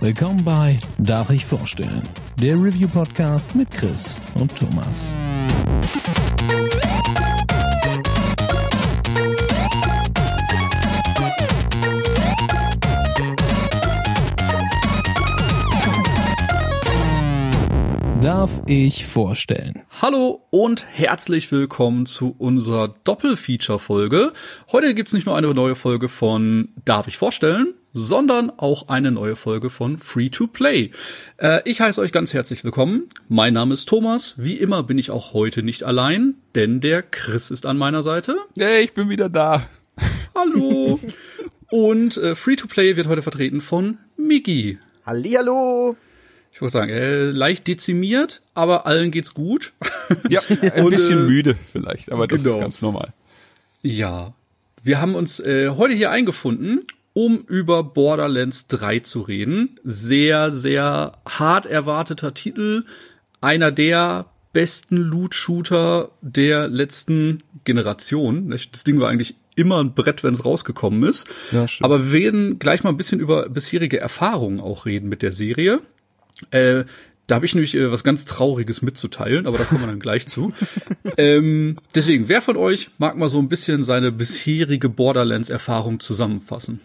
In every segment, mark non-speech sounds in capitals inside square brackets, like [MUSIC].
Willkommen bei Darf ich vorstellen? Der Review-Podcast mit Chris und Thomas. Darf ich vorstellen? Hallo und herzlich willkommen zu unserer Doppelfeature-Folge. Heute gibt's nicht nur eine neue Folge von Darf ich vorstellen, sondern auch eine neue Folge von Free to Play. Äh, ich heiße euch ganz herzlich willkommen. Mein Name ist Thomas. Wie immer bin ich auch heute nicht allein, denn der Chris ist an meiner Seite. Hey, ich bin wieder da. Hallo. und äh, Free to Play wird heute vertreten von Miki. Hallihallo. Ich würde sagen, äh, leicht dezimiert, aber allen geht's gut. Ja, [LAUGHS] ein Und, bisschen äh, müde vielleicht, aber das genau. ist ganz normal. Ja, wir haben uns äh, heute hier eingefunden, um über Borderlands 3 zu reden. Sehr, sehr hart erwarteter Titel. Einer der besten Loot-Shooter der letzten Generation. Das Ding war eigentlich immer ein Brett, wenn es rausgekommen ist. Ja. Aber wir werden gleich mal ein bisschen über bisherige Erfahrungen auch reden mit der Serie. Äh, da habe ich nämlich äh, was ganz Trauriges mitzuteilen, aber da kommen wir dann gleich zu. [LAUGHS] ähm, deswegen, wer von euch mag mal so ein bisschen seine bisherige Borderlands-Erfahrung zusammenfassen?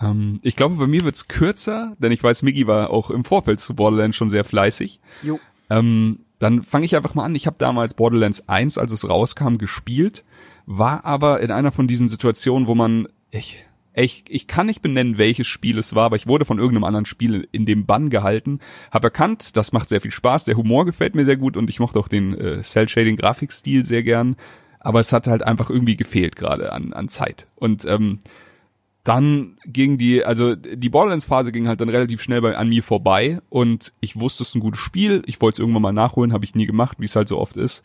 Ähm, ich glaube, bei mir wird's kürzer, denn ich weiß, Miggy war auch im Vorfeld zu Borderlands schon sehr fleißig. Jo. Ähm, dann fange ich einfach mal an. Ich habe damals Borderlands 1, als es rauskam, gespielt, war aber in einer von diesen Situationen, wo man, ich, ich, ich kann nicht benennen, welches Spiel es war, aber ich wurde von irgendeinem anderen Spiel in dem Bann gehalten, habe erkannt, das macht sehr viel Spaß, der Humor gefällt mir sehr gut und ich mochte auch den äh, Cell-Shading-Grafikstil sehr gern, aber es hat halt einfach irgendwie gefehlt gerade an, an Zeit. Und ähm, dann ging die, also die Borderlands-Phase ging halt dann relativ schnell bei, an mir vorbei und ich wusste, es ist ein gutes Spiel. Ich wollte es irgendwann mal nachholen, habe ich nie gemacht, wie es halt so oft ist.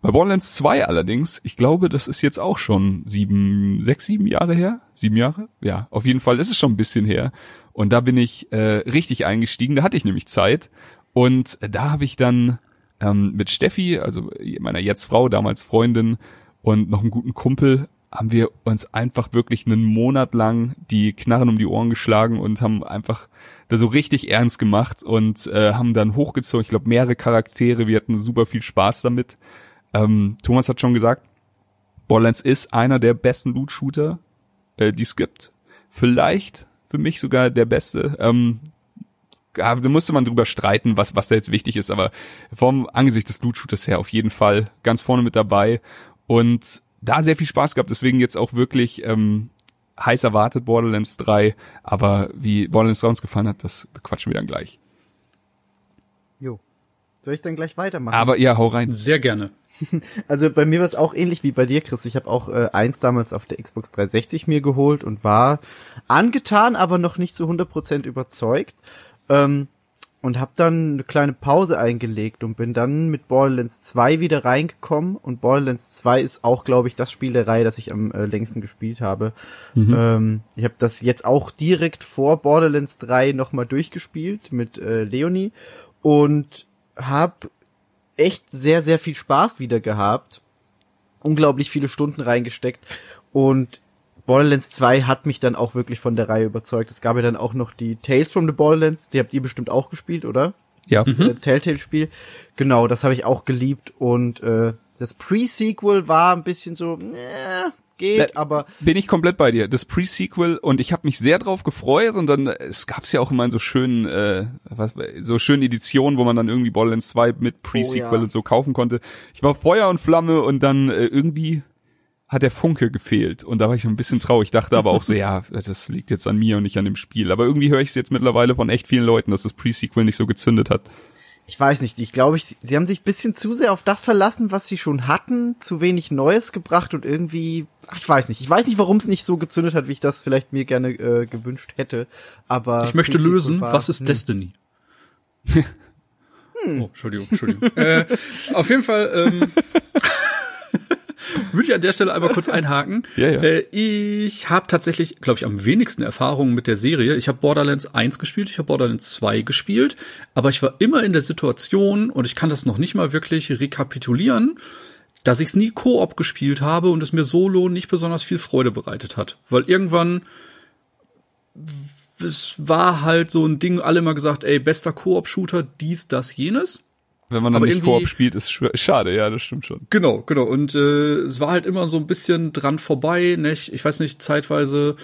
Bei Borderlands 2 allerdings, ich glaube, das ist jetzt auch schon sieben, sechs, sieben Jahre her. Sieben Jahre? Ja, auf jeden Fall ist es schon ein bisschen her. Und da bin ich äh, richtig eingestiegen. Da hatte ich nämlich Zeit. Und da habe ich dann ähm, mit Steffi, also meiner jetzt Frau, damals Freundin und noch einem guten Kumpel, haben wir uns einfach wirklich einen Monat lang die Knarren um die Ohren geschlagen und haben einfach da so richtig ernst gemacht und äh, haben dann hochgezogen. Ich glaube, mehrere Charaktere. Wir hatten super viel Spaß damit. Ähm, Thomas hat schon gesagt, Borderlands ist einer der besten Loot-Shooter, äh, die es gibt. Vielleicht für mich sogar der beste. Ähm, da musste man drüber streiten, was, was da jetzt wichtig ist, aber vom Angesicht des Loot-Shooters her auf jeden Fall ganz vorne mit dabei und da sehr viel Spaß gehabt, deswegen jetzt auch wirklich ähm, heiß erwartet Borderlands 3, aber wie Borderlands 3 uns gefallen hat, das quatschen wir dann gleich. Jo. Soll ich dann gleich weitermachen? Aber ja, hau rein. Sehr gerne. [LAUGHS] Also bei mir war es auch ähnlich wie bei dir, Chris. Ich habe auch äh, eins damals auf der Xbox 360 mir geholt und war angetan, aber noch nicht zu 100% überzeugt. Ähm, und habe dann eine kleine Pause eingelegt und bin dann mit Borderlands 2 wieder reingekommen. Und Borderlands 2 ist auch, glaube ich, das Spiel der Reihe, das ich am äh, längsten gespielt habe. Ähm, ich habe das jetzt auch direkt vor Borderlands 3 nochmal durchgespielt mit äh, Leonie und habe echt sehr, sehr viel Spaß wieder gehabt. Unglaublich viele Stunden reingesteckt. Und Borderlands 2 hat mich dann auch wirklich von der Reihe überzeugt. Es gab ja dann auch noch die Tales from the Borderlands, die habt ihr bestimmt auch gespielt, oder? Ja. Das äh, Telltale-Spiel. Genau, das habe ich auch geliebt. Und äh, das Pre-Sequel war ein bisschen so, äh, geht, Äh, aber Bin ich komplett bei dir. Das Pre-Sequel und ich habe mich sehr drauf gefreut und dann, äh, es gab's ja auch immer in so schönen, äh, was, so schönen Editionen, wo man dann irgendwie Borderlands 2 mit Pre-Sequel Oh ja. und so kaufen konnte. Ich war Feuer und Flamme und dann äh, irgendwie hat der Funke gefehlt und da war ich ein bisschen traurig. Ich dachte aber auch so, [LAUGHS] ja, das liegt jetzt an mir und nicht an dem Spiel. Aber irgendwie höre ich es jetzt mittlerweile von echt vielen Leuten, dass das Pre-Sequel nicht so gezündet hat. ich weiß nicht, ich glaube, ich, sie haben sich ein bisschen zu sehr auf das verlassen, was sie schon hatten, zu wenig Neues gebracht und irgendwie, ach, ich weiß nicht, ich weiß nicht, warum es nicht so gezündet hat, wie ich das vielleicht mir gerne äh, gewünscht hätte, aber Ich möchte lösen, war- was ist hm. Destiny? Oh, Entschuldigung, Entschuldigung. äh, auf jeden Fall ähm, [LAUGHS] [LAUGHS] würde ich an der Stelle einmal kurz einhaken. [LAUGHS] Ja, ja. Äh, ich habe tatsächlich, glaube ich, am wenigsten Erfahrungen mit der Serie. Ich habe Borderlands 1 gespielt, ich habe Borderlands 2 gespielt, aber ich war immer in der Situation, und ich kann das noch nicht mal wirklich rekapitulieren, dass ich es nie Koop gespielt habe und es mir solo nicht besonders viel Freude bereitet hat. Weil irgendwann es war halt so ein Ding, alle immer gesagt, ey, bester Koop-Shooter, dies, das, jenes. Wenn man dann Aber nicht Koop spielt, ist schade, ja, das stimmt schon. Genau, genau. Und äh, es war halt immer so ein bisschen dran vorbei. Nicht? Ich weiß nicht, zeitweise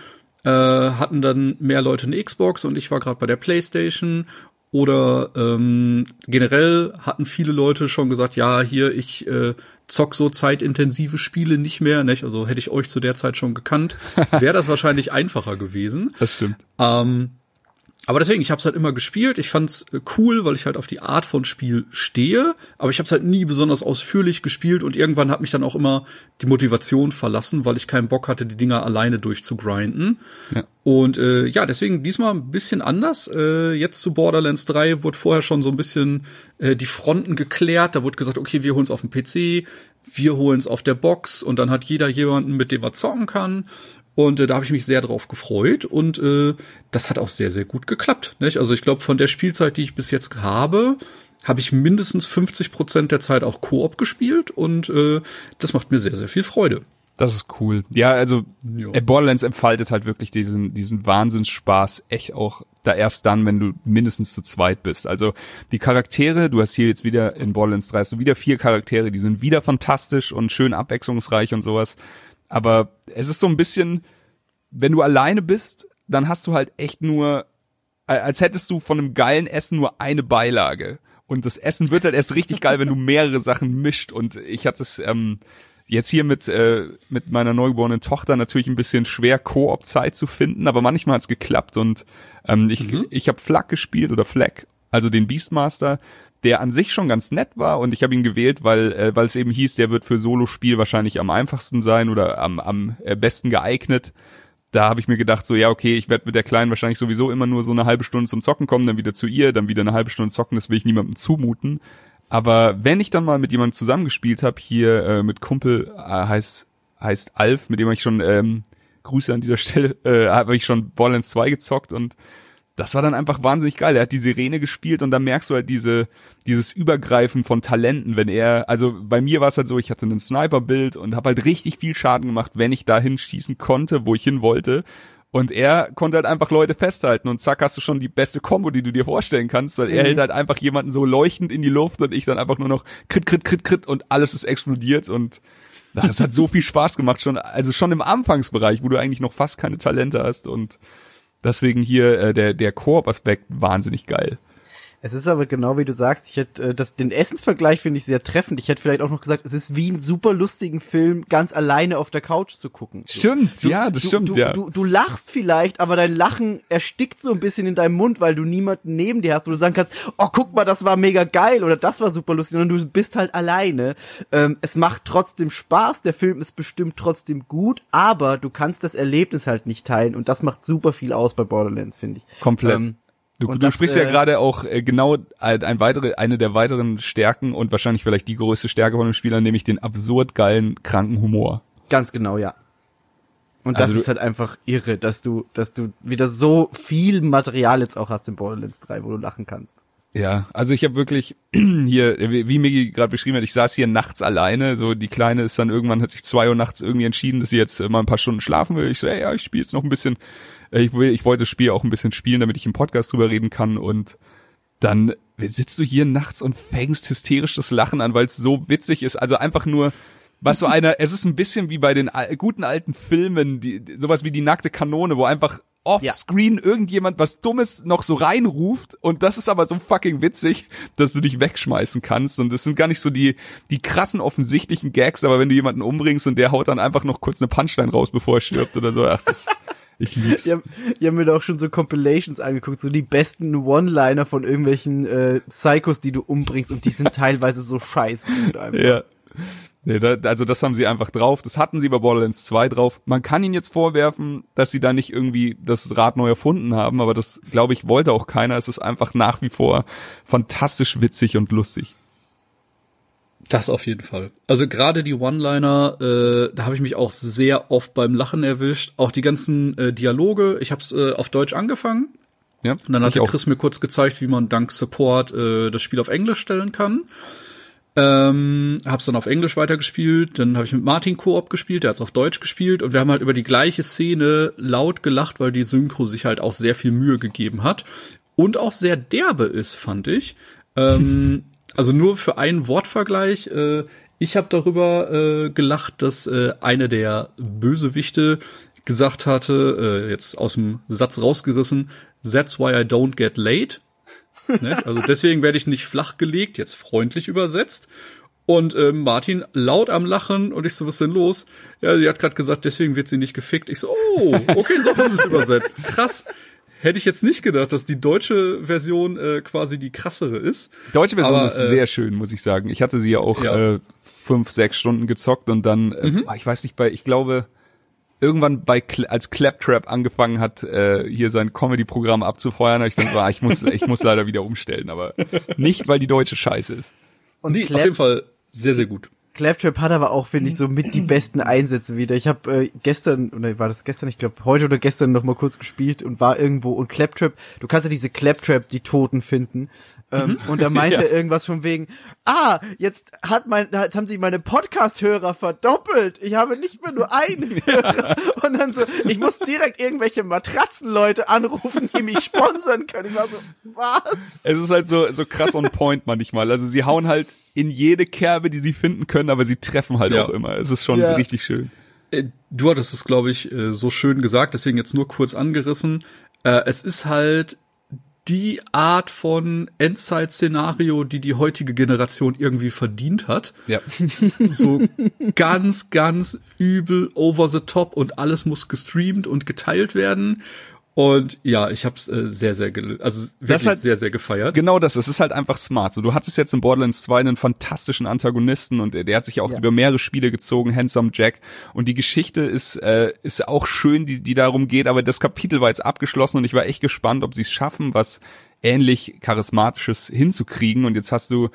äh, hatten dann mehr Leute eine Xbox und ich war gerade bei der PlayStation. Oder ähm, generell hatten viele Leute schon gesagt, ja, hier, ich äh, zock so zeitintensive Spiele nicht mehr. Nicht? Also hätte ich euch zu der Zeit schon gekannt, [LAUGHS] wäre das wahrscheinlich einfacher gewesen. Das stimmt. Ähm, aber deswegen, ich habe es halt immer gespielt. Ich fand's äh, cool, weil ich halt auf die Art von Spiel stehe. Aber ich habe es halt nie besonders ausführlich gespielt und irgendwann hat mich dann auch immer die Motivation verlassen, weil ich keinen Bock hatte, die Dinger alleine durchzugrinden. Ja. Und äh, ja, deswegen diesmal ein bisschen anders. Äh, jetzt zu Borderlands 3 wurde vorher schon so ein bisschen äh, die Fronten geklärt. Da wurde gesagt, okay, wir holen es auf dem PC, wir holen es auf der Box und dann hat jeder jemanden, mit dem er zocken kann. Und äh, da habe ich mich sehr drauf gefreut und äh, das hat auch sehr, sehr gut geklappt. Nicht? Also ich glaube, von der Spielzeit, die ich bis jetzt habe, habe ich mindestens 50 Prozent der Zeit auch Koop gespielt und äh, das macht mir sehr, sehr viel Freude. Das ist cool. Ja, also Ja. äh, Borderlands entfaltet halt wirklich diesen, diesen Wahnsinnsspaß echt auch da erst dann, wenn du mindestens zu zweit bist. Also die Charaktere, du hast hier jetzt wieder in Borderlands 3 hast du wieder vier Charaktere, die sind wieder fantastisch und schön abwechslungsreich und sowas. Aber es ist so ein bisschen, wenn du alleine bist, dann hast du halt echt nur, als hättest du von einem geilen Essen nur eine Beilage. Und das Essen wird halt erst richtig geil, wenn du mehrere Sachen mischt. Und ich hatte es ähm, jetzt hier mit, äh, mit meiner neugeborenen Tochter natürlich ein bisschen schwer, Koop-Zeit zu finden, aber manchmal hat's geklappt. Und ähm, ich, ich habe Flak gespielt oder Flag, also den Beastmaster, der an sich schon ganz nett war und ich habe ihn gewählt, weil äh, weil es eben hieß, der wird für Solo-Spiel wahrscheinlich am einfachsten sein oder am, am äh, besten geeignet. Da habe ich mir gedacht, so ja, okay, ich werde mit der Kleinen wahrscheinlich sowieso immer nur so eine halbe Stunde zum Zocken kommen, dann wieder zu ihr, dann wieder eine halbe Stunde zocken, das will ich niemandem zumuten. Aber wenn ich dann mal mit jemandem zusammengespielt habe, hier äh, mit Kumpel äh, heißt heißt Alf, mit dem hab ich schon ähm, Grüße an dieser Stelle, äh, habe ich schon Borderlands 2 gezockt und das war dann einfach wahnsinnig geil. Er hat die Sirene gespielt und da merkst du halt diese, dieses Übergreifen von Talenten, wenn er, also bei mir war es halt so, ich hatte einen Sniper-Bild und habe halt richtig viel Schaden gemacht, wenn ich dahin schießen konnte, wo ich hin wollte. Und er konnte halt einfach Leute festhalten und zack hast du schon die beste Combo, die du dir vorstellen kannst, weil er hält halt einfach jemanden so leuchtend in die Luft und ich dann einfach nur noch krit, krit, krit, krit und alles ist explodiert und das hat so viel Spaß gemacht schon, also schon im Anfangsbereich, wo du eigentlich noch fast keine Talente hast und Deswegen hier äh, der der Koop-Aspekt wahnsinnig geil. Es ist aber genau wie du sagst, ich hätte äh, das den Essensvergleich finde ich sehr treffend. Ich hätte vielleicht auch noch gesagt, es ist wie einen super lustigen Film ganz alleine auf der Couch zu gucken. Stimmt, ja, das du, stimmt, du, ja. Du, du lachst vielleicht, aber dein Lachen erstickt so ein bisschen in deinem Mund, weil du niemanden neben dir hast, wo du sagen kannst, oh, guck mal, das war mega geil oder das war super lustig, sondern du bist halt alleine. Ähm, es macht trotzdem Spaß, der Film ist bestimmt trotzdem gut, aber du kannst das Erlebnis halt nicht teilen und das macht super viel aus bei Borderlands, finde ich. Komplett. Ähm, du du das, sprichst ja äh, gerade auch äh, genau ein, ein weitere, eine der weiteren Stärken und wahrscheinlich vielleicht die größte Stärke von dem Spieler, nämlich den absurd geilen, kranken Humor. Ganz genau, ja. Und das Also du- ist halt einfach irre, dass du, dass du wieder so viel Material jetzt auch hast in Borderlands 3, wo du lachen kannst. Ja, also ich habe wirklich [CLEARS THROAT] hier, wie Migi gerade beschrieben hat, ich saß hier nachts alleine, so die Kleine ist dann irgendwann, hat sich zwei Uhr nachts irgendwie entschieden, dass sie jetzt äh, mal ein paar Stunden schlafen will. Ich so, ey, ja, ich spiele jetzt noch ein bisschen, äh, ich, will, ich wollte das Spiel auch ein bisschen spielen, damit ich im Podcast drüber reden kann und dann sitzt du hier nachts und fängst hysterisch das Lachen an, weil es so witzig ist. Also einfach nur, was so [LAUGHS] einer, es ist ein bisschen wie bei den guten alten Filmen, die- sowas wie die nackte Kanone, wo einfach offscreen irgendjemand was Dummes noch so reinruft und das ist aber so fucking witzig, dass du dich wegschmeißen kannst und das sind gar nicht so die, die krassen offensichtlichen Gags, aber wenn du jemanden umbringst und der haut dann einfach noch kurz eine Punchline raus, bevor er stirbt oder so, ach, das, ich lieb's. Haben, die haben mir da auch schon so Compilations angeguckt, so die besten One-Liner von irgendwelchen äh, Psychos, die du umbringst und die sind [LAUGHS] teilweise so scheiß gut einfach. Ja. Nee, da, also das haben sie einfach drauf. Das hatten sie bei Borderlands 2 drauf. Man kann ihnen jetzt vorwerfen, dass sie da nicht irgendwie das Rad neu erfunden haben, aber das, glaube ich, wollte auch keiner. Es ist einfach nach wie vor fantastisch witzig und lustig. Das auf jeden Fall. Also gerade die One-Liner, äh, da habe ich mich auch sehr oft beim Lachen erwischt. Auch die ganzen äh, Dialoge. Ich habe es äh, auf Deutsch angefangen. Ja, Und dann hat der auch. Chris mir kurz gezeigt, wie man dank Support äh, das Spiel auf Englisch stellen kann. Ähm, hab's dann auf Englisch weitergespielt, dann habe ich mit Martin Koop gespielt, der hat's auf Deutsch gespielt und wir haben halt über die gleiche Szene laut gelacht, weil die Synchro sich halt auch sehr viel Mühe gegeben hat und auch sehr derbe ist, fand ich. Ähm, [LAUGHS] also nur für einen Wortvergleich, äh, ich habe darüber äh, gelacht, dass äh, eine der Bösewichte gesagt hatte, äh, jetzt aus dem Satz rausgerissen, That's why I don't get late. Ne? Also deswegen werde ich nicht flach gelegt, jetzt freundlich übersetzt. Und äh, Martin laut am Lachen und ich so, was ist denn los? Ja, sie hat gerade gesagt, deswegen wird sie nicht gefickt. Ich so, oh, okay, so haben sie es übersetzt. Krass. Hätte ich jetzt nicht gedacht, dass die deutsche Version äh, quasi die krassere ist. Die deutsche Version Aber, ist äh, sehr schön, muss ich sagen. Ich hatte sie ja auch Ja. Äh, fünf, sechs Stunden gezockt und dann, äh, ich weiß nicht, bei, ich glaube, irgendwann bei Cl als Claptrap angefangen hat, äh, hier sein Comedy-Programm abzufeuern, ich dann war, ich muss, ich muss leider wieder umstellen, aber nicht, weil die deutsche Scheiße ist. Und Nee, auf Clap- jeden Fall sehr, sehr gut. Claptrap hat aber auch, finde ich, so mit die besten Einsätze wieder. Ich habe äh, gestern, oder war das gestern, ich glaube heute oder gestern noch mal kurz gespielt und war irgendwo und Claptrap, du kannst ja diese Claptrap, die Toten finden. Ähm, und er [LAUGHS] meinte Ja. irgendwas von wegen, ah, jetzt hat mein, jetzt haben sie meine Podcast-Hörer verdoppelt. Ich habe nicht mehr nur einen [LAUGHS] Hörer. [LAUGHS] Und dann so, ich muss direkt irgendwelche Matratzenleute anrufen, die mich sponsern können. Ich war so, was? Es ist halt so, so krass on point manchmal. Also sie hauen halt in jede Kerbe, die sie finden können, aber sie treffen halt Ja. auch immer. Es ist schon Ja. richtig schön. Äh, Du hattest es, glaube ich, äh, so schön gesagt, deswegen jetzt nur kurz angerissen. Äh, Es ist halt die Art von Endzeit-Szenario, die die heutige Generation irgendwie verdient hat. Ja. [LAUGHS] So ganz, ganz übel over the top und alles muss gestreamt und geteilt werden. Und ja, ich habe es äh, sehr, sehr, also wirklich halt- sehr, sehr gefeiert. Genau das, es ist halt einfach smart. So, du hattest jetzt in Borderlands 2 einen fantastischen Antagonisten und der, der hat sich ja auch Ja. über mehrere Spiele gezogen, Handsome Jack. Und die Geschichte ist, äh, ist auch schön, die, die darum geht, aber das Kapitel war jetzt abgeschlossen und ich war echt gespannt, ob sie es schaffen, was ähnlich Charismatisches hinzukriegen. Und jetzt hast du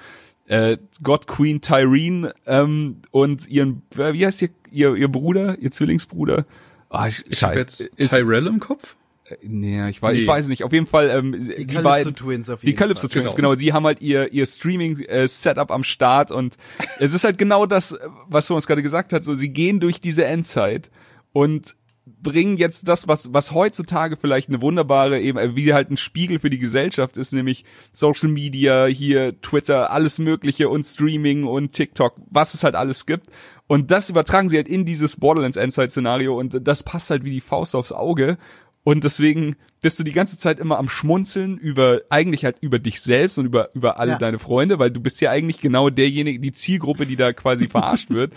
äh, God Queen Tyrene ähm, und ihren, äh, wie heißt ihr, ihr, ihr Bruder, ihr Zwillingsbruder? Ah, ich, ich habe jetzt Ist- Tyrell im Kopf. Nee, ich weiß, ich Nee. weiß nicht. Auf jeden Fall, ähm, die, Calypso beiden, Twins auf die jeden Calypso Fall. Twins, genau. Die haben halt ihr ihr Streaming äh, Setup am Start und [LAUGHS] es ist halt genau das, äh, was du uns gerade gesagt hast. So, sie gehen durch diese Endzeit und bringen jetzt das, was was heutzutage vielleicht eine wunderbare eben äh, wie halt ein Spiegel für die Gesellschaft ist, nämlich Social Media, hier Twitter, alles Mögliche und Streaming und TikTok, was es halt alles gibt. Und das übertragen sie halt in dieses Borderlands Endzeit-Szenario und das passt halt wie die Faust aufs Auge. Und deswegen bist du die ganze Zeit immer am Schmunzeln über, eigentlich halt über dich selbst und über, über alle Ja. deine Freunde, weil du bist ja eigentlich genau derjenige, die Zielgruppe, die da quasi verarscht wird.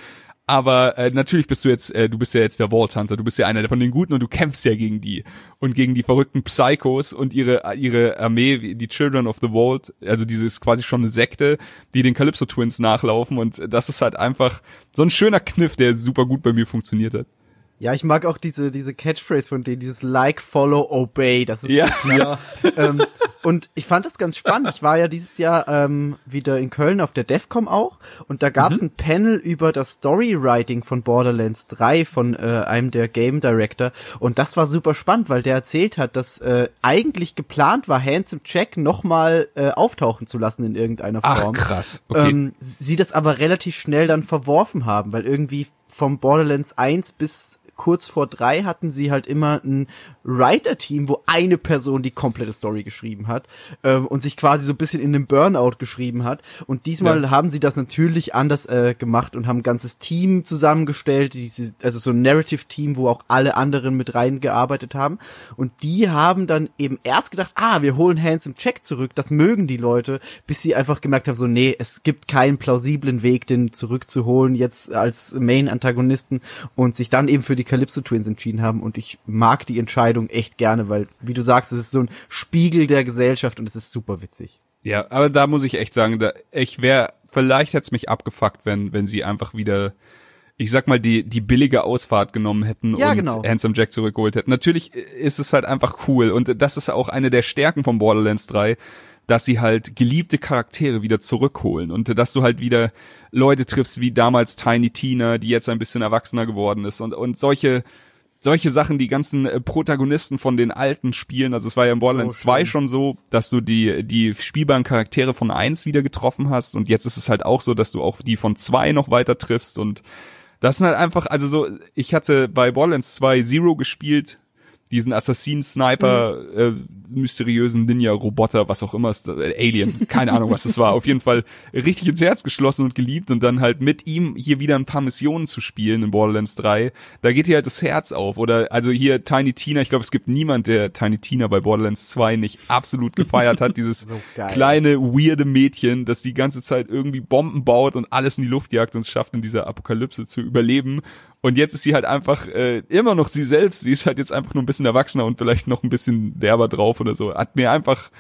Aber äh, natürlich bist du jetzt, äh, du bist ja jetzt der Vault Hunter, du bist ja einer von den Guten und du kämpfst ja gegen die und gegen die verrückten Psychos und ihre ihre Armee, die Children of the Vault, also dieses quasi schon eine Sekte, die den Calypso Twins nachlaufen und das ist halt einfach so ein schöner Kniff, der super gut bei mir funktioniert hat. Ja, ich mag auch diese, diese Catchphrase von denen, dieses Like, Follow, Obey. Das ist Ja. so klar. [LAUGHS] ähm, und ich fand das ganz spannend. Ich war ja dieses Jahr ähm, wieder in Köln auf der DEFCOM auch und da gab es ein Panel über das Storywriting von Borderlands 3 von äh, einem der Game Director und das war super spannend, weil der erzählt hat, dass äh, eigentlich geplant war, Handsome Jack nochmal äh, auftauchen zu lassen in irgendeiner Ach Form. krass. Okay. Ähm, sie das aber relativ schnell dann verworfen haben, weil irgendwie vom Borderlands 1 bis kurz vor drei hatten sie halt immer ein Writer-Team, wo eine Person die komplette Story geschrieben hat ähm, und sich quasi so ein bisschen in den Burnout geschrieben hat. Und diesmal Ja. haben sie das natürlich anders äh, gemacht und haben ein ganzes Team zusammengestellt, diese, also so ein Narrative-Team, wo auch alle anderen mit reingearbeitet haben. Und die haben dann eben erst gedacht, ah, wir holen Handsome Check zurück, das mögen die Leute, bis sie einfach gemerkt haben, so, nee, es gibt keinen plausiblen Weg, den zurückzuholen, jetzt als Main-Antagonisten und sich dann eben für die Calypso Twins entschieden haben. Und ich mag die Entscheidung echt gerne, weil, wie du sagst, es ist so ein Spiegel der Gesellschaft und es ist super witzig. Ja, aber da muss ich echt sagen, da, ich wäre, vielleicht hätte es mich abgefuckt, wenn, wenn sie einfach wieder, ich sag mal, die, die billige Ausfahrt genommen hätten Ja, und genau. Handsome Jack zurückgeholt hätten. Natürlich ist es halt einfach cool und das ist auch eine der Stärken von Borderlands 3, dass sie halt geliebte Charaktere wieder zurückholen und dass du halt wieder Leute triffst wie damals Tiny Tina, die jetzt ein bisschen erwachsener geworden ist und, und solche, solche Sachen, die ganzen äh, Protagonisten von den alten Spielen, also es war ja in Borderlands So 2 schön. schon so, dass du die, die spielbaren Charaktere von 1 wieder getroffen hast und jetzt ist es halt auch so, dass du auch die von 2 noch weiter triffst und das sind halt einfach, also so, ich hatte bei Borderlands 2 Zero gespielt, diesen Assassin-Sniper, äh, mysteriösen Ninja-Roboter, was auch immer ist, äh, Alien, keine Ahnung, was es war. Auf jeden Fall richtig ins Herz geschlossen und geliebt und dann halt mit ihm hier wieder ein paar Missionen zu spielen in Borderlands 3. Da geht dir halt das Herz auf. Oder also hier Tiny Tina, ich glaube, es gibt niemand, der Tiny Tina bei Borderlands 2 nicht absolut gefeiert hat. Dieses [LAUGHS] So kleine, weirde Mädchen, das die ganze Zeit irgendwie Bomben baut und alles in die Luft jagt und es schafft, in dieser Apokalypse zu überleben. Und jetzt ist sie halt einfach äh, immer noch sie selbst. Sie ist halt jetzt einfach nur ein bisschen erwachsener und vielleicht noch ein bisschen derber drauf oder so. Hat mir einfach,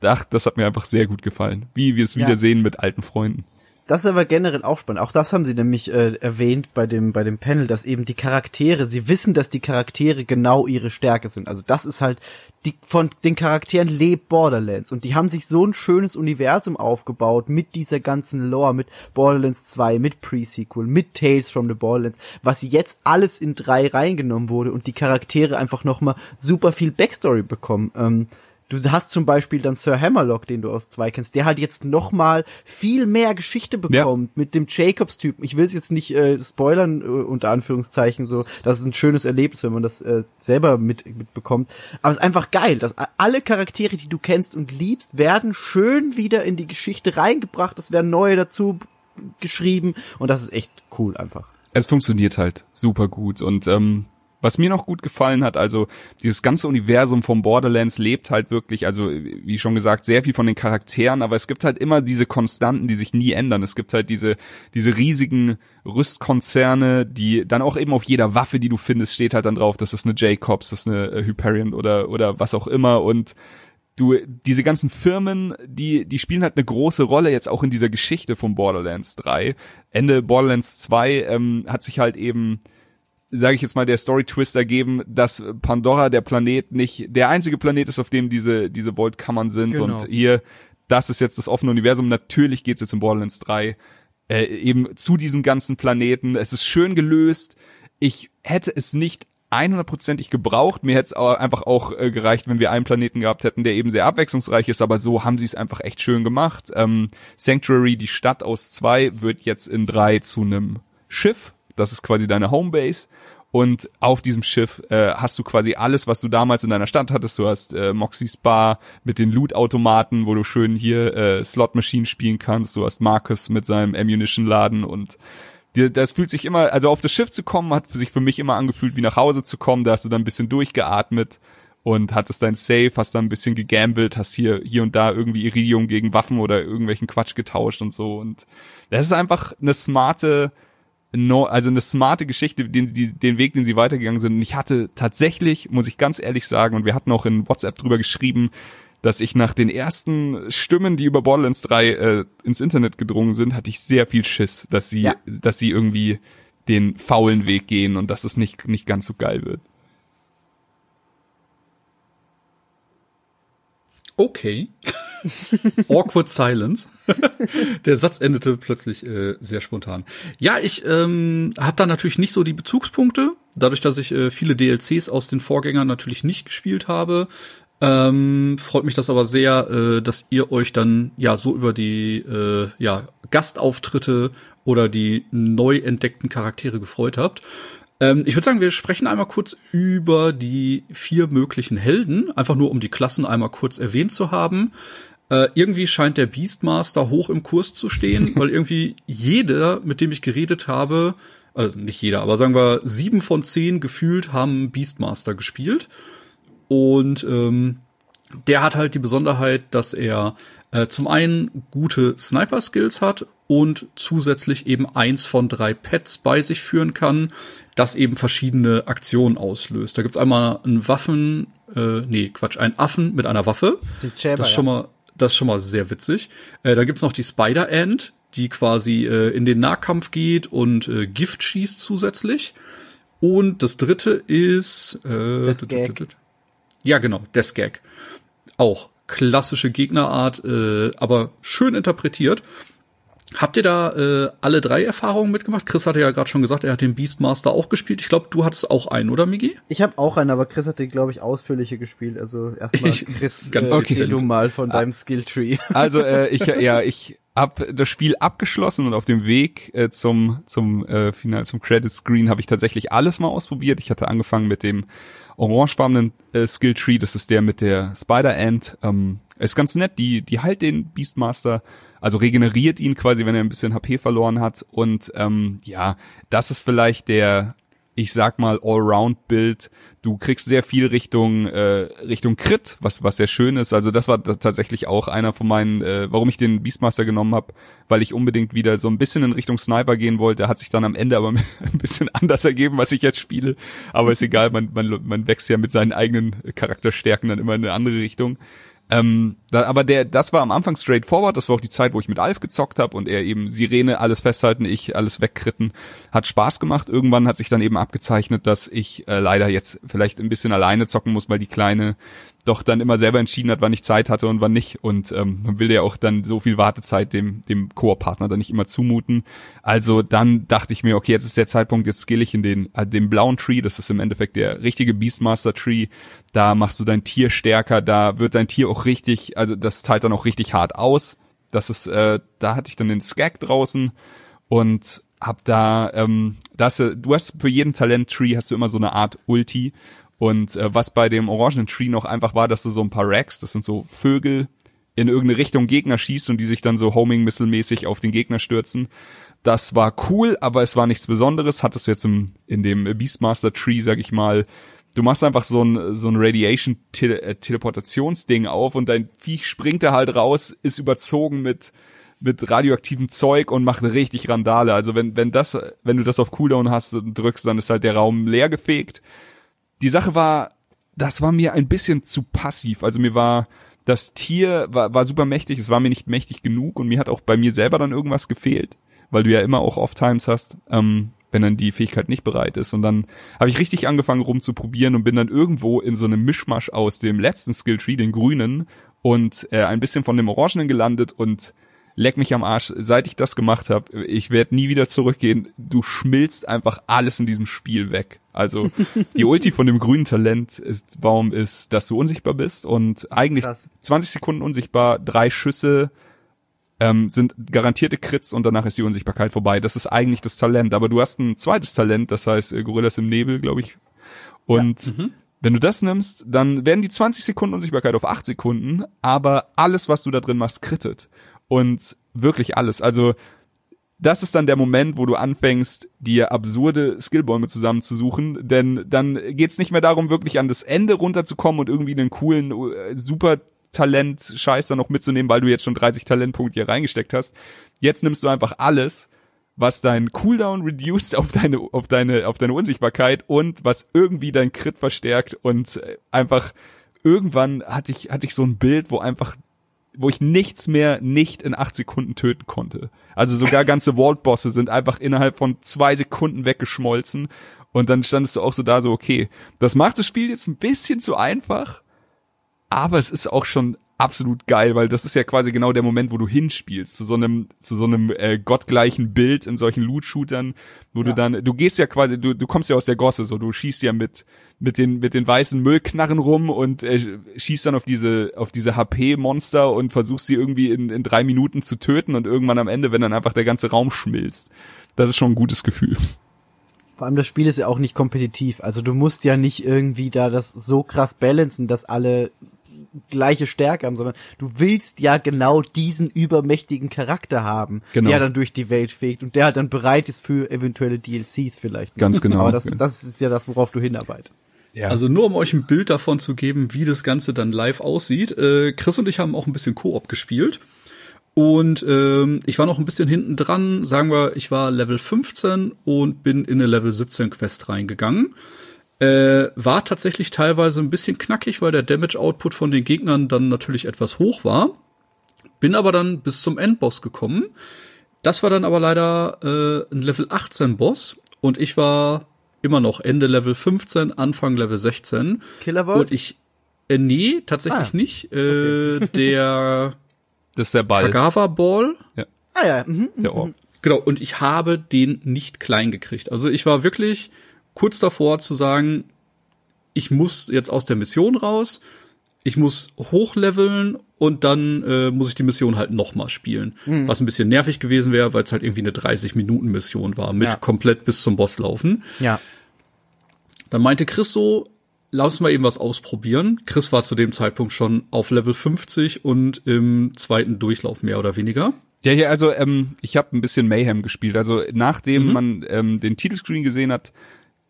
ach, das hat mir einfach sehr gut gefallen. Wie wir es Ja. wiedersehen mit alten Freunden. Das ist aber generell auch spannend. Auch das haben sie nämlich äh, erwähnt bei dem bei dem Panel, dass eben die Charaktere, sie wissen, dass die Charaktere genau ihre Stärke sind. Also das ist halt die von den Charakteren lebt Borderlands und die haben sich so ein schönes Universum aufgebaut mit dieser ganzen Lore, mit Borderlands 2, mit Pre-Sequel, mit Tales from the Borderlands, was jetzt alles in drei reingenommen wurde und die Charaktere einfach noch mal super viel Backstory bekommen. Ähm, Du hast zum Beispiel dann Sir Hammerlock, den du aus zwei kennst, der halt jetzt noch mal viel mehr Geschichte bekommt mit dem Jacobs-Typen. Ich will es jetzt nicht äh, spoilern, äh, unter Anführungszeichen, so. Das ist ein schönes Erlebnis, wenn man das äh, selber mit, mitbekommt. Aber es ist einfach geil, dass alle Charaktere, die du kennst und liebst, werden schön wieder in die Geschichte reingebracht. Es werden neue dazu geschrieben und das ist echt cool einfach. Es funktioniert halt super gut und ähm, was mir noch gut gefallen hat, also dieses ganze Universum von Borderlands lebt halt wirklich, also wie schon gesagt, sehr viel von den Charakteren, aber es gibt halt immer diese Konstanten, die sich nie ändern. Es gibt halt diese diese riesigen Rüstkonzerne, die dann auch eben auf jeder Waffe, die du findest, steht halt dann drauf, das ist eine Jacobs, das ist eine äh, Hyperion oder oder was auch immer und du, diese ganzen Firmen, die, die spielen halt eine große Rolle jetzt auch in dieser Geschichte von Borderlands 3. Ende Borderlands 2 ähm, hat sich halt eben, sage ich jetzt mal, der Story-Twist ergeben, dass Pandora der Planet nicht der einzige Planet ist, auf dem diese, diese Vault-Kammern sind. Genau. Und hier, das ist jetzt das offene Universum. Natürlich geht's jetzt in Borderlands 3 äh, eben zu diesen ganzen Planeten. Es ist schön gelöst. Ich hätte es nicht 100%ig gebraucht. Mir hätte es einfach auch äh, gereicht, wenn wir einen Planeten gehabt hätten, der eben sehr abwechslungsreich ist, aber so haben sie es einfach echt schön gemacht. Ähm, Sanctuary, die Stadt aus zwei, wird jetzt in drei zu einem Schiff. Das ist quasi deine Homebase. Und auf diesem Schiff äh, hast du quasi alles, was du damals in deiner Stadt hattest. Du hast äh, Moxie's Bar mit den Loot-Automaten, wo du schön hier äh, Slot-Machine spielen kannst. Du hast Marcus mit seinem Ammunition-Laden und dir- das fühlt sich immer, also auf das Schiff zu kommen, hat sich für mich immer angefühlt, wie nach Hause zu kommen. Da hast du dann ein bisschen durchgeatmet und hattest dein Safe, hast dann ein bisschen gegambelt, hast hier, hier und da irgendwie Iridium gegen Waffen oder irgendwelchen Quatsch getauscht und so. Und das ist einfach eine smarte, no, also eine smarte Geschichte, den, die, den Weg, den sie weitergegangen sind. Und ich hatte tatsächlich, muss ich ganz ehrlich sagen, und wir hatten auch in WhatsApp drüber geschrieben, dass ich nach den ersten Stimmen, die über Borderlands 3 äh, ins Internet gedrungen sind, hatte ich sehr viel Schiss, dass sie, Ja. dass sie irgendwie den faulen Weg gehen und dass es nicht, nicht ganz so geil wird. Okay. [LAUGHS] Awkward Silence. [LAUGHS] Der Satz endete plötzlich äh, sehr spontan. Ja, ich ähm, habe da natürlich nicht so die Bezugspunkte, dadurch, dass ich äh, viele DLCs aus den Vorgängern natürlich nicht gespielt habe. Ähm, freut mich das aber sehr, äh, dass ihr euch dann ja so über die äh, ja, Gastauftritte oder die neu entdeckten Charaktere gefreut habt. Ähm, ich würde sagen, wir sprechen einmal kurz über die vier möglichen Helden, einfach nur um die Klassen einmal kurz erwähnt zu haben. Äh, irgendwie scheint der Beastmaster hoch im Kurs zu stehen, [LAUGHS] weil irgendwie jeder, mit dem ich geredet habe, also nicht jeder, aber sagen wir sieben von zehn gefühlt haben Beastmaster gespielt. Und ähm, der hat halt die Besonderheit, dass er äh, zum einen gute Sniper-Skills hat und zusätzlich eben eins von drei Pets bei sich führen kann, das eben verschiedene Aktionen auslöst. Da gibt's einmal einen Waffen, äh, nee, Quatsch, einen Affen mit einer Waffe. Den Jabber, das ist schon mal, das ist schon mal sehr witzig. Äh, da gibt's noch die Spider-Ant, die quasi äh, in den Nahkampf geht und äh, Gift schießt zusätzlich. Und das dritte ist äh, Das Gag. ja, genau, Death Gag. Auch klassische Gegnerart, äh, aber schön interpretiert. Habt ihr da äh, alle drei Erfahrungen mitgemacht? Chris hatte ja gerade schon gesagt, er hat den Beastmaster auch gespielt. Ich glaube, du hattest auch einen, oder Migi? Ich habe auch einen, aber Chris hat den, glaube ich, ausführlicher gespielt. Also erstmal, Chris, [LAUGHS] Ganz äh, okay. erzähl du mal von deinem Skilltree. [LAUGHS] Also äh, ich ja, ich hab das Spiel abgeschlossen und auf dem Weg äh, zum zum äh, Final zum Credit Screen habe ich tatsächlich alles mal ausprobiert. Ich hatte angefangen mit dem orangefarbenen äh, Skill Tree, das ist der mit der Spider Ant. Ähm, ist ganz nett, die die halt den Beastmaster also regeneriert ihn quasi, wenn er ein bisschen HP verloren hat. Und ähm, ja, das ist vielleicht der, ich sag mal, Allround-Bild. Du kriegst sehr viel Richtung äh, Richtung Crit, was was sehr schön ist. Also das war tatsächlich auch einer von meinen, äh, warum ich den Beastmaster genommen habe, weil ich unbedingt wieder so ein bisschen in Richtung Sniper gehen wollte. Hat sich dann am Ende aber [LAUGHS] ein bisschen anders ergeben, was ich jetzt spiele. Aber ist egal, man man man wächst ja mit seinen eigenen Charakterstärken dann immer in eine andere Richtung. Ähm, da, aber der, das war am Anfang straightforward, das war auch die Zeit, wo ich mit Alf gezockt habe und er eben Sirene, alles festhalten, ich alles wegkritten. Hat Spaß gemacht. Irgendwann hat sich dann eben abgezeichnet, dass ich äh, leider jetzt vielleicht ein bisschen alleine zocken muss, weil die Kleine doch dann immer selber entschieden hat, wann ich Zeit hatte und wann nicht. Und ähm, man will ja auch dann so viel Wartezeit dem, dem Koop-Partner dann nicht immer zumuten. Also dann dachte ich mir, okay, jetzt ist der Zeitpunkt, jetzt skill ich in den, äh, den blauen Tree, das ist im Endeffekt der richtige Beastmaster-Tree. Da machst du dein Tier stärker, da wird dein Tier auch richtig, also das teilt dann auch richtig hart aus. Das ist, äh, da hatte ich dann den Skag draußen und hab da, ähm, das, du hast für jeden Talent-Tree hast du immer so eine Art Ulti und äh, was bei dem orangenen Tree noch einfach war, dass du so ein paar Racks, das sind so Vögel, in irgendeine Richtung Gegner schießt und die sich dann so Homing-Missile-mäßig auf den Gegner stürzen. Das war cool, aber es war nichts Besonderes. Hattest du jetzt im, in dem Beastmaster Tree, sag ich mal, du machst einfach so ein, so ein Radiation-Teleportationsding auf und dein Viech springt da halt raus, ist überzogen mit, mit radioaktivem Zeug und macht richtig Randale. Also wenn, wenn das, wenn du das auf Cooldown hast und drückst, dann ist halt der Raum leer gefegt. Die Sache war, das war mir ein bisschen zu passiv. Also mir war, das Tier war, war super mächtig, es war mir nicht mächtig genug und mir hat auch bei mir selber dann irgendwas gefehlt, weil du ja immer auch Off-Times hast, ähm, wenn dann die Fähigkeit nicht bereit ist. Und dann habe ich richtig angefangen rumzuprobieren und bin dann irgendwo in so einem Mischmasch aus dem letzten Skilltree, den grünen, und äh, ein bisschen von dem orangenen gelandet und leck mich am Arsch, seit ich das gemacht habe, ich werde nie wieder zurückgehen. Du schmilzt einfach alles in diesem Spiel weg. Also [LAUGHS] die Ulti von dem grünen Talent ist, warum ist, dass du unsichtbar bist und eigentlich krass. 20 Sekunden unsichtbar, drei Schüsse ähm, sind garantierte Crits und danach ist die Unsichtbarkeit vorbei. Das ist eigentlich das Talent. Aber du hast ein zweites Talent, das heißt äh, Gorillas im Nebel, glaube ich. Und wenn du das nimmst, dann werden die 20 Sekunden Unsichtbarkeit auf 8 Sekunden, aber alles, was du da drin machst, krittet. Und wirklich alles. Also das ist dann der Moment, wo du anfängst, dir absurde Skillbäume zusammenzusuchen, denn dann geht's nicht mehr darum, wirklich an das Ende runterzukommen und irgendwie einen coolen, äh, super Talent-Scheiß dann noch mitzunehmen, weil du jetzt schon 30 Talentpunkte hier reingesteckt hast. Jetzt nimmst du einfach alles, was dein Cooldown reduced auf deine, auf deine, auf deine Unsichtbarkeit und was irgendwie dein Crit verstärkt und äh, einfach irgendwann hatte ich, hatte ich so ein Bild, wo einfach wo ich nichts mehr nicht in acht Sekunden töten konnte. Also sogar ganze Vault-Bosse sind einfach innerhalb von zwei Sekunden weggeschmolzen. Und dann standest du auch so da, so, okay, das macht das Spiel jetzt ein bisschen zu einfach, aber es ist auch schon absolut geil, weil das ist ja quasi genau der Moment, wo du hinspielst, zu so einem, zu so einem äh, gottgleichen Bild in solchen Loot-Shootern, wo du dann, du gehst ja quasi, du, du kommst ja aus der Gosse, so, du schießt ja mit, mit den, mit den weißen Müllknarren rum und äh, schießt dann auf diese, auf diese HP-Monster und versuchst sie irgendwie in, in drei Minuten zu töten und irgendwann am Ende, wenn dann einfach der ganze Raum schmilzt. Das ist schon ein gutes Gefühl. Vor allem das Spiel ist ja auch nicht kompetitiv. Also du musst ja nicht irgendwie da das so krass balancen, dass alle gleiche Stärke haben, sondern du willst ja genau diesen übermächtigen Charakter haben, Genau. der dann durch die Welt fegt und der halt dann bereit ist für eventuelle DLCs vielleicht. Ganz genau. Aber das, das ist ja das, worauf du hinarbeitest. Ja. Also nur um euch ein Bild davon zu geben, wie das Ganze dann live aussieht. Äh, Chris und ich haben auch ein bisschen Koop gespielt. Und ähm, ich war noch ein bisschen hinten dran. Sagen wir, ich war Level 15 und bin in eine Level 17 Quest reingegangen. Äh, war tatsächlich teilweise ein bisschen knackig, weil der Damage-Output von den Gegnern dann natürlich etwas hoch war. Bin aber dann bis zum Endboss gekommen. Das war dann aber leider äh, ein Level 18 Boss und ich war immer noch Ende Level 15, Anfang Level 16. Killer Vault? Und ich, äh, nee, tatsächlich Ah, nicht. Äh, [LAUGHS] Der das ist der Ball. Agava Ball. Ja. Ah ja, mhm. der Orb. Genau, und ich habe den nicht klein gekriegt. Also ich war wirklich kurz davor zu sagen, ich muss jetzt aus der Mission raus, ich muss hochleveln und dann äh, muss ich die Mission halt nochmal spielen. Was ein bisschen nervig gewesen wäre, weil es halt irgendwie eine 30-Minuten-Mission war, mit Ja. komplett bis zum Boss laufen. Ja. Dann meinte Chris so, lass mal eben was ausprobieren. Chris war zu dem Zeitpunkt schon auf Level 50 und im zweiten Durchlauf mehr oder weniger. Ja, ja, also ähm, ich habe ein bisschen Mayhem gespielt. Also nachdem man ähm, den Titelscreen gesehen hat,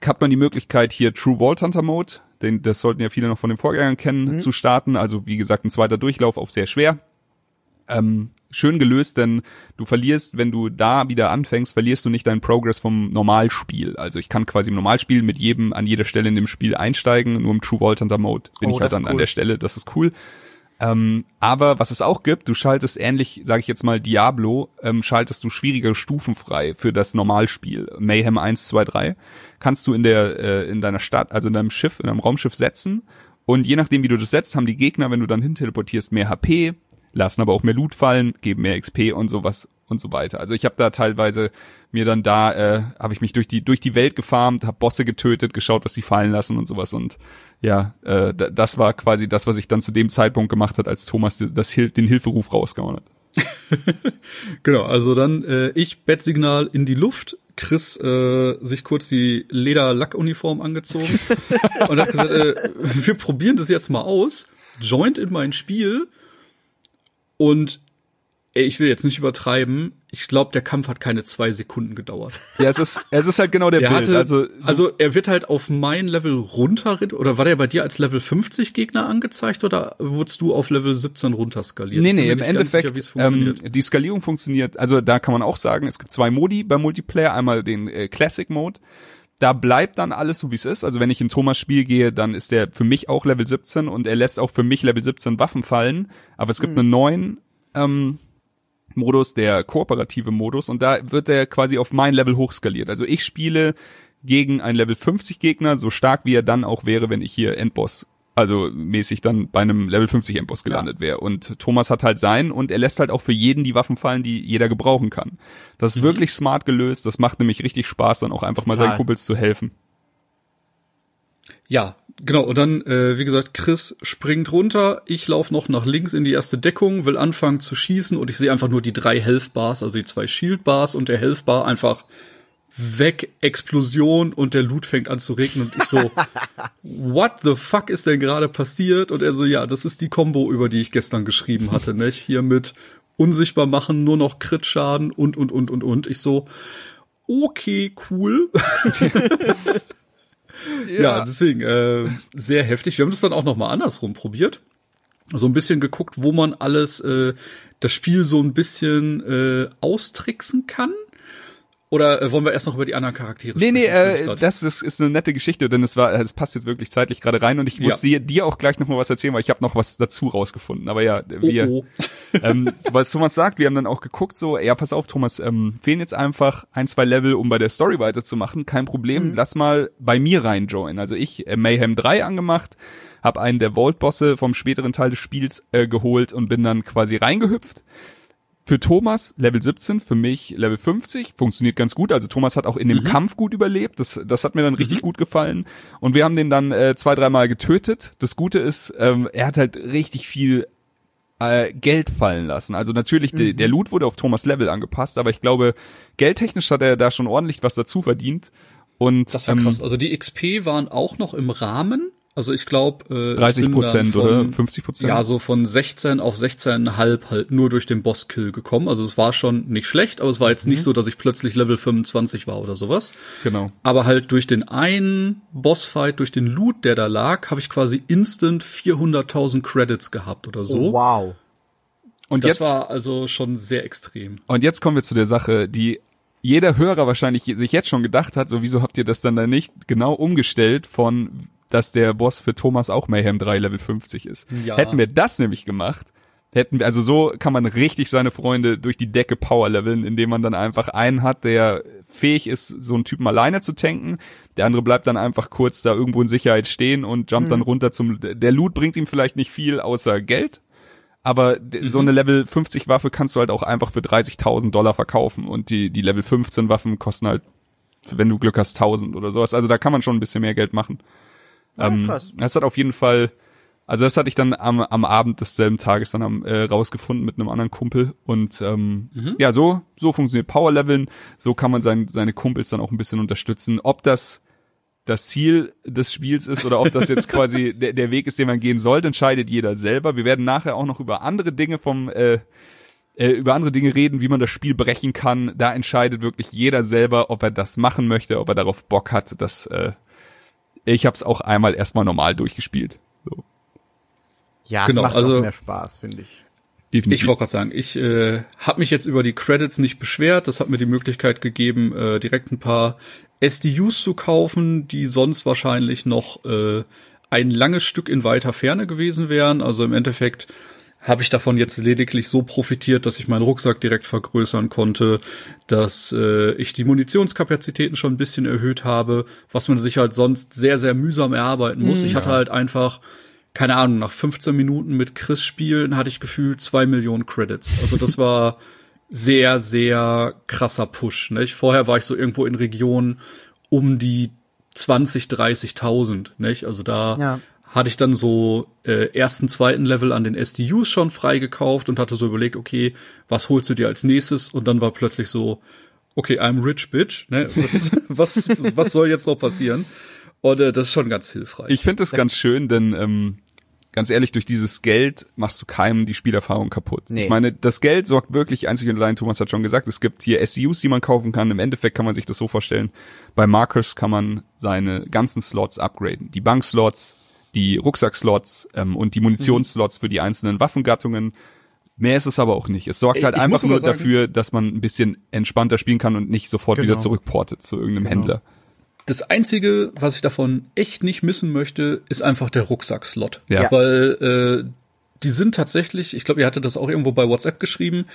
hat man die Möglichkeit hier True Vault Hunter Mode, den das sollten ja viele noch von den Vorgängern kennen, zu starten. Also wie gesagt, ein zweiter Durchlauf auf sehr schwer. Ähm, schön gelöst, denn du verlierst, wenn du da wieder anfängst, verlierst du nicht deinen Progress vom Normalspiel. Also ich kann quasi im Normalspiel mit jedem an jeder Stelle in dem Spiel einsteigen, nur im True Vault Hunter Mode bin Oh, ich halt dann an cool. der Stelle, das ist cool. Ähm, aber was es auch gibt, du schaltest ähnlich, sage ich jetzt mal, Diablo, ähm, schaltest du schwierige Stufen frei für das Normalspiel. Mayhem 1, 2, 3 kannst du in der äh, in deiner Stadt, also in deinem Schiff, in deinem Raumschiff setzen. Und je nachdem, wie du das setzt, haben die Gegner, wenn du dann hin teleportierst, mehr HP, lassen aber auch mehr Loot fallen, geben mehr XP und sowas und so weiter. Also ich habe da teilweise mir dann da äh, habe ich mich durch die durch die Welt gefarmt, habe Bosse getötet, geschaut, was sie fallen lassen und sowas und ja, äh, da- das war quasi das, was ich dann zu dem Zeitpunkt gemacht hat, als Thomas das, Hil- den Hilferuf rausgehauen hat. [LAUGHS] Genau, also dann äh, ich Bettsignal in die Luft, Chris äh, sich kurz die Lederlackuniform angezogen [LAUGHS] und hat gesagt, äh, wir probieren das jetzt mal aus, joint in mein Spiel und ey, ich will jetzt nicht übertreiben, ich glaube, der Kampf hat keine zwei Sekunden gedauert. Ja, es ist es ist halt genau der [LAUGHS] Er Bild. hatte, also also, er wird halt auf mein Level runter, oder war der bei dir als Level 50 Gegner angezeigt oder wurdest du auf Level 17 runterskaliert? Nee, Ich bin nee, mir im sicher, Endeffekt, wie es ähm, funktioniert. die Skalierung funktioniert, also da kann man auch sagen, es gibt zwei Modi beim Multiplayer, einmal den äh, Classic Mode, da bleibt dann alles so wie es ist, also wenn ich in Thomas Spiel gehe, dann ist der für mich auch Level 17 und er lässt auch für mich Level 17 Waffen fallen, aber es gibt einen neuen ähm, Modus, der kooperative Modus und da wird er quasi auf mein Level hochskaliert. Also ich spiele gegen einen Level 50 Gegner, so stark wie er dann auch wäre, wenn ich hier Endboss, also mäßig dann bei einem Level 50 Endboss gelandet wäre. Und Thomas hat halt sein und er lässt halt auch für jeden die Waffen fallen, die jeder gebrauchen kann. Das ist wirklich smart gelöst, das macht nämlich richtig Spaß, dann auch einfach mal Total. seinen Kumpels zu helfen. Ja, genau. Und dann, äh, wie gesagt, Chris springt runter. Ich laufe noch nach links in die erste Deckung, will anfangen zu schießen und ich sehe einfach nur die drei Health Bars, also die zwei Shield Bars und der Health Bar einfach weg, Explosion und der Loot fängt an zu regnen und ich so, [LAUGHS] what the fuck ist denn gerade passiert? Und er so, ja, das ist die Combo, über die ich gestern geschrieben hatte, [LAUGHS] nicht? Hier mit unsichtbar machen, nur noch Crit-Schaden und, und, und, und, und. Ich so, okay, cool. [LAUGHS] Ja, deswegen äh, sehr heftig. Wir haben das dann auch noch mal andersrum probiert. So ein bisschen geguckt, wo man alles äh, das Spiel so ein bisschen äh, austricksen kann. Oder äh, wollen wir erst noch über die anderen Charaktere Nee, nee, sprechen? Bin ich äh, grad- das ist, eine nette Geschichte, denn es war, es passt jetzt wirklich zeitlich gerade rein und ich muss Ja. dir, dir auch gleich noch mal was erzählen, weil ich habe noch was dazu rausgefunden. Aber ja, wir, oh, oh. [LAUGHS] ähm, was Thomas sagt, wir haben dann auch geguckt, so, ja, pass auf, Thomas, ähm, fehlen jetzt einfach ein, zwei Level, um bei der Story weiterzumachen. Kein Problem, lass mal bei mir rein joinen. Also ich äh, Mayhem 3 angemacht, habe einen der Vault-Bosse vom späteren Teil des Spiels äh, geholt und bin dann quasi reingehüpft. Für Thomas Level 17, für mich Level 50, funktioniert ganz gut. Also Thomas hat auch in dem Kampf gut überlebt. Das, das hat mir dann richtig gut gefallen. Und wir haben den dann äh, zwei, dreimal getötet. Das Gute ist, ähm, er hat halt richtig viel äh, Geld fallen lassen. Also natürlich, de, der Loot wurde auf Thomas Level angepasst, aber ich glaube, geldtechnisch hat er da schon ordentlich was dazu verdient. Und Das war ähm, krass. Also die XP waren auch noch im Rahmen. Also ich glaube äh, 30 sind dann Prozent von- oder 50 Prozent. Ja, so von 16 auf 16,5 halt nur durch den Bosskill gekommen. Also es war schon nicht schlecht, aber es war jetzt Mhm. nicht so, dass ich plötzlich Level 25 war oder sowas. genau. Aber halt durch den einen Bossfight, durch den Loot, der da lag, habe ich quasi instant 400.000 Credits gehabt oder so. Oh, wow. Und Das jetzt war also schon sehr extrem. Und jetzt kommen wir zu der Sache, die jeder Hörer wahrscheinlich sich jetzt schon gedacht hat, so wieso habt ihr das dann da nicht genau umgestellt von, dass der Boss für Thomas auch Mayhem 3 Level 50 ist. Ja. Hätten wir das nämlich gemacht, hätten wir, also so kann man richtig seine Freunde durch die Decke power leveln, indem man dann einfach einen hat, der fähig ist, so einen Typen alleine zu tanken. Der andere bleibt dann einfach kurz da irgendwo in Sicherheit stehen und jumpt dann runter zum, der Loot bringt ihm vielleicht nicht viel außer Geld, aber mhm. so eine Level 50 Waffe kannst du halt auch einfach für 30.000 Dollar verkaufen und die, die Level 15 Waffen kosten halt, wenn du Glück hast, 1000 oder sowas. Also da kann man schon ein bisschen mehr Geld machen. Ja, ähm, krass. Das hat auf jeden Fall, also das hatte ich dann am, am Abend desselben Tages dann am, äh, rausgefunden mit einem anderen Kumpel und ähm, mhm. ja, so so funktioniert Power-Leveln, so kann man sein, seine Kumpels dann auch ein bisschen unterstützen. Ob das das Ziel des Spiels ist oder ob das jetzt [LAUGHS] quasi der, der Weg ist, den man gehen sollte, entscheidet jeder selber. Wir werden nachher auch noch über andere Dinge vom äh, äh, über andere Dinge reden, wie man das Spiel brechen kann. Da entscheidet wirklich jeder selber, ob er das machen möchte, ob er darauf Bock hat. Das äh, ich habe es auch einmal erstmal normal durchgespielt. So. Ja, genau, es macht also mehr Spaß, finde ich. Definitiv. Ich wollte gerade sagen, ich äh, habe mich jetzt über die Credits nicht beschwert. Das hat mir die Möglichkeit gegeben, äh, direkt ein paar SDUs zu kaufen, die sonst wahrscheinlich noch äh, ein langes Stück in weiter Ferne gewesen wären. Also im Endeffekt habe ich davon jetzt lediglich so profitiert, dass ich meinen Rucksack direkt vergrößern konnte, dass äh, ich die Munitionskapazitäten schon ein bisschen erhöht habe, was man sich halt sonst sehr, sehr mühsam erarbeiten muss. Mhm. Ich hatte halt einfach, keine Ahnung, nach 15 Minuten mit Chris spielen hatte ich gefühlt zwei Millionen Credits. Also das war [LAUGHS] sehr, sehr krasser Push. Nicht? Vorher war ich so irgendwo in Regionen um die 20, 30.000. Nicht? Also da ja. Hatte ich dann so äh, ersten, zweiten Level an den SDUs schon freigekauft und hatte so überlegt, okay, was holst du dir als nächstes? Und dann war plötzlich so, okay, I'm rich bitch. Ne? [LAUGHS] Was, was, was soll jetzt noch passieren? Und äh, das ist schon ganz hilfreich. Ich finde das ganz schön, denn ähm, ganz ehrlich, durch dieses Geld machst du keinem die Spielerfahrung kaputt. Nee. Ich meine, das Geld sorgt wirklich einzig und allein, Thomas hat schon gesagt, es gibt hier SUs, die man kaufen kann. Im Endeffekt kann man sich das so vorstellen. Bei Markers kann man seine ganzen Slots upgraden. Die Bankslots, die Rucksackslots ähm, und die Munitionsslots für die einzelnen Waffengattungen. Mehr ist es aber auch nicht. Es sorgt halt ich einfach nur sagen, dafür, dass man ein bisschen entspannter spielen kann und nicht sofort genau. wieder zurückportet zu irgendeinem genau. Händler. Das einzige, was ich davon echt nicht missen möchte, ist einfach der Rucksackslot. Ja. Weil äh, die sind tatsächlich, ich glaube, ihr hattet das auch irgendwo bei WhatsApp geschrieben,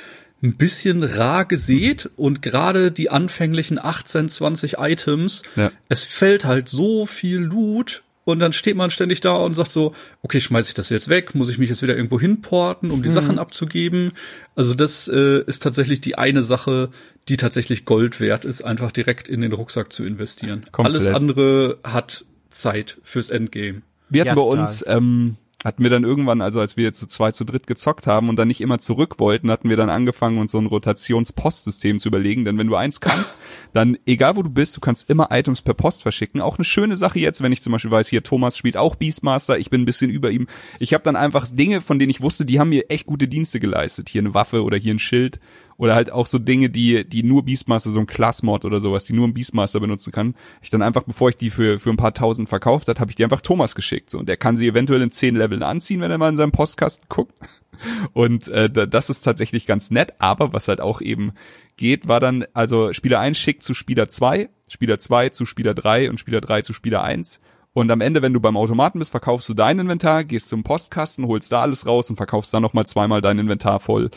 ein bisschen rar gesät und gerade die anfänglichen 18, 20 Items, ja. es fällt halt so viel Loot und dann steht man ständig da und sagt so, okay, schmeiß ich das jetzt weg? Muss ich mich jetzt wieder irgendwo hinporten, um die mhm. Sachen abzugeben? Also das äh, ist tatsächlich die eine Sache, die tatsächlich Gold wert ist, einfach direkt in den Rucksack zu investieren. Komplett. Alles andere hat Zeit fürs Endgame. Wir hatten ja, bei uns ähm, hatten wir dann irgendwann, also als wir zu zwei, zu dritt gezockt haben und dann nicht immer zurück wollten, hatten wir dann angefangen, uns so ein Rotationspostsystem zu überlegen. Denn wenn du eins kannst, [LAUGHS] dann egal wo du bist, du kannst immer Items per Post verschicken. Auch eine schöne Sache jetzt, wenn ich zum Beispiel weiß, hier Thomas spielt auch Beastmaster, ich bin ein bisschen über ihm. Ich habe dann einfach Dinge, von denen ich wusste, die haben mir echt gute Dienste geleistet. Hier eine Waffe oder hier ein Schild oder halt auch so Dinge, die, die nur Beastmaster, so ein Class-Mod oder sowas, die nur ein Beastmaster benutzen kann. Ich dann einfach, bevor ich die für, für ein paar tausend verkauft hat, habe ich die einfach Thomas geschickt. So. Und der kann sie eventuell in zehn Leveln anziehen, wenn er mal in seinem Postkasten guckt. [LAUGHS] Und äh, das ist tatsächlich ganz nett, aber was halt auch eben geht, war dann, also Spieler 1 schickt zu Spieler 2, Spieler 2 zu Spieler 3 und Spieler 3 zu Spieler 1. Und am Ende, wenn du beim Automaten bist, verkaufst du dein Inventar, gehst zum Postkasten, holst da alles raus und verkaufst dann nochmal zweimal dein Inventar voll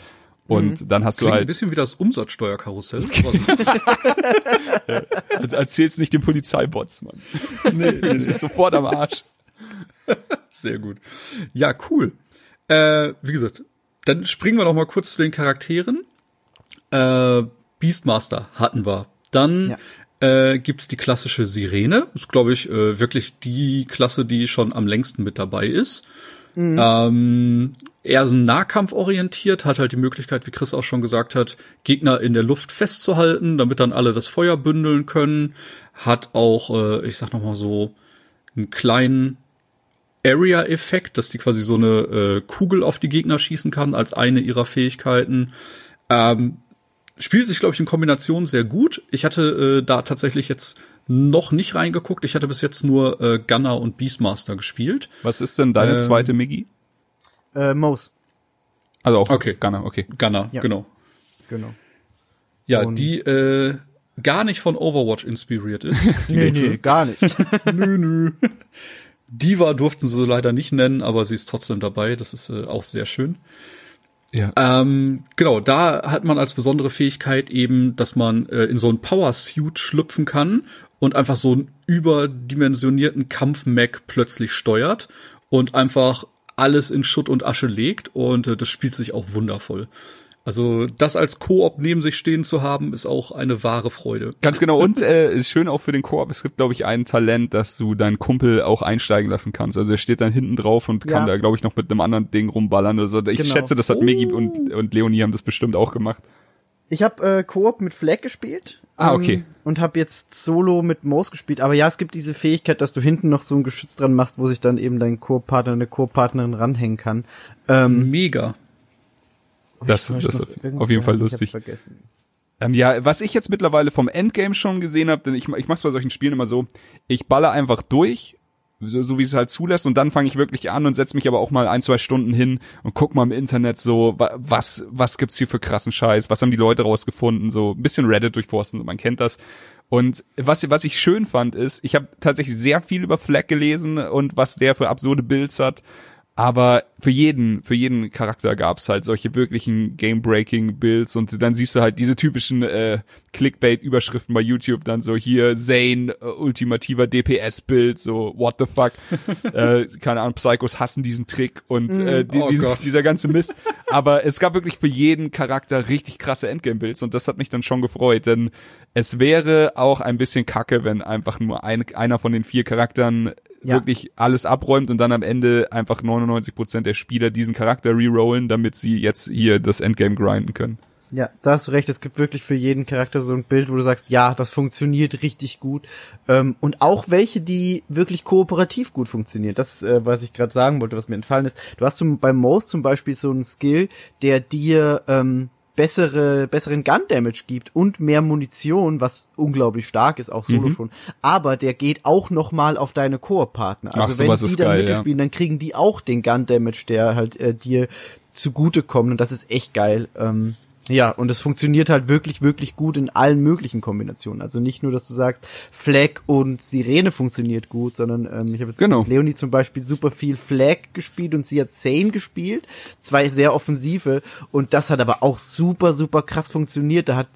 und mhm. dann hast Klingt du halt. ein bisschen wie das Umsatzsteuerkarussell. [LAUGHS] erzähl's nicht den Polizeibots, Mann. Nee, nee, nee. sofort am Arsch. Sehr gut. Ja, cool. Äh, wie gesagt, dann springen wir noch mal kurz zu den Charakteren. Äh, Beastmaster hatten wir. Dann ja. äh, gibt's die klassische Sirene. Ist, glaube ich, äh, wirklich die Klasse, die schon am längsten mit dabei ist. Mhm. Ähm, eher so Nahkampf orientiert, hat halt die Möglichkeit, wie Chris auch schon gesagt hat, Gegner in der Luft festzuhalten, damit dann alle das Feuer bündeln können. Hat auch, äh, ich sag noch mal so, einen kleinen Area-Effekt, dass die quasi so eine äh, Kugel auf die Gegner schießen kann als eine ihrer Fähigkeiten. Ähm, spielt sich, glaube ich, in Kombination sehr gut. Ich hatte äh, da tatsächlich jetzt noch nicht reingeguckt. Ich hatte bis jetzt nur äh, Gunner und Beastmaster gespielt. Was ist denn deine ähm, zweite Miggy? Äh, Mose. Also auch okay. Gunner, okay. Gunner, ja. genau. Genau. Ja, und die äh, gar nicht von Overwatch inspiriert ist. [LAUGHS] nee, nee, gar nicht. [LAUGHS] nö, nö. Diva durften sie leider nicht nennen, aber sie ist trotzdem dabei. Das ist äh, auch sehr schön. Ja. Ähm, genau, da hat man als besondere Fähigkeit eben, dass man äh, in so ein Power Suit schlüpfen kann und einfach so einen überdimensionierten Kampf-Mac plötzlich steuert und einfach alles in Schutt und Asche legt und äh, das spielt sich auch wundervoll. Also das als Koop neben sich stehen zu haben, ist auch eine wahre Freude. Ganz genau. [LAUGHS] Und äh, schön auch für den Koop, es gibt, glaube ich, ein Talent, dass du deinen Kumpel auch einsteigen lassen kannst. Also er steht dann hinten drauf und kann Ja. da, glaube ich, noch mit einem anderen Ding rumballern. Also ich Genau. schätze, das hat Miggy und, und Leonie haben das bestimmt auch gemacht. Ich habe äh, Koop mit Flag gespielt. Ah, okay. Ähm, und habe jetzt Solo mit Mouse gespielt. Aber ja, es gibt diese Fähigkeit, dass du hinten noch so ein Geschütz dran machst, wo sich dann eben dein Koop-Partner, eine Koop-Partnerin ranhängen kann. Ähm, Mega. Das, das ist auf jeden Fall lustig. vergessen. Ähm, ja, was ich jetzt mittlerweile vom Endgame schon gesehen habe, denn ich, ich mach's bei solchen Spielen immer so, ich baller einfach durch, so, so wie es halt zulässt, und dann fange ich wirklich an und setz mich aber auch mal ein, zwei Stunden hin und guck mal im Internet so, wa- was, was gibt's hier für krassen Scheiß, was haben die Leute rausgefunden, so ein bisschen Reddit durchforsten, man kennt das. Und was, was ich schön fand, ist, ich habe tatsächlich sehr viel über Flag gelesen und was der für absurde Builds hat. Aber für jeden, für jeden Charakter gab's halt solche wirklichen Game-Breaking-Builds und dann siehst du halt diese typischen äh, Clickbait-Überschriften bei YouTube, dann so hier Zane, äh, ultimativer DPS-Bild, so what the fuck. [LAUGHS] äh, keine Ahnung, Psychos hassen diesen Trick und äh, die, Oh diesen, dieser ganze Mist. [LAUGHS] Aber es gab wirklich für jeden Charakter richtig krasse Endgame-Builds und das hat mich dann schon gefreut, denn es wäre auch ein bisschen kacke, wenn einfach nur ein, einer von den vier Charakteren Ja. wirklich alles abräumt und dann am Ende einfach 99% der Spieler diesen Charakter rerollen, damit sie jetzt hier das Endgame grinden können. Ja, da hast du recht. Es gibt wirklich für jeden Charakter so ein Bild, wo du sagst, ja, das funktioniert richtig gut. Ähm, und auch welche, die wirklich kooperativ gut funktionieren. Das, äh, was ich gerade sagen wollte, was mir entfallen ist. Du hast zum, beim Most zum Beispiel so einen Skill, der dir ähm, bessere, besseren Gun Damage gibt und mehr Munition, was unglaublich stark ist, auch solo schon. Aber der geht auch noch mal auf deine Koop-Partner. Also Ach, wenn die dann geil, mitspielen, dann kriegen die auch den Gun Damage, der halt äh, dir zugutekommt. Und das ist echt geil. Ähm, ja, und es funktioniert halt wirklich, wirklich gut in allen möglichen Kombinationen. Also nicht nur, dass du sagst, Flag und Sirene funktioniert gut, sondern ähm, ich habe jetzt Genau. mit Leonie zum Beispiel super viel Flag gespielt und sie hat Sane gespielt. Zwei sehr offensive. Und das hat aber auch super, super krass funktioniert. Da hat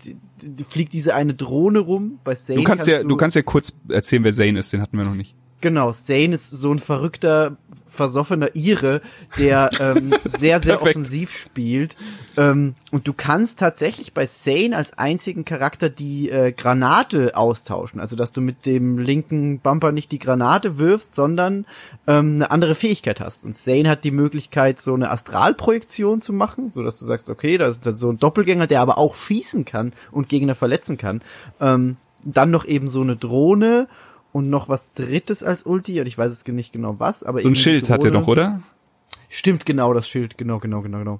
fliegt diese eine Drohne rum. Bei Sane Du kannst ja, du kannst ja kurz erzählen, wer Zane ist, den hatten wir noch nicht. Genau, Zane ist so ein verrückter, versoffener Ire, der ähm, [LAUGHS] sehr, sehr offensiv spielt. Ähm, und du kannst tatsächlich bei Zane als einzigen Charakter die äh, Granate austauschen. Also, dass du mit dem linken Bumper nicht die Granate wirfst, sondern ähm, eine andere Fähigkeit hast. Und Zane hat die Möglichkeit, so eine Astralprojektion zu machen, so dass du sagst, okay, da ist dann so ein Doppelgänger, der aber auch schießen kann und Gegner verletzen kann. Ähm, dann noch eben so eine Drohne und noch was Drittes als Ulti, und ich weiß es nicht genau was, aber So ein Schild hat er doch, oder? Stimmt, genau, das Schild, genau, genau, genau, genau.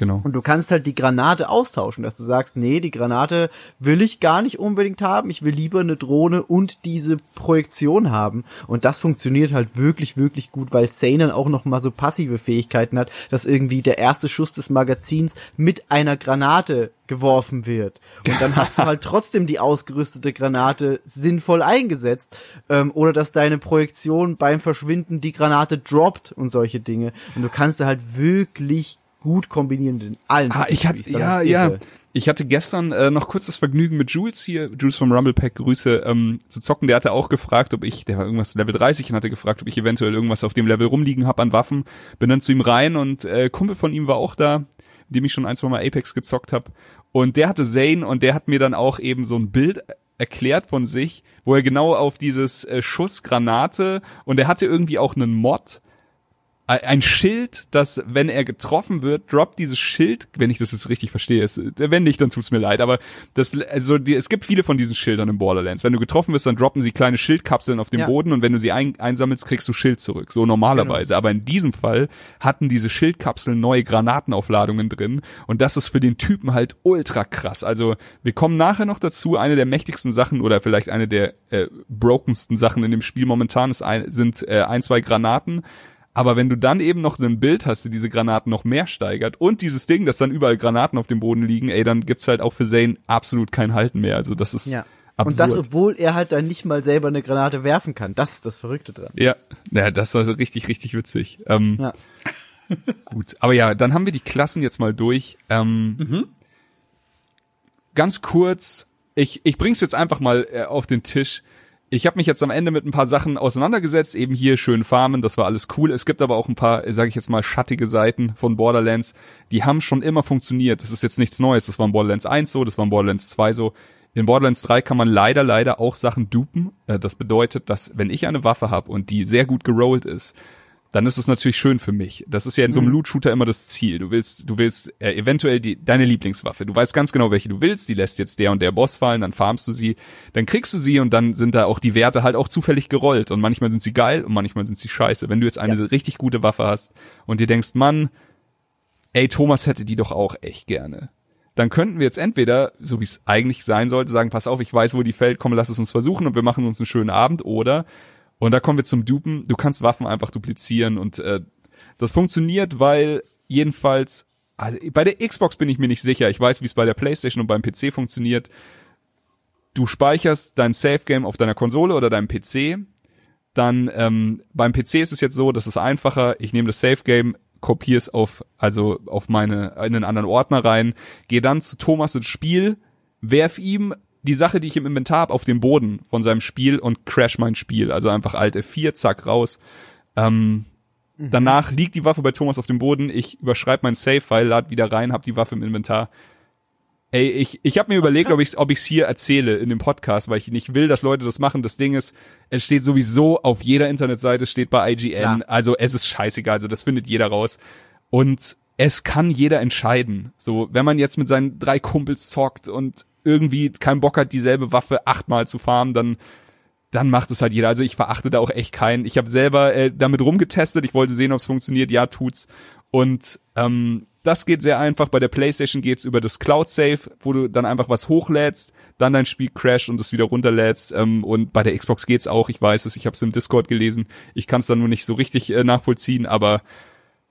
Genau. Und du kannst halt die Granate austauschen, dass du sagst, nee, die Granate will ich gar nicht unbedingt haben, ich will lieber eine Drohne und diese Projektion haben. Und das funktioniert halt wirklich, wirklich gut, weil Sane dann auch noch mal so passive Fähigkeiten hat, dass irgendwie der erste Schuss des Magazins mit einer Granate geworfen wird. Und dann hast du [LAUGHS] halt trotzdem die ausgerüstete Granate sinnvoll eingesetzt. Ähm, oder dass deine Projektion beim Verschwinden die Granate droppt und solche Dinge. Und du kannst da halt wirklich gut kombinieren in allen Ah, ich hatte, ja, ja. Ich hatte gestern äh, noch kurz das Vergnügen mit Jules hier, Jules vom Rumble Pack, Grüße, ähm, zu zocken. Der hatte auch gefragt, ob ich, der war irgendwas Level 30 und hatte gefragt, ob ich eventuell irgendwas auf dem Level rumliegen hab an Waffen. Bin dann zu ihm rein und äh, Kumpel von ihm war auch da, mit dem ich schon ein, zwei Mal Apex gezockt hab. Und der hatte Zane und der hat mir dann auch eben so ein Bild erklärt von sich, wo er genau auf dieses äh, Schuss Granate und er hatte irgendwie auch einen Mod, ein Schild, das, wenn er getroffen wird, droppt dieses Schild, wenn ich das jetzt richtig verstehe, es, wenn nicht, dann tut's mir leid, aber das, also die, es gibt viele von diesen Schildern im Borderlands. Wenn du getroffen wirst, dann droppen sie kleine Schildkapseln auf dem Ja. Boden und wenn du sie ein, einsammelst, kriegst du Schild zurück. So normalerweise. Aber in diesem Fall hatten diese Schildkapseln neue Granatenaufladungen drin und das ist für den Typen halt ultra krass. Also wir kommen nachher noch dazu, eine der mächtigsten Sachen oder vielleicht eine der äh, brokensten Sachen in dem Spiel momentan ist ein, sind äh, ein, zwei Granaten. Aber wenn du dann eben noch ein Bild hast, die diese Granaten noch mehr steigert und dieses Ding, dass dann überall Granaten auf dem Boden liegen, ey, dann gibt's halt auch für Zane absolut kein Halten mehr. Also das ist Ja. absurd. Und das, obwohl er halt dann nicht mal selber eine Granate werfen kann. Das ist das Verrückte dran. ja, ja, das war so richtig, richtig witzig. Ähm, Ja. [LAUGHS] Gut, aber ja, dann haben wir die Klassen jetzt mal durch. Ähm, Ganz kurz, ich, ich bring's jetzt einfach mal äh, auf den Tisch. Ich habe mich jetzt am Ende mit ein paar Sachen auseinandergesetzt, eben hier schön farmen, das war alles cool. Es gibt aber auch ein paar, sage ich jetzt mal, schattige Seiten von Borderlands, die haben schon immer funktioniert. Das ist jetzt nichts Neues. Das war in Borderlands 1 so, das war in Borderlands 2 so. In Borderlands 3 kann man leider, leider auch Sachen dupen. Äh, das bedeutet, dass wenn ich eine Waffe habe und die sehr gut gerollt ist, dann ist es natürlich schön für mich. Das ist ja in so einem mhm. Loot-Shooter immer das Ziel. Du willst, du willst äh, eventuell die, deine Lieblingswaffe. Du weißt ganz genau, welche du willst. Die lässt jetzt der und der Boss fallen, dann farmst du sie, dann kriegst du sie und dann sind da auch die Werte halt auch zufällig gerollt. Und manchmal sind sie geil und manchmal sind sie scheiße. Wenn du jetzt eine ja. richtig gute Waffe hast und dir denkst, Mann, ey, Thomas hätte die doch auch echt gerne. Dann könnten wir jetzt entweder, so wie es eigentlich sein sollte, sagen, pass auf, ich weiß, wo die fällt, komm, lass es uns versuchen und wir machen uns einen schönen Abend. Oder und da kommen wir zum Dupen. Du kannst Waffen einfach duplizieren und äh, das funktioniert, weil jedenfalls also bei der Xbox bin ich mir nicht sicher. Ich weiß, wie es bei der PlayStation und beim PC funktioniert. Du speicherst dein Save Game auf deiner Konsole oder deinem PC. Dann ähm, beim PC ist es jetzt so, das ist einfacher. Ich nehme das Save Game, kopiere es auf also auf meine in einen anderen Ordner rein, gehe dann zu Thomas ins Spiel, werf ihm die Sache, die ich im Inventar habe, auf den Boden von seinem Spiel und crash mein Spiel. Also einfach Alt F4, zack, raus. Ähm, mhm. Danach liegt die Waffe bei Thomas auf dem Boden. Ich überschreibe mein Save-File, lad wieder rein, hab die Waffe im Inventar. Ey, ich, ich habe mir überlegt, Ach, ob ich ob ich's hier erzähle in dem Podcast, weil ich nicht will, dass Leute das machen. Das Ding ist, es steht sowieso auf jeder Internetseite, steht bei IGN. Klar. Also es ist scheißegal, also das findet jeder raus. Und es kann jeder entscheiden. So, wenn man jetzt mit seinen drei Kumpels zockt und irgendwie keinen Bock hat, dieselbe Waffe achtmal zu farmen, dann dann macht es halt jeder. Also ich verachte da auch echt keinen. Ich habe selber äh, damit rumgetestet. Ich wollte sehen, ob es funktioniert. Ja, tut's. Und ähm, das geht sehr einfach. Bei der PlayStation geht's über das Cloud Save, wo du dann einfach was hochlädst, dann dein Spiel crasht und es wieder runterlädst. Ähm, und bei der Xbox geht's auch. Ich weiß es. Ich habe es im Discord gelesen. Ich kann es dann nur nicht so richtig äh, nachvollziehen. Aber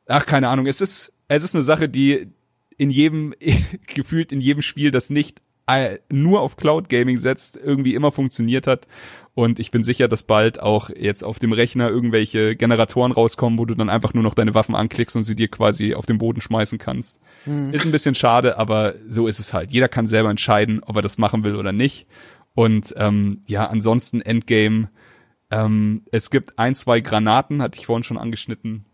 ach, keine Ahnung. Es ist es ist eine Sache, die in jedem [LAUGHS] gefühlt in jedem Spiel, das nicht nur auf Cloud Gaming setzt, irgendwie immer funktioniert hat. Und ich bin sicher, dass bald auch jetzt auf dem Rechner irgendwelche Generatoren rauskommen, wo du dann einfach nur noch deine Waffen anklickst und sie dir quasi auf den Boden schmeißen kannst. Mhm. Ist ein bisschen schade, aber so ist es halt. Jeder kann selber entscheiden, ob er das machen will oder nicht. Und ähm, ja, ansonsten Endgame. Ähm, es gibt ein, zwei Granaten, hatte ich vorhin schon angeschnitten,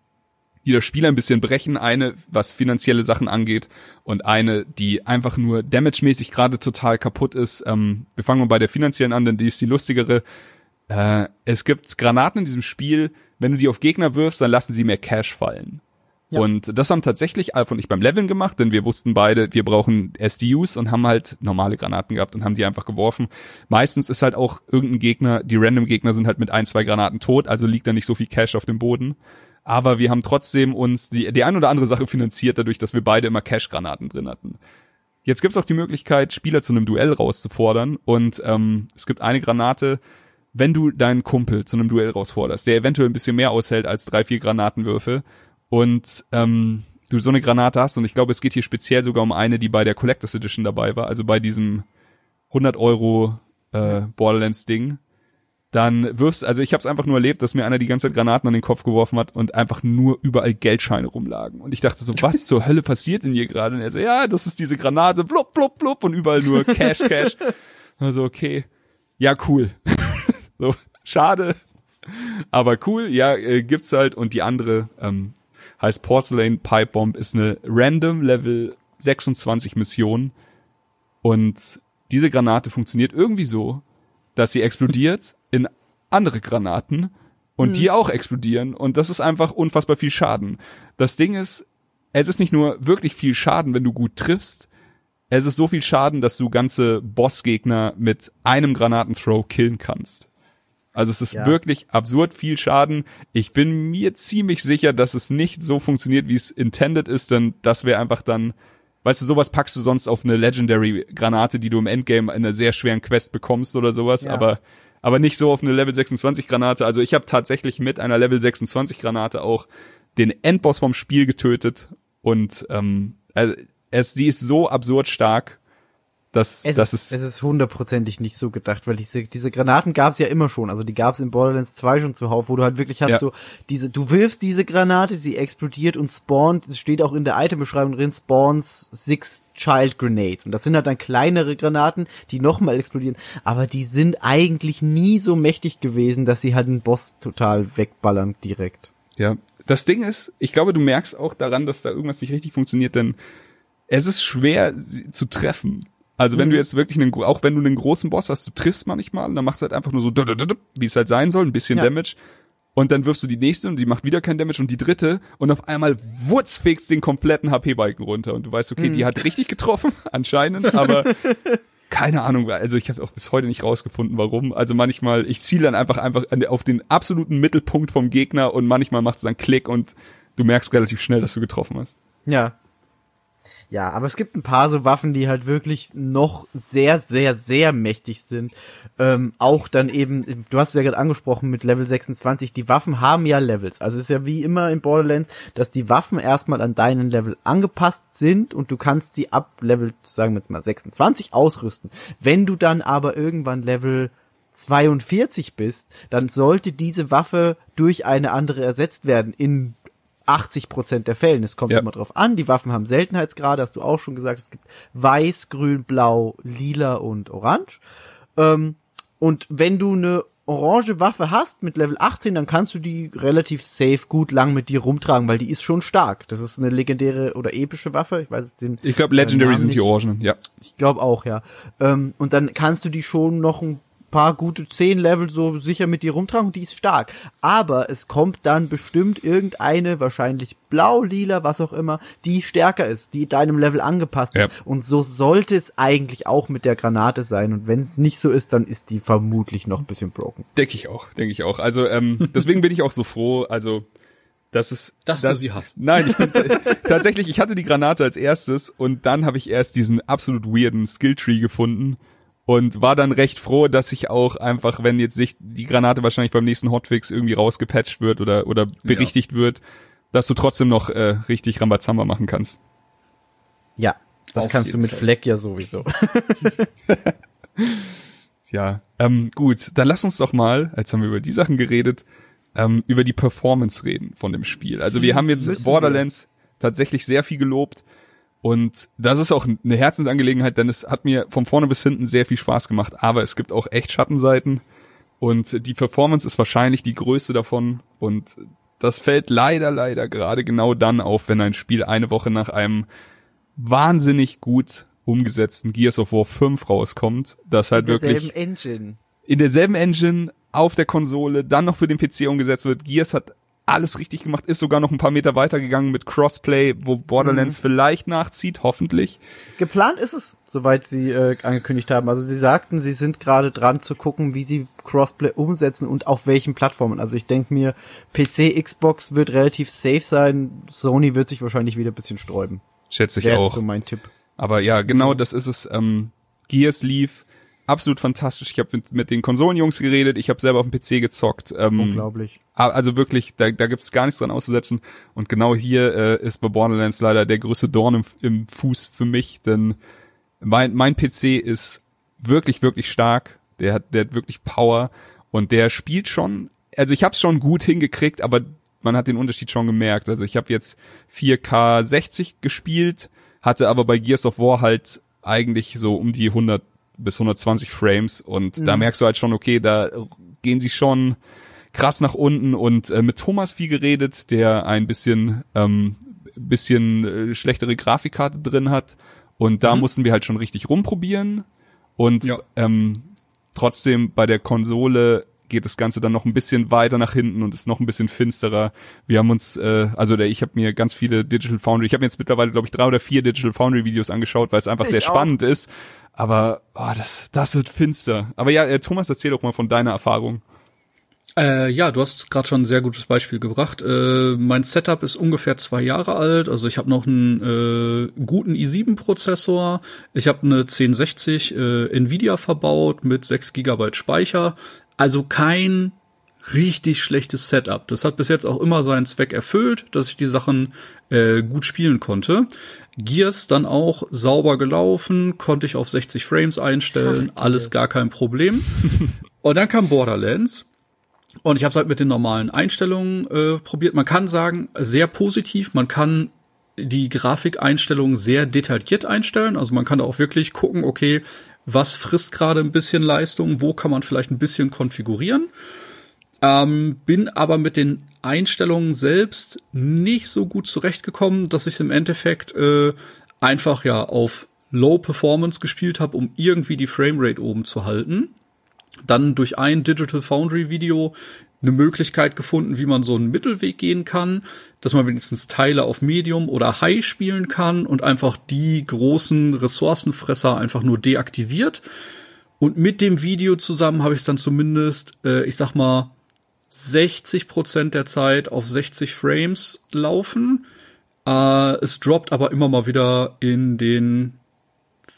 die das Spiel ein bisschen brechen. Eine, was finanzielle Sachen angeht und eine, die einfach nur damage-mäßig gerade total kaputt ist. Ähm, wir fangen mal bei der finanziellen an, denn die ist die lustigere. Äh, es gibt Granaten in diesem Spiel, wenn du die auf Gegner wirfst, dann lassen sie mehr Cash fallen. Ja. Und das haben tatsächlich Alf und ich beim Leveln gemacht, denn wir wussten beide, wir brauchen SDUs und haben halt normale Granaten gehabt und haben die einfach geworfen. Meistens ist halt auch irgendein Gegner, die random Gegner sind halt mit ein, zwei Granaten tot, also liegt da nicht so viel Cash auf dem Boden aber wir haben trotzdem uns die, die ein oder andere Sache finanziert, dadurch, dass wir beide immer Cash-Granaten drin hatten. Jetzt gibt's auch die Möglichkeit, Spieler zu einem Duell rauszufordern. Und ähm, es gibt eine Granate, wenn du deinen Kumpel zu einem Duell rausforderst, der eventuell ein bisschen mehr aushält als drei, vier Granatenwürfe und ähm, du so eine Granate hast. Und ich glaube, es geht hier speziell sogar um eine, die bei der Collectors Edition dabei war, also bei diesem 100 Euro äh, Borderlands Ding, dann wirfst, also ich habe es einfach nur erlebt, dass mir einer die ganze Zeit Granaten an den Kopf geworfen hat und einfach nur überall Geldscheine rumlagen. Und ich dachte so, was zur Hölle passiert denn hier gerade? Und er so, ja, das ist diese Granate, blub, blub, blub und überall nur Cash, Cash. [LAUGHS] Also okay, ja, cool. [LAUGHS] so, schade, aber cool, ja, äh, gibt's halt. Und die andere ähm, heißt Porcelain Pipe Bomb, ist eine random Level 26 Mission. Und diese Granate funktioniert irgendwie so, dass sie explodiert in andere Granaten und mhm. die auch explodieren und das ist einfach unfassbar viel Schaden. Das Ding ist, es ist nicht nur wirklich viel Schaden, wenn du gut triffst, es ist so viel Schaden, dass du ganze Bossgegner mit einem Granatenthrow killen kannst. Also es ist ja. wirklich absurd viel Schaden. Ich bin mir ziemlich sicher, dass es nicht so funktioniert, wie es intended ist, denn das wäre einfach dann, weißt du, sowas packst du sonst auf eine Legendary Granate, die du im Endgame in einer sehr schweren Quest bekommst oder sowas, ja. aber aber nicht so auf eine Level 26 Granate. Also ich habe tatsächlich mit einer Level 26 Granate auch den Endboss vom Spiel getötet und ähm, also es, sie ist so absurd stark, Das, Es, das ist, es ist hundertprozentig nicht so gedacht, weil diese, diese Granaten gab's ja immer schon. Also die gab's in Borderlands 2 schon zuhauf, wo du halt wirklich hast Ja. so diese, du wirfst diese Granate, sie explodiert und spawnt, es steht auch in der Itembeschreibung drin, spawns six Child Grenades. Und das sind halt dann kleinere Granaten, die nochmal explodieren. Aber die sind eigentlich nie so mächtig gewesen, dass sie halt einen Boss total wegballern direkt. ja. Das Ding ist, ich glaube, du merkst auch daran, dass da irgendwas nicht richtig funktioniert, denn es ist schwer sie zu treffen. Also wenn du jetzt wirklich einen, auch wenn du einen großen Boss hast, du triffst manchmal, dann machst du halt einfach nur so, wie es halt sein soll, ein bisschen Ja. Damage. Und dann wirfst du die nächste und die macht wieder kein Damage und die dritte und auf einmal wurzfegst den kompletten HP-Balken runter und du weißt, okay, die hat richtig getroffen, [LAUGHS] anscheinend, aber [LAUGHS] keine Ahnung, also ich habe auch bis heute nicht rausgefunden, warum. Also manchmal, ich ziele dann einfach einfach auf den absoluten Mittelpunkt vom Gegner und manchmal macht es dann Klick und du merkst relativ schnell, dass du getroffen hast. Ja. Ja, aber es gibt ein paar so Waffen, die halt wirklich noch sehr, sehr, sehr mächtig sind. Ähm, auch dann eben, du hast es ja gerade angesprochen mit Level 26, die Waffen haben ja Levels. Also es ist ja wie immer in Borderlands, dass die Waffen erstmal an deinen Level angepasst sind und du kannst sie ab Level, sagen wir jetzt mal 26 ausrüsten. Wenn du dann aber irgendwann Level 42 bist, dann sollte diese Waffe durch eine andere ersetzt werden in 80 Prozent der Fällen. Es kommt Ja. immer drauf an. Die Waffen haben Seltenheitsgrade, hast du auch schon gesagt. Es gibt weiß, grün, blau, lila und orange. Ähm, und wenn du eine orange Waffe hast mit Level 18, dann kannst du die relativ safe gut lang mit dir rumtragen, weil die ist schon stark. Das ist eine legendäre oder epische Waffe. Ich weiß es den. Ich glaube, Legendary Namen sind die nicht. Orangenen, ja. Ich glaube auch, ja. Ähm, und dann kannst du die schon noch ein paar gute 10 Level so sicher mit dir rumtragen und die ist stark. Aber es kommt dann bestimmt irgendeine, wahrscheinlich blau, lila, was auch immer, die stärker ist, die deinem Level angepasst Ja. ist. Und so sollte es eigentlich auch mit der Granate sein. Und wenn es nicht so ist, dann ist die vermutlich noch ein bisschen broken. Denke ich auch, denke ich auch. Also ähm, [LAUGHS] deswegen bin ich auch so froh, also dass es Dass du sie hast. Nein, ich [LAUGHS] bin tatsächlich, ich hatte die Granate als erstes und dann habe ich erst diesen absolut weirden Skilltree gefunden und war dann recht froh, dass ich auch einfach, wenn jetzt sich die Granate wahrscheinlich beim nächsten Hotfix irgendwie rausgepatcht wird oder oder berichtigt wird, dass du trotzdem noch äh, richtig Rambazamba machen kannst. Ja, das Auf kannst du mit Fall. Fleck ja sowieso. [LAUGHS] Ja, ähm, gut, dann lass uns doch mal, als haben wir über die Sachen geredet, ähm, über die Performance reden von dem Spiel. Also wir haben jetzt Müssen Borderlands tatsächlich sehr viel gelobt und das ist auch eine Herzensangelegenheit, denn es hat mir von vorne bis hinten sehr viel Spaß gemacht, aber es gibt auch echt Schattenseiten und die Performance ist wahrscheinlich die größte davon und das fällt leider, leider gerade genau dann auf, wenn ein Spiel eine Woche nach einem wahnsinnig gut umgesetzten Gears of War 5 rauskommt, das halt wirklich Derselben Engine. in derselben Engine auf der Konsole dann noch für den PC umgesetzt wird. Gears hat alles richtig gemacht, ist sogar noch ein paar Meter weitergegangen mit Crossplay, wo Borderlands vielleicht nachzieht, hoffentlich. Geplant ist es, soweit sie äh, angekündigt haben. Also sie sagten, sie sind gerade dran zu gucken, wie sie Crossplay umsetzen und auf welchen Plattformen. Also ich denke mir, PC, Xbox wird relativ safe sein. Sony wird sich wahrscheinlich wieder ein bisschen sträuben. Schätze ich Wäre auch. so mein Tipp. Aber ja, genau das ist es. Ähm, Gears lief absolut fantastisch. Ich habe mit, mit den Konsolenjungs geredet, ich habe selber auf dem PC gezockt. Ähm, Unglaublich. Also wirklich, da, da gibt's gar nichts dran auszusetzen. Und genau hier äh, ist bei Borderlands leider der größte Dorn im, im Fuß für mich, denn mein, mein PC ist wirklich, wirklich stark. Der hat, der hat wirklich Power und der spielt schon. Also ich habe es schon gut hingekriegt, aber man hat den Unterschied schon gemerkt. Also ich habe jetzt 4K 60 gespielt, hatte aber bei Gears of War halt eigentlich so um die 100 bis 120 Frames und da merkst du halt schon, okay, da gehen sie schon krass nach unten und äh, mit Thomas viel geredet, der ein bisschen ähm, bisschen äh, schlechtere Grafikkarte drin hat und da mussten wir halt schon richtig rumprobieren und Ja. ähm, trotzdem bei der Konsole geht das Ganze dann noch ein bisschen weiter nach hinten und ist noch ein bisschen finsterer. Wir haben uns, äh, also der, ich habe mir ganz viele Digital Foundry, ich habe jetzt mittlerweile glaube ich drei oder vier Digital Foundry Videos angeschaut, weil es einfach Ich sehr auch. spannend ist. Aber oh, das, das wird finster. Aber ja, äh, Thomas, erzähl doch mal von deiner Erfahrung. Äh, ja, du hast gerade schon ein sehr gutes Beispiel gebracht. Äh, mein Setup ist ungefähr zwei Jahre alt. Also ich habe noch einen äh, guten i7-Prozessor. Ich habe eine 1060 äh, Nvidia verbaut mit 6 GB Speicher. Also kein richtig schlechtes Setup. Das hat bis jetzt auch immer seinen Zweck erfüllt, dass ich die Sachen äh, gut spielen konnte. Gears dann auch sauber gelaufen, konnte ich auf 60 Frames einstellen, Ach, alles gar kein Problem. [LAUGHS] und dann kam Borderlands. Und ich habe es halt mit den normalen Einstellungen äh, probiert. Man kann sagen, sehr positiv. Man kann die Grafikeinstellungen sehr detailliert einstellen. Also man kann da auch wirklich gucken, okay, was frisst gerade ein bisschen Leistung, wo kann man vielleicht ein bisschen konfigurieren. Ähm, bin aber mit den Einstellungen selbst nicht so gut zurechtgekommen, dass ich im Endeffekt äh, einfach ja auf Low Performance gespielt habe, um irgendwie die Framerate oben zu halten. Dann durch ein Digital Foundry Video eine Möglichkeit gefunden, wie man so einen Mittelweg gehen kann, dass man wenigstens Teile auf Medium oder High spielen kann und einfach die großen Ressourcenfresser einfach nur deaktiviert. Und mit dem Video zusammen habe ich es dann zumindest, äh, ich sag mal, 60 Prozent der Zeit auf 60 Frames laufen. Äh, es droppt aber immer mal wieder in den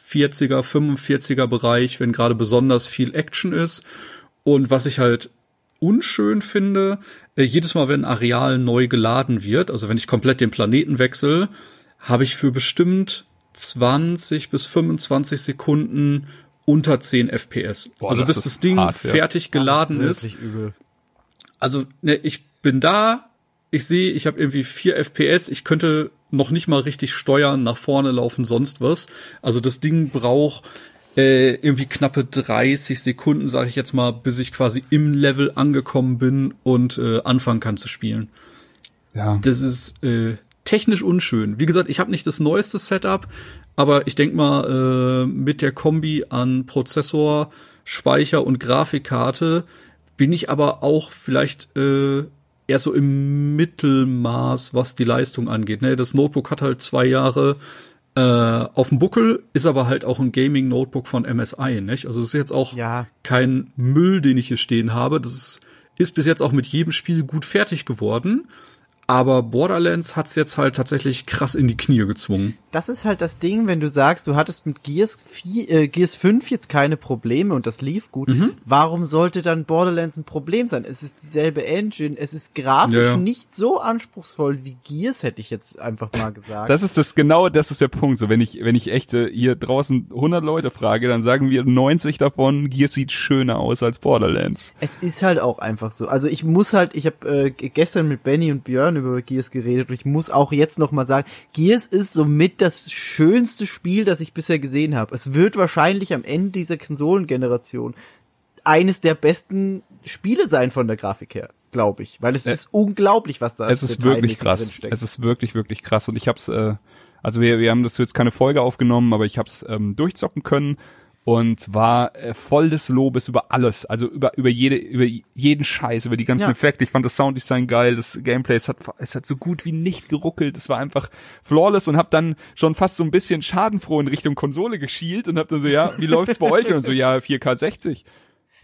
40er, 45er Bereich, wenn gerade besonders viel Action ist. Und was ich halt unschön finde, äh, jedes Mal, wenn ein Areal neu geladen wird, also wenn ich komplett den Planeten wechsle, habe ich für bestimmt 20 bis 25 Sekunden unter 10 FPS. Boah, also bis das Ding hart, fertig ja. geladen ist. ist. Also ne, ich bin da, ich sehe, ich habe irgendwie 4 FPS, ich könnte noch nicht mal richtig steuern, nach vorne laufen, sonst was. Also das Ding braucht äh, irgendwie knappe 30 Sekunden, sage ich jetzt mal, bis ich quasi im Level angekommen bin und äh, anfangen kann zu spielen. Ja. Das ist äh, technisch unschön. Wie gesagt, ich habe nicht das neueste Setup, aber ich denk mal, äh, mit der Kombi an Prozessor, Speicher und Grafikkarte bin ich aber auch vielleicht äh, eher so im Mittelmaß, was die Leistung angeht. Ne? Das Notebook hat halt zwei Jahre äh, auf dem Buckel, ist aber halt auch ein Gaming-Notebook von MSI, nicht? Also es ist jetzt auch ja. kein Müll, den ich hier stehen habe. Das ist, ist bis jetzt auch mit jedem Spiel gut fertig geworden. Aber Borderlands hat's jetzt halt tatsächlich krass in die Knie gezwungen. Das ist halt das Ding, wenn du sagst, du hattest mit Gears, 4, äh, Gears 5 jetzt keine Probleme und das lief gut. Mhm. Warum sollte dann Borderlands ein Problem sein? Es ist dieselbe Engine, es ist grafisch ja. nicht so anspruchsvoll wie Gears, hätte ich jetzt einfach mal gesagt. Das ist das genau, das ist der Punkt. So, wenn ich, wenn ich echte hier draußen 100 Leute frage, dann sagen wir 90 davon, Gears sieht schöner aus als Borderlands. Es ist halt auch einfach so. Also ich muss halt, ich habe äh, gestern mit Benny und Björn über Gears geredet und ich muss auch jetzt noch mal sagen, Gears ist somit das schönste Spiel, das ich bisher gesehen habe. Es wird wahrscheinlich am Ende dieser Konsolengeneration eines der besten Spiele sein von der Grafik her, glaube ich, weil es ja. ist unglaublich, was da Es ist wirklich krass. Es ist wirklich wirklich krass und ich hab's äh, also wir, wir haben das jetzt keine Folge aufgenommen, aber ich hab's ähm, durchzocken können und war äh, voll des Lobes über alles, also über über jede über jeden Scheiß, über die ganzen ja. Effekte. Ich fand das Sounddesign geil, das Gameplay, es hat es hat so gut wie nicht geruckelt, es war einfach flawless und hab dann schon fast so ein bisschen schadenfroh in Richtung Konsole geschielt und hab dann so ja, wie läuft's bei euch und so ja 4K 60.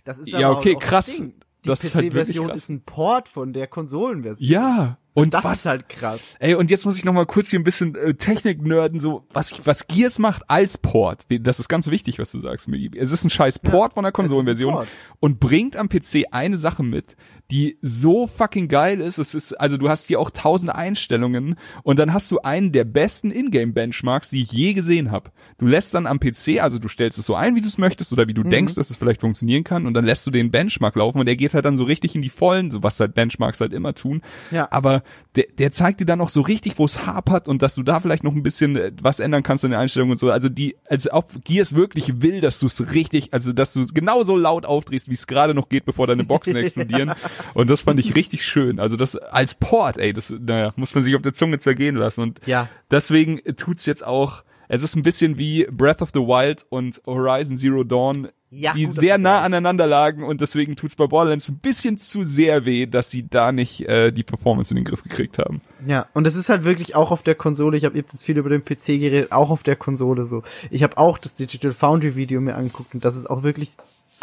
Das ist ja okay, krass. Die PC-Version halt ist ein Port von der Konsolenversion. Ja, und das was, ist halt krass. Ey, und jetzt muss ich noch mal kurz hier ein bisschen äh, Technik nerden, so was was Gears macht als Port. Das ist ganz wichtig, was du sagst, Migi. Es ist ein scheiß Port ja, von der Konsolenversion und bringt am PC eine Sache mit, die so fucking geil ist. Es ist also du hast hier auch tausend Einstellungen und dann hast du einen der besten Ingame Benchmarks, die ich je gesehen habe. Du lässt dann am PC, also du stellst es so ein, wie du es möchtest oder wie du mhm. denkst, dass es vielleicht funktionieren kann und dann lässt du den Benchmark laufen und der geht halt dann so richtig in die Vollen, so was halt Benchmarks halt immer tun. Ja. Aber der, der zeigt dir dann auch so richtig, wo es hapert und dass du da vielleicht noch ein bisschen äh, was ändern kannst in der Einstellung und so. Also die, als ob Gears wirklich will, dass du es richtig, also dass du genauso laut aufdrehst, wie es gerade noch geht, bevor deine Boxen [LAUGHS] explodieren. Und das fand ich richtig schön. Also das als Port, ey, das, naja, muss man sich auf der Zunge zergehen lassen. Und ja. deswegen tut's jetzt auch, es ist ein bisschen wie Breath of the Wild und Horizon Zero Dawn ja, die sehr nah aneinander lagen und deswegen tut's bei Borderlands ein bisschen zu sehr weh, dass sie da nicht äh, die Performance in den Griff gekriegt haben. Ja, und es ist halt wirklich auch auf der Konsole, ich habe jetzt viel über den PC geredet, auch auf der Konsole so. Ich habe auch das Digital Foundry Video mir angeguckt und das ist auch wirklich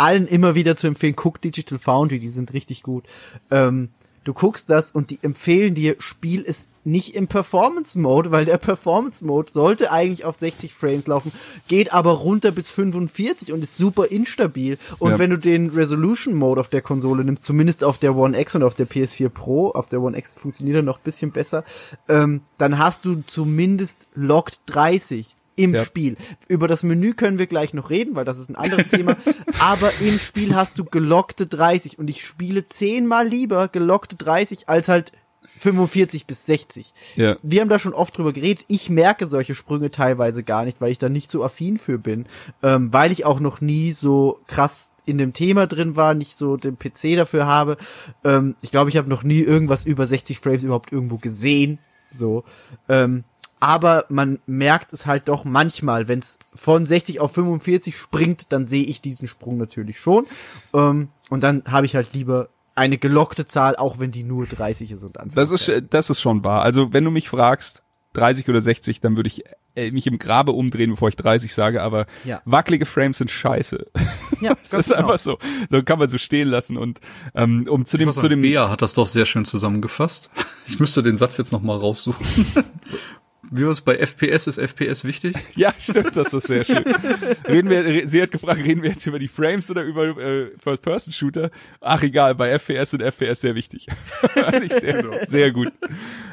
allen immer wieder zu empfehlen, guckt Digital Foundry, die sind richtig gut. Ähm, Du guckst das und die empfehlen dir, Spiel es nicht im Performance Mode, weil der Performance Mode sollte eigentlich auf 60 Frames laufen, geht aber runter bis 45 und ist super instabil. Und Ja. wenn du den Resolution Mode auf der Konsole nimmst, zumindest auf der One X und auf der PS4 Pro, auf der One X funktioniert er noch ein bisschen besser, ähm, dann hast du zumindest locked 30 im Ja. Spiel. Über das Menü können wir gleich noch reden, weil das ist ein anderes Thema. [LAUGHS] Aber im Spiel hast du gelockte 30 und ich spiele zehnmal lieber gelockte 30 als halt 45 bis 60. Ja. Wir haben da schon oft drüber geredet. Ich merke solche Sprünge teilweise gar nicht, weil ich da nicht so affin für bin, ähm, weil ich auch noch nie so krass in dem Thema drin war, nicht so den PC dafür habe. Ähm, ich glaube, ich habe noch nie irgendwas über 60 Frames überhaupt irgendwo gesehen. So. Ähm, aber man merkt es halt doch manchmal, wenn es von 60 auf 45 springt, dann sehe ich diesen Sprung natürlich schon. Ähm, und dann habe ich halt lieber eine gelockte Zahl, auch wenn die nur 30 ist und Das ist, das ist schon wahr. Also wenn du mich fragst, 30 oder 60, dann würde ich äh, mich im Grabe umdrehen, bevor ich 30 sage, aber Ja. wackelige Frames sind scheiße. ja, [LAUGHS] Das ist genau. einfach so. So kann man so stehen lassen und ähm, um zu dem, zu dem Bea hat das doch sehr schön zusammengefasst. [LAUGHS] Ich müsste den Satz jetzt noch mal raussuchen. [LAUGHS] Wie war es bei FPS? Ist FPS wichtig? [LAUGHS] Ja, stimmt, das ist sehr schön. Reden wir, sie hat gefragt, reden wir jetzt über die Frames oder über äh, First-Person-Shooter? Ach egal, bei FPS sind FPS sehr wichtig. [LAUGHS] Ich sehr, sehr gut.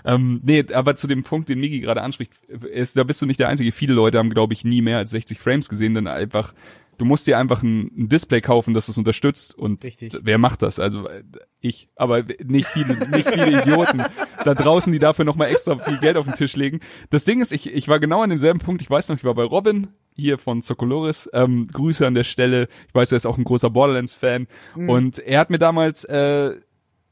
Ähm, nee, aber zu dem Punkt, den Migi gerade anspricht, ist, da bist du nicht der Einzige. Viele Leute haben, glaube ich, nie mehr als 60 Frames gesehen, denn einfach Du musst dir einfach ein, ein Display kaufen, das es unterstützt und Richtig. wer macht das? Also äh, ich, aber nicht viele, nicht viele Idioten da draußen, die dafür nochmal extra viel Geld auf den Tisch legen. Das Ding ist, ich, ich war genau an demselben Punkt. Ich weiß noch, ich war bei Robin hier von Zocoloris. Ähm, Grüße an der Stelle. Ich weiß, er ist auch ein großer Borderlands-Fan und er hat mir damals äh,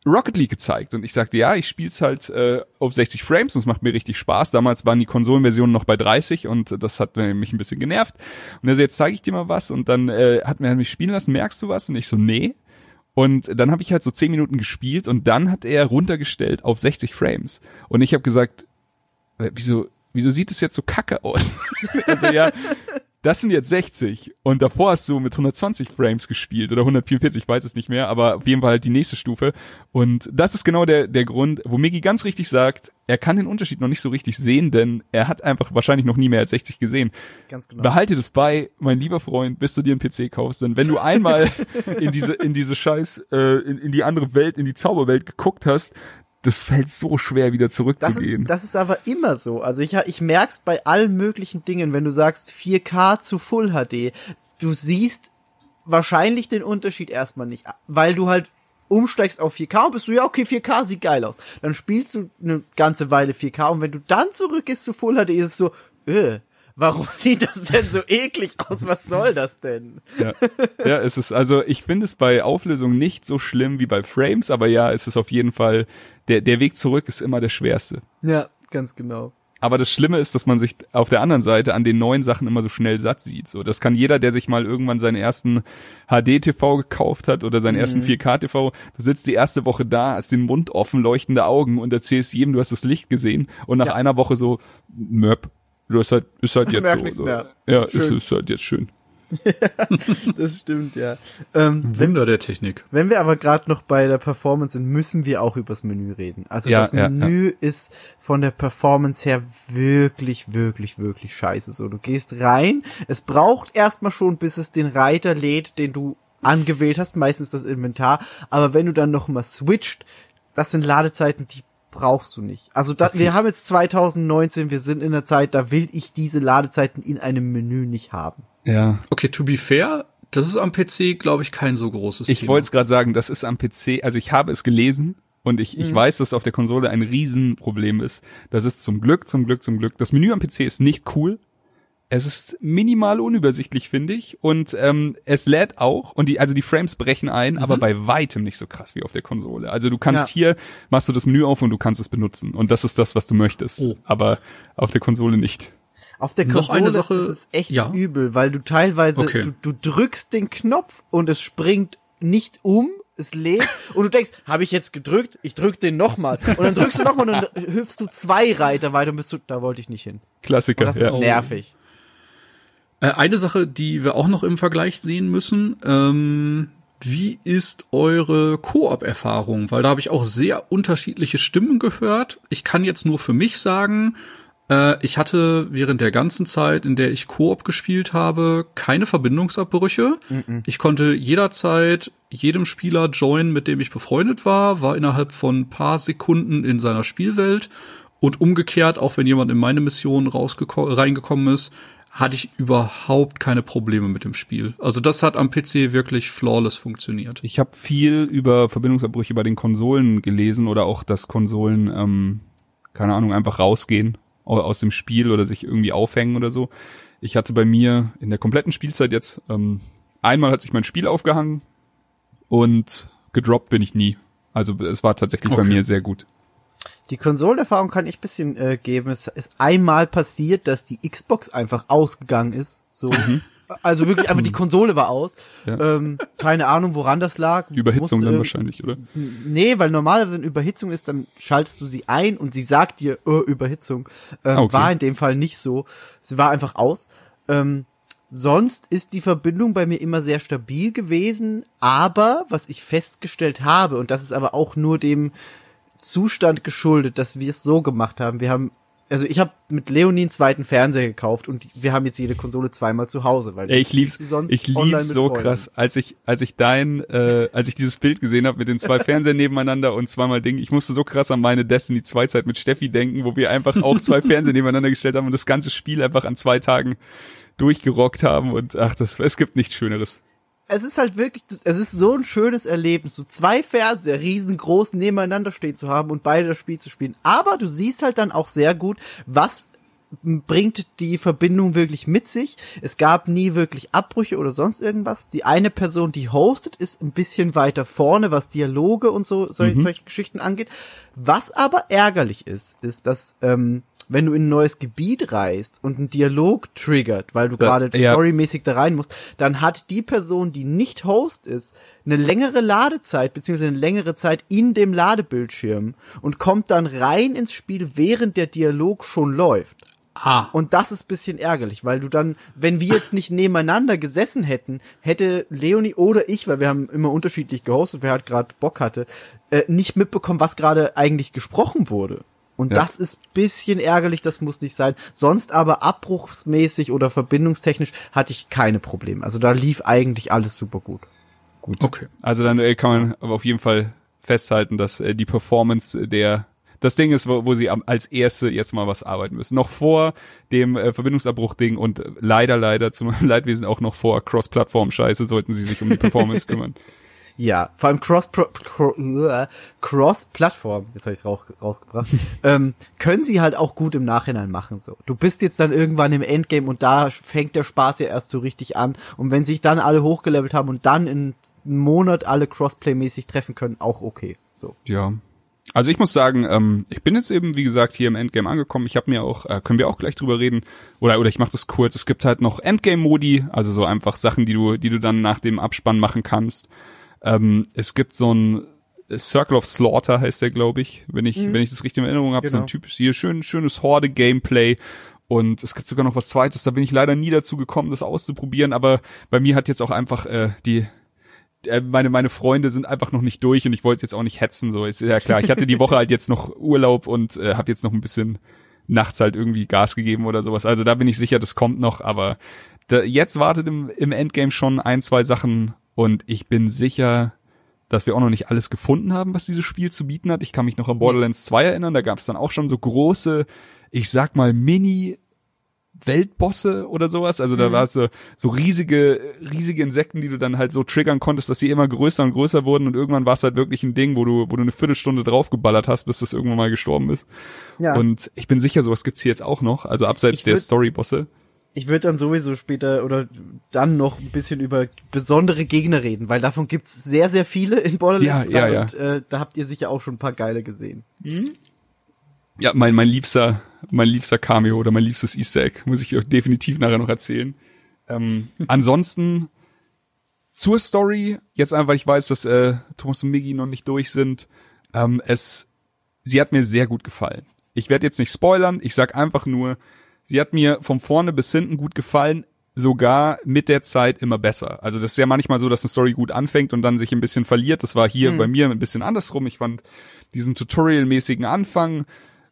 Rocket League gezeigt und ich sagte, ja, ich spiel's halt äh, auf 60 Frames und es macht mir richtig Spaß. Damals waren die Konsolenversionen noch bei 30 und das hat mich ein bisschen genervt. Und er so, jetzt zeige ich dir mal was und dann äh, hat er mich spielen lassen, merkst du was? Und ich so, nee. Und dann habe ich halt so 10 Minuten gespielt und dann hat er runtergestellt auf 60 Frames. Und ich habe gesagt, äh, wieso, wieso sieht es jetzt so kacke aus? [LAUGHS] also ja, das sind jetzt 60 und davor hast du mit 120 Frames gespielt oder 144, ich weiß es nicht mehr, aber auf jeden Fall halt die nächste Stufe. Und das ist genau der, der Grund, wo Migi ganz richtig sagt, er kann den Unterschied noch nicht so richtig sehen, denn er hat einfach wahrscheinlich noch nie mehr als 60 gesehen. Ganz genau. Behalte das bei, mein lieber Freund, bis du dir einen PC kaufst, denn wenn du einmal [LAUGHS] in diese, in diese Scheiß, äh, in, in die andere Welt, in die Zauberwelt geguckt hast, das fällt so schwer wieder Das zurückzugehen. ist, das ist aber immer so. Also ich, ich merk's bei allen möglichen Dingen, wenn du sagst 4K zu Full HD, du siehst wahrscheinlich den Unterschied erstmal nicht, weil du halt umsteigst auf 4K und bist du, ja, okay, 4K sieht geil aus. Dann spielst du eine ganze Weile 4K und wenn du dann zurückgehst zu Full HD, ist es so, äh, warum [LAUGHS] sieht das denn so eklig aus? Was soll das denn? Ja. ja, es ist, also ich finde es bei Auflösung nicht so schlimm wie bei Frames, aber ja, es ist auf jeden Fall, der, der Weg zurück ist immer der schwerste. Ja, ganz genau. Aber das Schlimme ist, dass man sich auf der anderen Seite an den neuen Sachen immer so schnell satt sieht. So, das kann jeder, der sich mal irgendwann seinen ersten HD-TV gekauft hat oder seinen ersten 4K-TV. Du sitzt die erste Woche da, hast den Mund offen, leuchtende Augen und erzählst jedem, du hast das Licht gesehen. Und nach Ja. einer Woche so, Möp, du hast halt, ist halt [LAUGHS] jetzt so. so. Ja, ist, ist halt jetzt schön. [LAUGHS] Das stimmt, ja. Ähm, Wunder der Technik. Wenn wir aber gerade noch bei der Performance sind, müssen wir auch übers Menü reden. Also Ja, das ja, Menü ist von der Performance her wirklich, wirklich, wirklich scheiße. So, du gehst rein, es braucht erstmal schon, bis es den Reiter lädt, den du angewählt hast, meistens das Inventar. Aber wenn du dann noch mal switcht, das sind Ladezeiten, die brauchst du nicht. Also da, wir haben jetzt 2019, wir sind in der Zeit, da will ich diese Ladezeiten in einem Menü nicht haben. Ja. Okay, to be fair, das ist am PC, glaube ich, kein so großes Ich Thema. wollte es gerade sagen, das ist am PC, also ich habe es gelesen und ich, Mhm. ich weiß, dass auf der Konsole ein Riesenproblem ist. Das ist zum Glück, zum Glück, zum Glück. Das Menü am PC ist nicht cool. Es ist minimal unübersichtlich, finde ich. Und ähm, es lädt auch, und die, also die Frames brechen ein, aber bei weitem nicht so krass wie auf der Konsole. Also du kannst Ja. hier, machst du das Menü auf und du kannst es benutzen. Und das ist das, was du möchtest. Oh. Aber auf der Konsole nicht. Auf der Noch Konsole eine Sache- ist es echt ja. übel, weil du teilweise, Okay. du, du drückst den Knopf und es springt nicht um, es lädt [LAUGHS] und du denkst, habe ich jetzt gedrückt? Ich drück den nochmal. Und dann drückst du nochmal und dann [LAUGHS] hüpfst du zwei Reiter weiter und bist du, da wollte ich nicht hin. Klassiker. Und das ja. ist nervig. Äh, eine Sache, die wir auch noch im Vergleich sehen müssen, ähm, Wie ist eure Koop-Erfahrung? Weil da habe ich auch sehr unterschiedliche Stimmen gehört. Ich kann jetzt nur für mich sagen, äh, ich hatte während der ganzen Zeit, in der ich Koop gespielt habe, keine Verbindungsabbrüche. Mhm. Ich konnte jederzeit jedem Spieler joinen, mit dem ich befreundet war, war innerhalb von paar Sekunden in seiner Spielwelt und umgekehrt, auch wenn jemand in meine Mission reingekommen ist, hatte ich überhaupt keine Probleme mit dem Spiel. Also das hat am PC wirklich flawless funktioniert. Ich habe viel über Verbindungsabbrüche bei den Konsolen gelesen oder auch, dass Konsolen, ähm, keine Ahnung, einfach rausgehen aus dem Spiel oder sich irgendwie aufhängen oder so. Ich hatte bei mir in der kompletten Spielzeit jetzt, ähm, einmal hat sich mein Spiel aufgehangen und gedroppt bin ich nie. Also es war tatsächlich okay. bei mir sehr gut. Die Konsolenerfahrung kann ich bisschen äh, geben. Es ist einmal passiert, dass die Xbox einfach ausgegangen ist. So. Mhm. Also wirklich einfach die Konsole war aus. Ja. Ähm, keine Ahnung, woran das lag. Überhitzung Muss, dann wahrscheinlich, oder? Nee, weil normalerweise wenn Überhitzung ist, dann schaltest du sie ein und sie sagt dir, oh, Überhitzung. Ähm, ah, okay. War in dem Fall nicht so. Sie war einfach aus. Ähm, sonst ist die Verbindung bei mir immer sehr stabil gewesen. Aber was ich festgestellt habe, und das ist aber auch nur dem Zustand geschuldet, dass wir es so gemacht haben. Wir haben also ich habe mit Leonie einen zweiten Fernseher gekauft und wir haben jetzt jede Konsole zweimal zu Hause, weil Ey, ich lieb's, ich lieb's so Freunden. krass, als ich als ich dein äh, als ich dieses Bild gesehen habe mit den zwei [LAUGHS] Fernsehern nebeneinander und zweimal Ding, ich musste so krass an meine Destiny 2 Zeit mit Steffi denken, wo wir einfach auch zwei [LAUGHS] Fernseher nebeneinander gestellt haben und das ganze Spiel einfach an zwei Tagen durchgerockt haben und ach, das es gibt nichts schöneres es ist halt wirklich, es ist so ein schönes Erlebnis, so zwei Fernseher riesengroß nebeneinander stehen zu haben und beide das Spiel zu spielen. Aber du siehst halt dann auch sehr gut, was bringt die Verbindung wirklich mit sich. Es gab nie wirklich Abbrüche oder sonst irgendwas. Die eine Person, die hostet, ist ein bisschen weiter vorne, was Dialoge und so solche, mhm. solche Geschichten angeht. Was aber ärgerlich ist, ist, dass ähm, wenn du in ein neues Gebiet reist und ein Dialog triggert, weil du gerade ja. storymäßig da rein musst, dann hat die Person, die nicht Host ist, eine längere Ladezeit, beziehungsweise eine längere Zeit in dem Ladebildschirm und kommt dann rein ins Spiel, während der Dialog schon läuft. Ah. Und das ist bisschen ärgerlich, weil du dann, wenn wir jetzt nicht nebeneinander gesessen hätten, hätte Leonie oder ich, weil wir haben immer unterschiedlich gehostet, wer halt gerade Bock hatte, äh, nicht mitbekommen, was gerade eigentlich gesprochen wurde. Und ja. das ist bisschen ärgerlich, das muss nicht sein. Sonst aber abbruchsmäßig oder verbindungstechnisch hatte ich keine Probleme. Also da lief eigentlich alles super gut. Gut. Okay. Also dann äh, kann man aber auf jeden Fall festhalten, dass äh, die Performance der das Ding ist, wo, wo sie als erste jetzt mal was arbeiten müssen. Noch vor dem äh, Verbindungsabbruch-Ding und leider, leider zum [LAUGHS] Leidwesen auch noch vor Cross-Plattform-Scheiße sollten sie sich um die Performance kümmern. [LAUGHS] Ja, vor allem Cross Cross Plattform, jetzt habe ich raus, rausgebracht, [LAUGHS] ähm, können sie halt auch gut im Nachhinein machen so. Du bist jetzt dann irgendwann im Endgame und da fängt der Spaß ja erst so richtig an und wenn sich dann alle hochgelevelt haben und dann in einem Monat alle Crossplay mäßig treffen können, auch okay. So. Ja. Also ich muss sagen, ähm, ich bin jetzt eben wie gesagt hier im Endgame angekommen. Ich habe mir auch, äh, können wir auch gleich drüber reden oder oder ich mache das kurz. Es gibt halt noch Endgame-Modi, also so einfach Sachen, die du die du dann nach dem Abspann machen kannst. Ähm, es gibt so ein Circle of Slaughter heißt der, glaube ich, wenn ich, mhm. wenn ich das richtig in Erinnerung habe, genau. so ein genau. typisch hier schön, schönes Horde-Gameplay. Und es gibt sogar noch was zweites, da bin ich leider nie dazu gekommen, das auszuprobieren, aber bei mir hat jetzt auch einfach äh, die äh, meine meine Freunde sind einfach noch nicht durch und ich wollte jetzt auch nicht hetzen so ist ja klar ich hatte die Woche halt jetzt noch Urlaub und äh, habe jetzt noch ein bisschen nachts halt irgendwie Gas gegeben oder sowas also da bin ich sicher das kommt noch aber da, jetzt wartet im, im Endgame schon ein zwei Sachen und ich bin sicher, dass wir auch noch nicht alles gefunden haben, was dieses Spiel zu bieten hat. Ich kann mich noch an Borderlands 2 erinnern, da gab es dann auch schon so große, ich sag mal, Mini Weltbosse oder sowas. Also da mhm. war es so, so riesige, riesige Insekten, die du dann halt so triggern konntest, dass sie immer größer und größer wurden und irgendwann war es halt wirklich ein Ding, wo du, wo du eine Viertelstunde draufgeballert hast, bis das irgendwann mal gestorben ist. Ja. Und ich bin sicher, sowas gibt's hier jetzt auch noch, also abseits der Storybosse ich würde dann sowieso später oder dann noch ein bisschen über besondere Gegner reden, weil davon gibt's sehr, sehr viele in Borderlands ja, 3 ja, ja. und äh, da habt ihr sicher auch schon ein paar geile gesehen. Mhm. Ja, mein, mein liebster, mein liebster Cameo oder mein liebstes Easter Egg, muss ich euch definitiv nachher noch erzählen. Ähm, [LAUGHS] ansonsten zur Story, jetzt einfach, weil ich weiß, dass äh, Thomas und Miggy noch nicht durch sind, ähm, es, sie hat mir sehr gut gefallen. Ich werde jetzt nicht spoilern, ich sag einfach nur, Sie hat mir von vorne bis hinten gut gefallen. sogar mit der Zeit immer besser. Also das ist ja manchmal so, dass eine Story gut anfängt und dann sich ein bisschen verliert. Das war hier Mhm. bei mir ein bisschen andersrum. Ich fand diesen Tutorial-mäßigen Anfang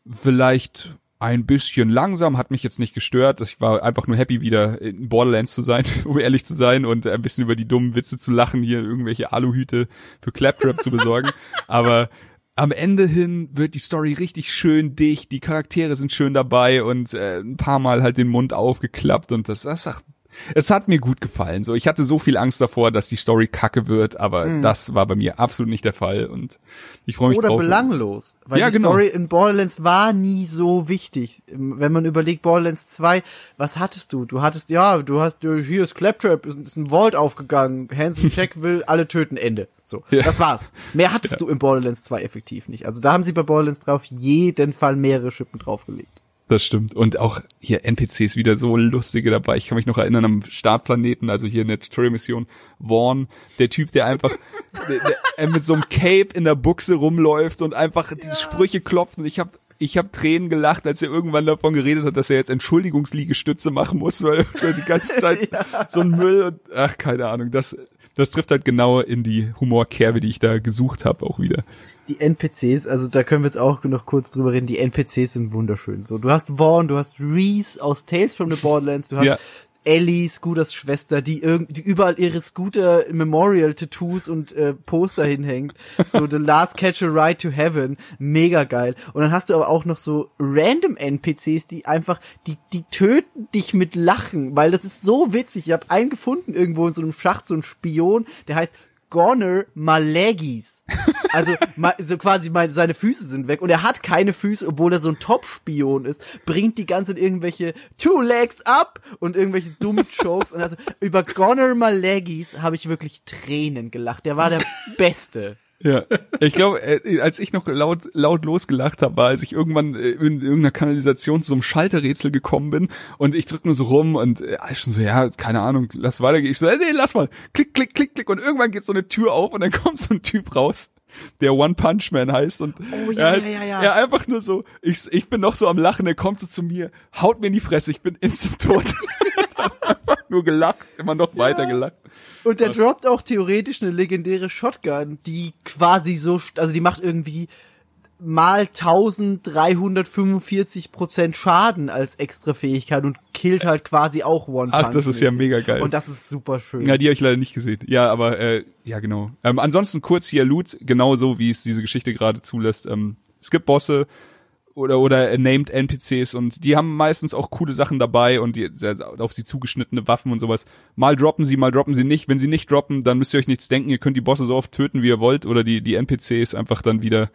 vielleicht ein bisschen langsam, hat mich jetzt nicht gestört. Ich war einfach nur happy, wieder in Borderlands zu sein, [LAUGHS] um ehrlich zu sein und ein bisschen über die dummen Witze zu lachen, hier irgendwelche Aluhüte für Claptrap zu besorgen. [LAUGHS] Aber am Ende hin wird die Story richtig schön dicht, die Charaktere sind schön dabei und äh, ein paar Mal halt den Mund aufgeklappt und das, das ach, es hat mir gut gefallen. So, ich hatte so viel Angst davor, dass die Story kacke wird, aber das war bei mir absolut nicht der Fall und ich freue mich Oder drauf. belanglos. Weil Ja, die genau. Story in Borderlands war nie so wichtig. Wenn man überlegt, Borderlands 2, was hattest du? Du hattest, ja, du hast, hier ist Claptrap, ist, ist ein Vault aufgegangen, Handsome Jack will [LAUGHS] alle töten, Ende. So, Ja. das war's. Mehr hattest du in Borderlands 2 effektiv nicht. Also da haben sie bei Borderlands 3 auf jeden Fall mehrere Schippen draufgelegt. Das stimmt. Und auch hier NPCs wieder so lustige dabei. Ich kann mich noch erinnern am Startplaneten, also hier in der Tutorial-Mission, Vaughn, der Typ, der einfach der, der, mit so einem Cape in der Buchse rumläuft und einfach die Sprüche klopft. Und ich habe ich hab Tränen gelacht, als er irgendwann davon geredet hat, dass er jetzt Entschuldigungsliegestütze machen muss, weil er die ganze Zeit [LAUGHS] so ein Müll und ach, keine Ahnung. Das, das trifft halt genau in die Humorkerbe, die ich da gesucht habe, auch wieder. Die NPCs, also da können wir jetzt auch noch kurz drüber reden, die NPCs sind wunderschön. So, du hast Vaughn, du hast Reese aus Tales from the Borderlands, du hast Ja. Ellie, Scooters Schwester, die irgend, die überall ihre Scooter Memorial Tattoos und äh, Poster hinhängt. So The Last Catch a Ride to Heaven, mega geil. Und dann hast du aber auch noch so random NPCs, die einfach, die die töten dich mit Lachen, weil das ist so witzig. Ich habe einen gefunden irgendwo in so einem Schacht, so ein Spion, der heißt Goner Malegis. Also ma- so quasi meine, seine Füße sind weg und er hat keine Füße, obwohl er so ein Top-Spion ist, bringt die ganze Zeit irgendwelche Two Legs Up und irgendwelche dummen Jokes und also über Goner Malegis habe ich wirklich Tränen gelacht. Der war der Beste. Ja, [LAUGHS] ich glaube, äh, als ich noch laut laut losgelacht habe, war, als ich irgendwann äh, in irgendeiner Kanalisation zu so einem Schalterrätsel gekommen bin und ich drück nur so rum und äh, ich schon so, ja, keine Ahnung, lass weitergehen. Ich so, nee, lass mal. Klick, klick, klick, klick und irgendwann geht so eine Tür auf und dann [LAUGHS] kommt so ein Typ raus, der One Punch Man heißt und Oh, ja, er, ja, ja, ja. er einfach nur so, ich, ich bin noch so am Lachen, er kommt so zu mir, haut mir in die Fresse, ich bin instant tot. [LAUGHS] [LAUGHS] nur gelacht, immer noch weiter gelacht. Und der droppt auch theoretisch eine legendäre Shotgun, die quasi so, also die macht irgendwie mal 1345 Prozent Schaden als extra Fähigkeit und killt halt quasi auch One Ach, Punch das ist ja mega geil. Und das ist super schön. Ja, die habe ich leider nicht gesehen. Ja, aber äh, ja, genau. Ähm, ansonsten kurz hier Loot, genauso wie es diese Geschichte gerade zulässt. Ähm, es gibt Bosse oder oder named NPCs und die haben meistens auch coole Sachen dabei und die, auf sie zugeschnittene Waffen und sowas. Mal droppen sie, mal droppen sie nicht. Wenn sie nicht droppen, dann müsst ihr euch nichts denken. Ihr könnt die Bosse so oft töten, wie ihr wollt oder die die NPCs einfach dann wieder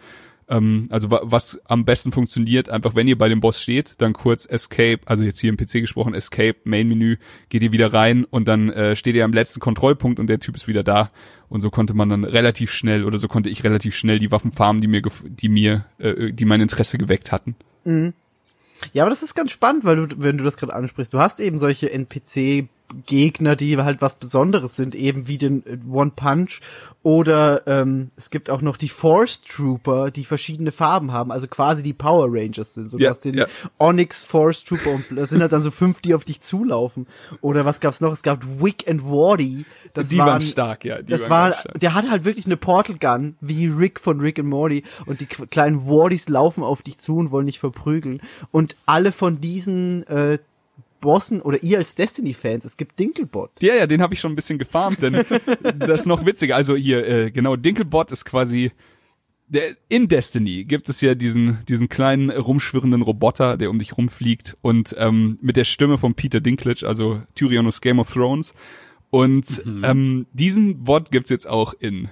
ähm, also wa was am besten funktioniert, einfach wenn ihr bei dem Boss steht, dann kurz Escape, also jetzt hier im PC gesprochen, Escape, Main-Menü, geht ihr wieder rein und dann äh, steht ihr am letzten Kontrollpunkt und der Typ ist wieder da. Und so konnte man dann relativ schnell oder so konnte ich relativ schnell die Waffen farmen, die mir, die mir, äh, die mein Interesse geweckt hatten. Ja, aber das ist ganz spannend, weil du, wenn du das gerade ansprichst, du hast eben solche NPC-Gegner, die halt was Besonderes sind, eben wie den äh, One Punch oder ähm, es gibt auch noch die Force Trooper, die verschiedene Farben haben, also quasi die Power Rangers sind. So, Ja, hast den ja. Onyx Force Trooper und das sind halt dann so fünf, die auf dich zulaufen. Oder was gab's noch? Es gab Wick and Wardy. Das Die waren stark, ja, die das waren war, der hat halt wirklich eine Portal Gun, wie Rick von Rick and Morty. Und die kleinen Wardys laufen auf dich zu und wollen dich verprügeln. Und alle von diesen äh, Bossen oder ihr als Destiny-Fans, es gibt Dinkelbot. Ja, ja, den habe ich schon ein bisschen gefarmt, denn [LAUGHS] das ist noch witziger. Also hier, äh, genau, Dinkelbot ist quasi der, in Destiny gibt es ja diesen, diesen kleinen rumschwirrenden Roboter, der um dich rumfliegt und ähm, mit der Stimme von Peter Dinklage, also Tyrion aus Game of Thrones. Und ähm, diesen Bot gibt's jetzt auch in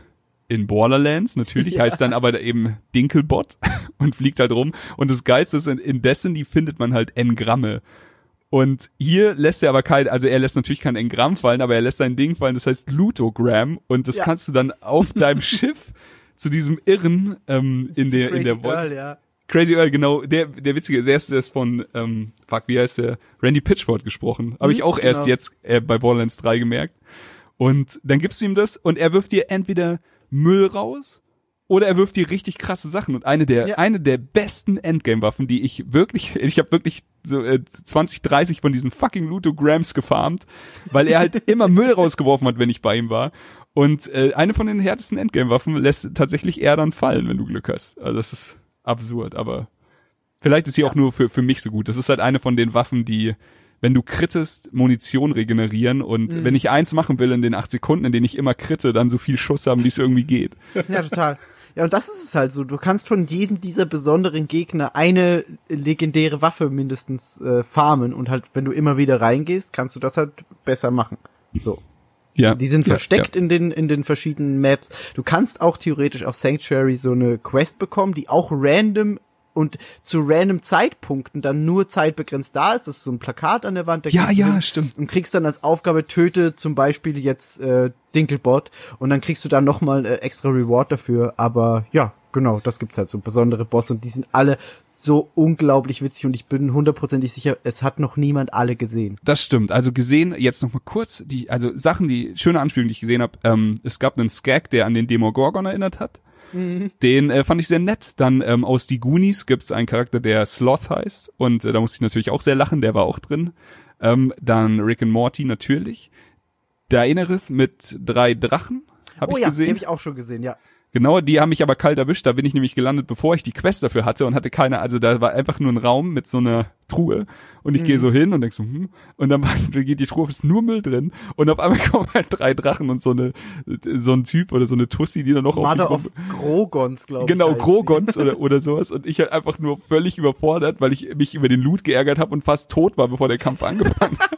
in Borderlands natürlich, heißt dann aber eben Dinkelbot [LAUGHS] und fliegt halt rum. Und das Geilste ist, in, in Destiny findet man halt Engramme. Und hier lässt er aber kein, also er lässt natürlich kein Engramm fallen, aber er lässt ein Ding fallen, das heißt Lutogramm. Und das Ja. kannst du dann auf deinem [LAUGHS] Schiff zu diesem Irren ähm, in der in der Crazy. Earl, ja. Crazy Earl, genau, der, der witzige, der ist, der ist von, ähm, fuck, wie heißt der? Randy Pitchford gesprochen. Habe ich Mhm, auch erst genau. jetzt äh, bei Borderlands 3 gemerkt. Und dann gibst du ihm das und er wirft dir entweder Müll raus oder er wirft dir richtig krasse Sachen und eine der Ja. eine der besten Endgame-Waffen, die ich wirklich, ich habe wirklich so äh, 20, 30 von diesen fucking Lutograms gefarmt, weil er halt [LAUGHS] immer Müll rausgeworfen hat, wenn ich bei ihm war. Und äh, eine von den härtesten Endgame-Waffen lässt tatsächlich er dann fallen, wenn du Glück hast. Also das ist absurd, aber vielleicht ist sie auch nur für für mich so gut. Das ist halt eine von den Waffen, die wenn du krittest, Munition regenerieren und Mhm. wenn ich eins machen will in den acht Sekunden, in denen ich immer kritte, dann so viel Schuss haben, wie es irgendwie geht. Ja, total. Ja, und das ist es halt so. Du kannst von jedem dieser besonderen Gegner eine legendäre Waffe mindestens äh, farmen und halt, wenn du immer wieder reingehst, kannst du das halt besser machen. So. Ja. Die sind ja, versteckt Ja. in den in den verschiedenen Maps. Du kannst auch theoretisch auf Sanctuary so eine Quest bekommen, die auch random und zu random Zeitpunkten dann nur zeitbegrenzt da ist. Das ist so ein Plakat an der Wand. Da Ja, ja, hin stimmt. Und kriegst dann als Aufgabe töte zum Beispiel jetzt äh, Dinkelbot und dann kriegst du dann noch mal äh, extra Reward dafür. Aber ja, genau, das gibt's halt so besondere Boss und die sind alle so unglaublich witzig und ich bin hundertprozentig sicher, es hat noch niemand alle gesehen. Das stimmt. Also gesehen, jetzt noch mal kurz, die, also Sachen, die schöne Anspielungen, die ich gesehen habe. Ähm, es gab einen Skag, der an den Demogorgon erinnert hat. Den äh, fand ich sehr nett. Dann ähm, aus die Goonies gibt's einen Charakter, der Sloth heißt. Und äh, da musste ich natürlich auch sehr lachen, der war auch drin. Ähm, dann Rick and Morty natürlich. Daenerys mit drei Drachen. Hab oh ich ja, gesehen. die habe ich auch schon gesehen, ja. Genau, die haben mich aber kalt erwischt. Da bin ich nämlich gelandet, bevor ich die Quest dafür hatte und hatte keine, also da war einfach nur ein Raum mit so einer Truhe und ich gehe so hin und denk so, hm, und dann [LAUGHS] geht die Truhe, ist nur Müll drin und auf einmal [LAUGHS] kommen halt drei Drachen und so eine, so ein Typ oder so eine Tussi, die dann noch auf Mother mich of Grogons, glaube ich. Genau. Grogons oder, [LAUGHS] oder sowas. Und ich halt einfach nur völlig überfordert, weil ich mich über den Loot geärgert habe und fast tot war, bevor der Kampf angefangen hat.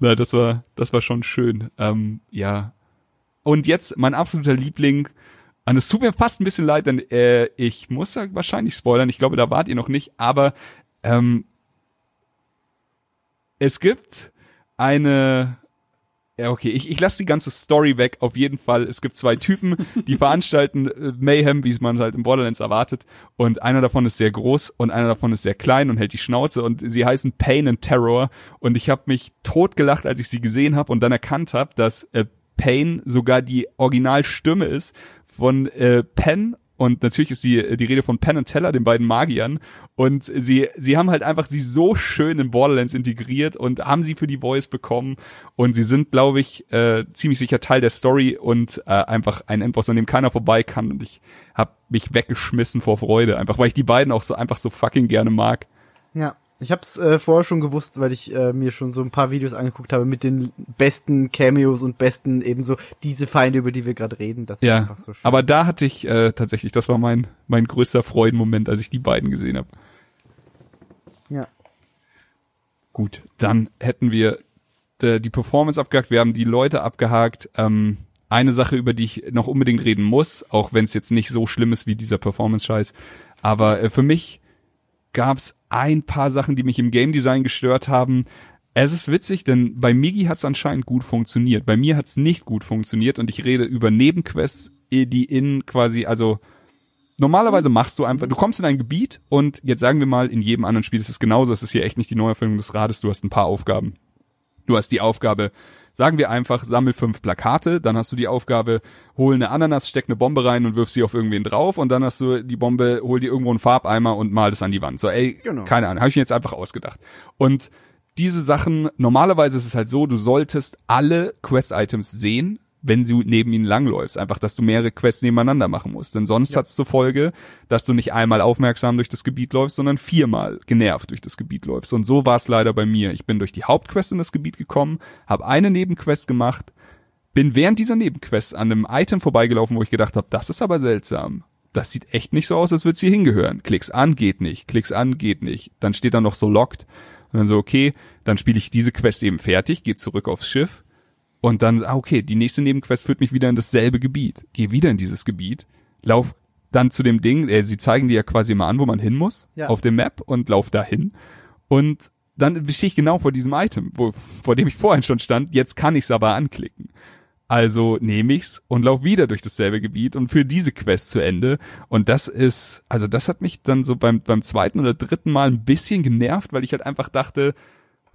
Na, das war, das war schon schön. Ähm, ja. Und jetzt mein absoluter Liebling. Und es tut mir fast ein bisschen leid, denn äh, ich muss ja wahrscheinlich spoilern. Ich glaube, da wart ihr noch nicht. Aber ähm, es gibt eine ja, okay, ich, ich lasse die ganze Story weg. Auf jeden Fall, es gibt zwei Typen, die [LAUGHS] veranstalten äh, Mayhem, wie es man halt in Borderlands erwartet. Und einer davon ist sehr groß und einer davon ist sehr klein und hält die Schnauze. Und sie heißen Pain and Terror. Und ich habe mich totgelacht, als ich sie gesehen habe und dann erkannt habe, dass äh, Pain sogar die Originalstimme ist von äh, Penn und natürlich ist die, die Rede von Penn und Teller, den beiden Magiern. Und sie, sie haben halt einfach sie so schön in Borderlands integriert und haben sie für die Voice bekommen. Und sie sind, glaube ich, äh, ziemlich sicher Teil der Story und äh, einfach ein Endboss, an dem keiner vorbei kann. Und ich habe mich weggeschmissen vor Freude, einfach weil ich die beiden auch so einfach so fucking gerne mag. Ja, ich habe es äh, vorher schon gewusst, weil ich äh, mir schon so ein paar Videos angeguckt habe mit den besten Cameos und besten ebenso diese Feinde, über die wir gerade reden. Das ist Ja, einfach so schön. aber da hatte ich äh, tatsächlich, das war mein mein größter Freudenmoment, als ich die beiden gesehen habe. ja. Gut, dann hätten wir äh, die Performance abgehakt, wir haben die Leute abgehakt. Ähm, eine Sache, über die ich noch unbedingt reden muss, auch wenn es jetzt nicht so schlimm ist wie dieser Performance-Scheiß, aber äh, für mich gab es ein paar Sachen, die mich im Game Design gestört haben. Es ist witzig, denn bei Migi hat es anscheinend gut funktioniert. Bei mir hat es nicht gut funktioniert und ich rede über Nebenquests, eh, die in quasi, also normalerweise machst du einfach, du kommst in ein Gebiet und jetzt sagen wir mal, in jedem anderen Spiel ist es genauso, es ist hier echt nicht die Neuerfindung des Rades, du hast ein paar Aufgaben. Du hast die Aufgabe, sagen wir einfach, sammel fünf Plakate, dann hast du die Aufgabe, hol eine Ananas, steck eine Bombe rein und wirf sie auf irgendwen drauf und dann hast du die Bombe, hol dir irgendwo einen Farbeimer und mal das an die Wand. So, ey, Genau. keine Ahnung, habe ich mir jetzt einfach ausgedacht. Und diese Sachen, normalerweise ist es halt so, du solltest alle Quest-Items sehen, wenn du neben ihnen langläufst. Einfach, dass du mehrere Quests nebeneinander machen musst. Denn sonst hat's zur Folge, dass du nicht einmal aufmerksam durch das Gebiet läufst, sondern viermal genervt durch das Gebiet läufst. Und so war es leider bei mir. Ich bin durch die Hauptquest in das Gebiet gekommen, habe eine Nebenquest gemacht, bin während dieser Nebenquest an einem Item vorbeigelaufen, wo ich gedacht habe, das ist aber seltsam. Das sieht echt nicht so aus, als würde es hier hingehören. Klicks an, geht nicht. Klicks an, geht nicht. Dann steht da noch so locked. Und dann so, okay, dann spiele ich diese Quest eben fertig, gehe zurück aufs Schiff. Und dann, ah, okay, die nächste Nebenquest führt mich wieder in dasselbe Gebiet. Gehe wieder in dieses Gebiet, lauf dann zu dem Ding, äh, sie zeigen dir ja quasi immer an, wo man hin muss, Ja. auf dem Map und lauf dahin. Und dann stehe ich genau vor diesem Item, wo, vor dem ich vorhin schon stand, jetzt kann ich's aber anklicken. Also nehme ich's und lauf wieder durch dasselbe Gebiet und für diese Quest zu Ende. Und das ist, also das hat mich dann so beim, beim zweiten oder dritten Mal ein bisschen genervt, weil ich halt einfach dachte,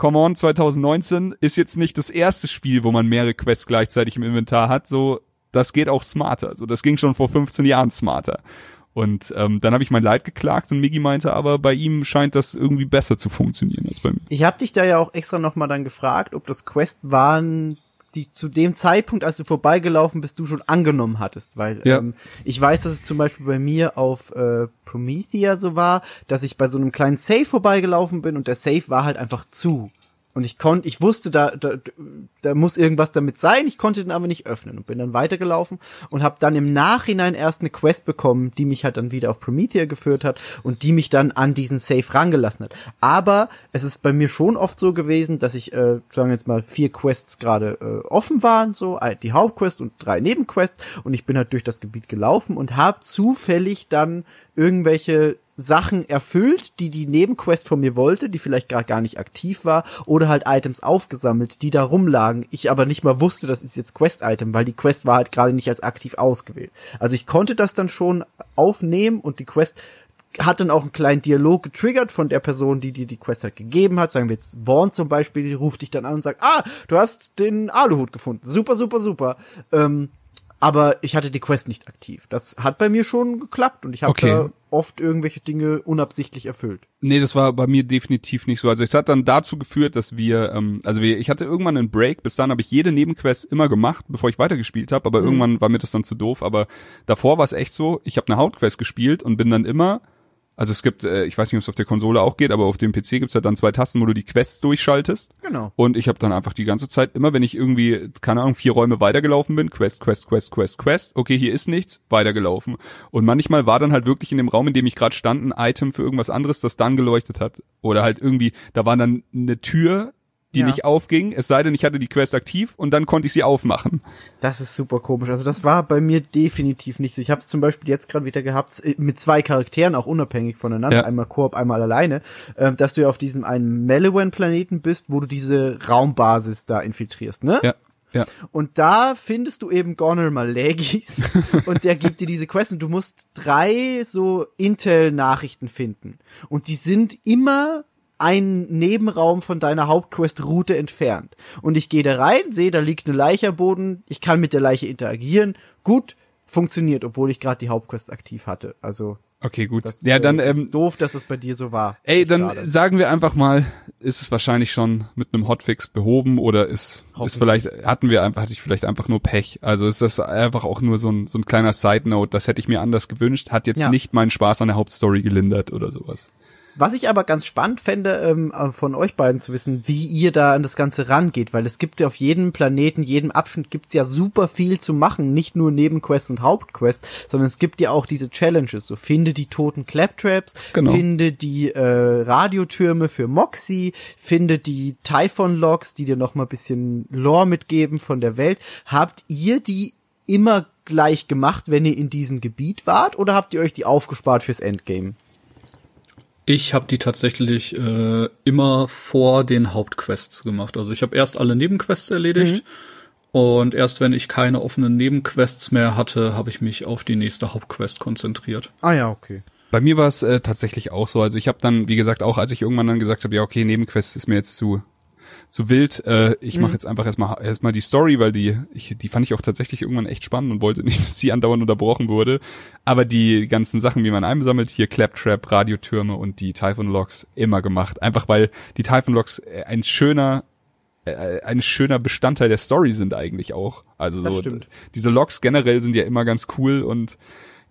come on, 2019 ist jetzt nicht das erste Spiel, wo man mehrere Quests gleichzeitig im Inventar hat. So, das geht auch smarter. Also das ging schon vor 15 Jahren smarter. Und ähm, dann habe ich mein Leid geklagt und Miggy meinte, aber bei ihm scheint das irgendwie besser zu funktionieren als bei mir. Ich habe dich da ja auch extra nochmal dann gefragt, ob das Quest waren, die zu dem Zeitpunkt, als du vorbeigelaufen bist, du schon angenommen hattest, weil Ja. ähm, ich weiß, dass es zum Beispiel bei mir auf äh, Promethea so war, dass ich bei so einem kleinen Safe vorbeigelaufen bin und der Safe war halt einfach zu. Und ich konnte, ich wusste, da, da, da muss irgendwas damit sein, ich konnte den aber nicht öffnen und bin dann weitergelaufen und habe dann im Nachhinein erst eine Quest bekommen, die mich halt dann wieder auf Promethea geführt hat und die mich dann an diesen Safe rangelassen hat. Aber es ist bei mir schon oft so gewesen, dass ich, äh, sagen wir jetzt mal, vier Quests gerade äh, offen waren, so die Hauptquest und drei Nebenquests und ich bin halt durch das Gebiet gelaufen und habe zufällig dann irgendwelche Sachen erfüllt, die die Nebenquest von mir wollte, die vielleicht gerade gar nicht aktiv war, oder halt Items aufgesammelt, die da rumlagen. Ich aber nicht mal wusste, das ist jetzt Quest-Item, weil die Quest war halt gerade nicht als aktiv ausgewählt. Also ich konnte das dann schon aufnehmen und die Quest hat dann auch einen kleinen Dialog getriggert von der Person, die dir die Quest halt gegeben hat. Sagen wir jetzt Vaughn zum Beispiel, die ruft dich dann an und sagt, ah, du hast den Aluhut gefunden. Super, super, super. Ähm, aber ich hatte die Quest nicht aktiv. Das hat bei mir schon geklappt und ich habe Okay. Oft irgendwelche Dinge unabsichtlich erfüllt. Nee, das war bei mir definitiv nicht so. Also es hat dann dazu geführt, dass wir, ähm, also wir, ich hatte irgendwann einen Break, bis dann habe ich jede Nebenquest immer gemacht, bevor ich weitergespielt habe, aber irgendwann war mir das dann zu doof. Aber davor war es echt so, ich habe eine Hauptquest gespielt und bin dann immer, also es gibt, äh, ich weiß nicht, ob es auf der Konsole auch geht, aber auf dem PC gibt's halt dann zwei Tasten, wo du die Quests durchschaltest. Genau. Und ich habe dann einfach die ganze Zeit, immer wenn ich irgendwie, keine Ahnung, vier Räume weitergelaufen bin, Quest, Quest, Quest, Quest, Quest, okay, hier ist nichts, weitergelaufen. Und manchmal war dann halt wirklich in dem Raum, in dem ich gerade stand, ein Item für irgendwas anderes, das dann geleuchtet hat. Oder halt irgendwie, da war dann eine Tür, die Ja. nicht aufging, es sei denn, ich hatte die Quest aktiv und dann konnte ich sie aufmachen. Das ist super komisch. Also das war bei mir definitiv nicht so. Ich habe es zum Beispiel jetzt gerade wieder gehabt äh, mit zwei Charakteren, auch unabhängig voneinander, Ja. einmal Koop, einmal alleine, ähm, dass du ja auf diesem einen Meliwan-Planeten bist, wo du diese Raumbasis da infiltrierst, ne? Ja, ja. Und da findest du eben Gonor Malagis [LAUGHS] und der gibt dir diese Quest und du musst drei so Intel-Nachrichten finden. Und die sind immer ein Nebenraum von deiner Hauptquest-Route entfernt. Und ich gehe da rein, sehe, da liegt eine Leiche am Boden, ich kann mit der Leiche interagieren. Gut, funktioniert, obwohl ich gerade die Hauptquest aktiv hatte. Also Okay, gut. das ja, dann, äh, ähm, doof, dass das bei dir so war. ey, dann Schade. sagen wir einfach mal, ist es wahrscheinlich schon mit einem Hotfix behoben oder ist, ist vielleicht, hatten wir einfach, hatte ich vielleicht einfach nur Pech. Also ist das einfach auch nur so ein, so ein kleiner Side Note, das hätte ich mir anders gewünscht, hat jetzt Ja. nicht meinen Spaß an der Hauptstory gelindert oder sowas. Was ich aber ganz spannend fände, ähm, äh, von euch beiden zu wissen, wie ihr da an das Ganze rangeht, weil es gibt ja auf jedem Planeten, jedem Abschnitt gibt's ja super viel zu machen, nicht nur Nebenquests und Hauptquests, sondern es gibt ja auch diese Challenges, so finde die toten Claptraps, Genau. finde die äh, Radiotürme für Moxie, finde die Typhon-Logs, die dir noch mal ein bisschen Lore mitgeben von der Welt. Habt ihr die immer gleich gemacht, wenn ihr in diesem Gebiet wart, oder habt ihr euch die aufgespart fürs Endgame? Ich habe die tatsächlich äh, immer vor den Hauptquests gemacht. Also ich habe erst alle Nebenquests erledigt und erst wenn ich keine offenen Nebenquests mehr hatte, habe ich mich auf die nächste Hauptquest konzentriert. Ah ja, okay. Bei mir war es äh, tatsächlich auch so. Also ich habe dann, wie gesagt, auch als ich irgendwann dann gesagt habe, ja okay, Nebenquest ist mir jetzt zu zu wild. Äh, ich mache jetzt einfach erstmal erstmal die Story, weil die ich, die fand ich auch tatsächlich irgendwann echt spannend und wollte [LAUGHS] nicht, dass sie andauernd unterbrochen wurde. Aber die ganzen Sachen, wie man einsammelt, hier Claptrap, Radiotürme und die Typhon Logs immer gemacht. Einfach weil die Typhon Logs ein schöner äh, ein schöner Bestandteil der Story sind eigentlich auch. Also Das so stimmt. diese Logs generell sind ja immer ganz cool und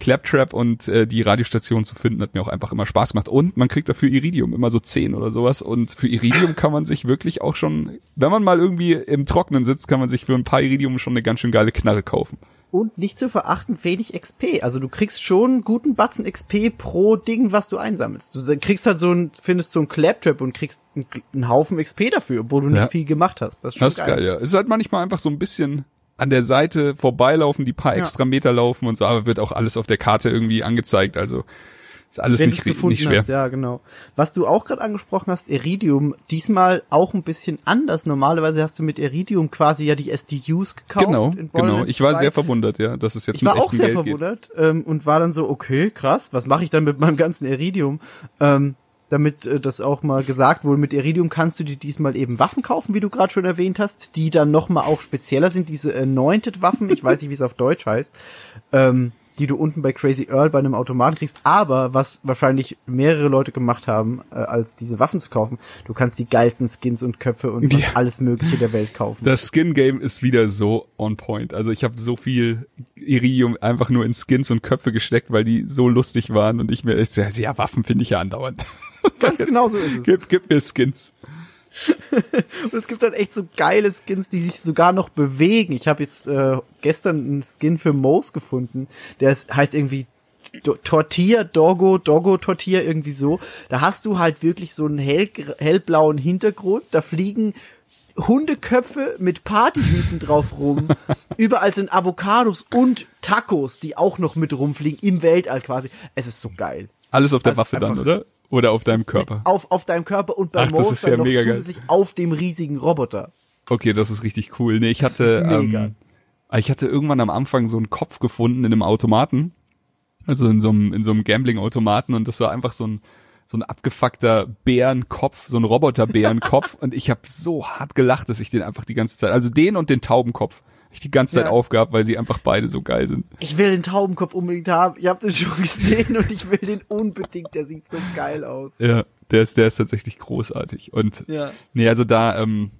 Claptrap und äh, die Radiostation zu finden hat mir auch einfach immer Spaß gemacht und man kriegt dafür Iridium immer so 10 oder sowas und für Iridium kann man sich wirklich auch schon, wenn man mal irgendwie im Trocknen sitzt, kann man sich für ein paar Iridium schon eine ganz schön geile Knarre kaufen. Und nicht zu verachten, wenig XP. Also du kriegst schon einen guten Batzen XP pro Ding, was du einsammelst. Du kriegst halt so ein, findest so ein Claptrap und kriegst einen, einen Haufen XP dafür, obwohl du nicht Ja. viel gemacht hast. Das ist schon Das ist geil, ja. Es ist halt manchmal einfach so ein bisschen an der Seite vorbeilaufen, die paar Ja. extra Meter laufen und so, aber wird auch alles auf der Karte irgendwie angezeigt, also ist alles Wenn nicht, gefunden nicht schwer. hast, ja, genau. Was du auch gerade angesprochen hast, Iridium, diesmal auch ein bisschen anders. Normalerweise hast du mit Iridium quasi ja die SDUs gekauft. Genau, in genau. Ich war 2. sehr verwundert, ja, dass es jetzt Ich war auch sehr Geld verwundert ähm, und war dann so, okay, krass, was mache ich dann mit meinem ganzen Iridium? Ähm, damit äh, das auch mal gesagt wurde, mit Iridium kannst du dir diesmal eben Waffen kaufen, wie du gerade schon erwähnt hast, die dann nochmal auch spezieller sind, diese Anointed Waffen, ich weiß nicht, wie es auf Deutsch heißt. Ähm, die du unten bei Crazy Earl bei einem Automaten kriegst. Aber was wahrscheinlich mehrere Leute gemacht haben, äh, als diese Waffen zu kaufen, du kannst die geilsten Skins und Köpfe und Ja. alles Mögliche der Welt kaufen. Das Skin-Game ist wieder so on point. Also ich habe so viel Iridium einfach nur in Skins und Köpfe gesteckt, weil die so lustig waren und ich mir, ich, so, ja, Waffen finde ich ja andauernd. Ganz [LAUGHS] genau so ist es. gib, gib mir Skins. Und es gibt dann echt so geile Skins, die sich sogar noch bewegen. Ich habe jetzt äh, gestern einen Skin für Moose gefunden, der ist, heißt irgendwie Do Tortilla, Doggo, Doggo Tortilla, irgendwie so. Da hast du halt wirklich so einen hell, hellblauen Hintergrund, da fliegen Hundeköpfe mit Partyhüten drauf rum. [LAUGHS] Überall sind Avocados und Tacos, die auch noch mit rumfliegen, im Weltall quasi. Es ist so geil. Alles auf der Also Waffe dann, oder? Oder auf deinem Körper. Auf, auf deinem Körper und bei Ach, das ja noch mega geil. zusätzlich auf dem riesigen Roboter. Okay, das ist richtig cool. Nee, ich Das hatte, ähm, ich hatte irgendwann am Anfang so einen Kopf gefunden in einem Automaten. Also in so einem, in so einem Gambling-Automaten und das war einfach so ein, so ein abgefuckter Bärenkopf, so ein Roboter-Bärenkopf [LAUGHS] und ich habe so hart gelacht, dass ich den einfach die ganze Zeit, also den und den Taubenkopf, ich die ganze Zeit Ja. aufgehabt, weil sie einfach beide so geil sind. Ich will den Taubenkopf unbedingt haben. Ich habe den schon [LAUGHS] gesehen und ich will den unbedingt. Der sieht so geil aus. Ja, der ist, der ist tatsächlich großartig und Ja. Nee, also da, ähm,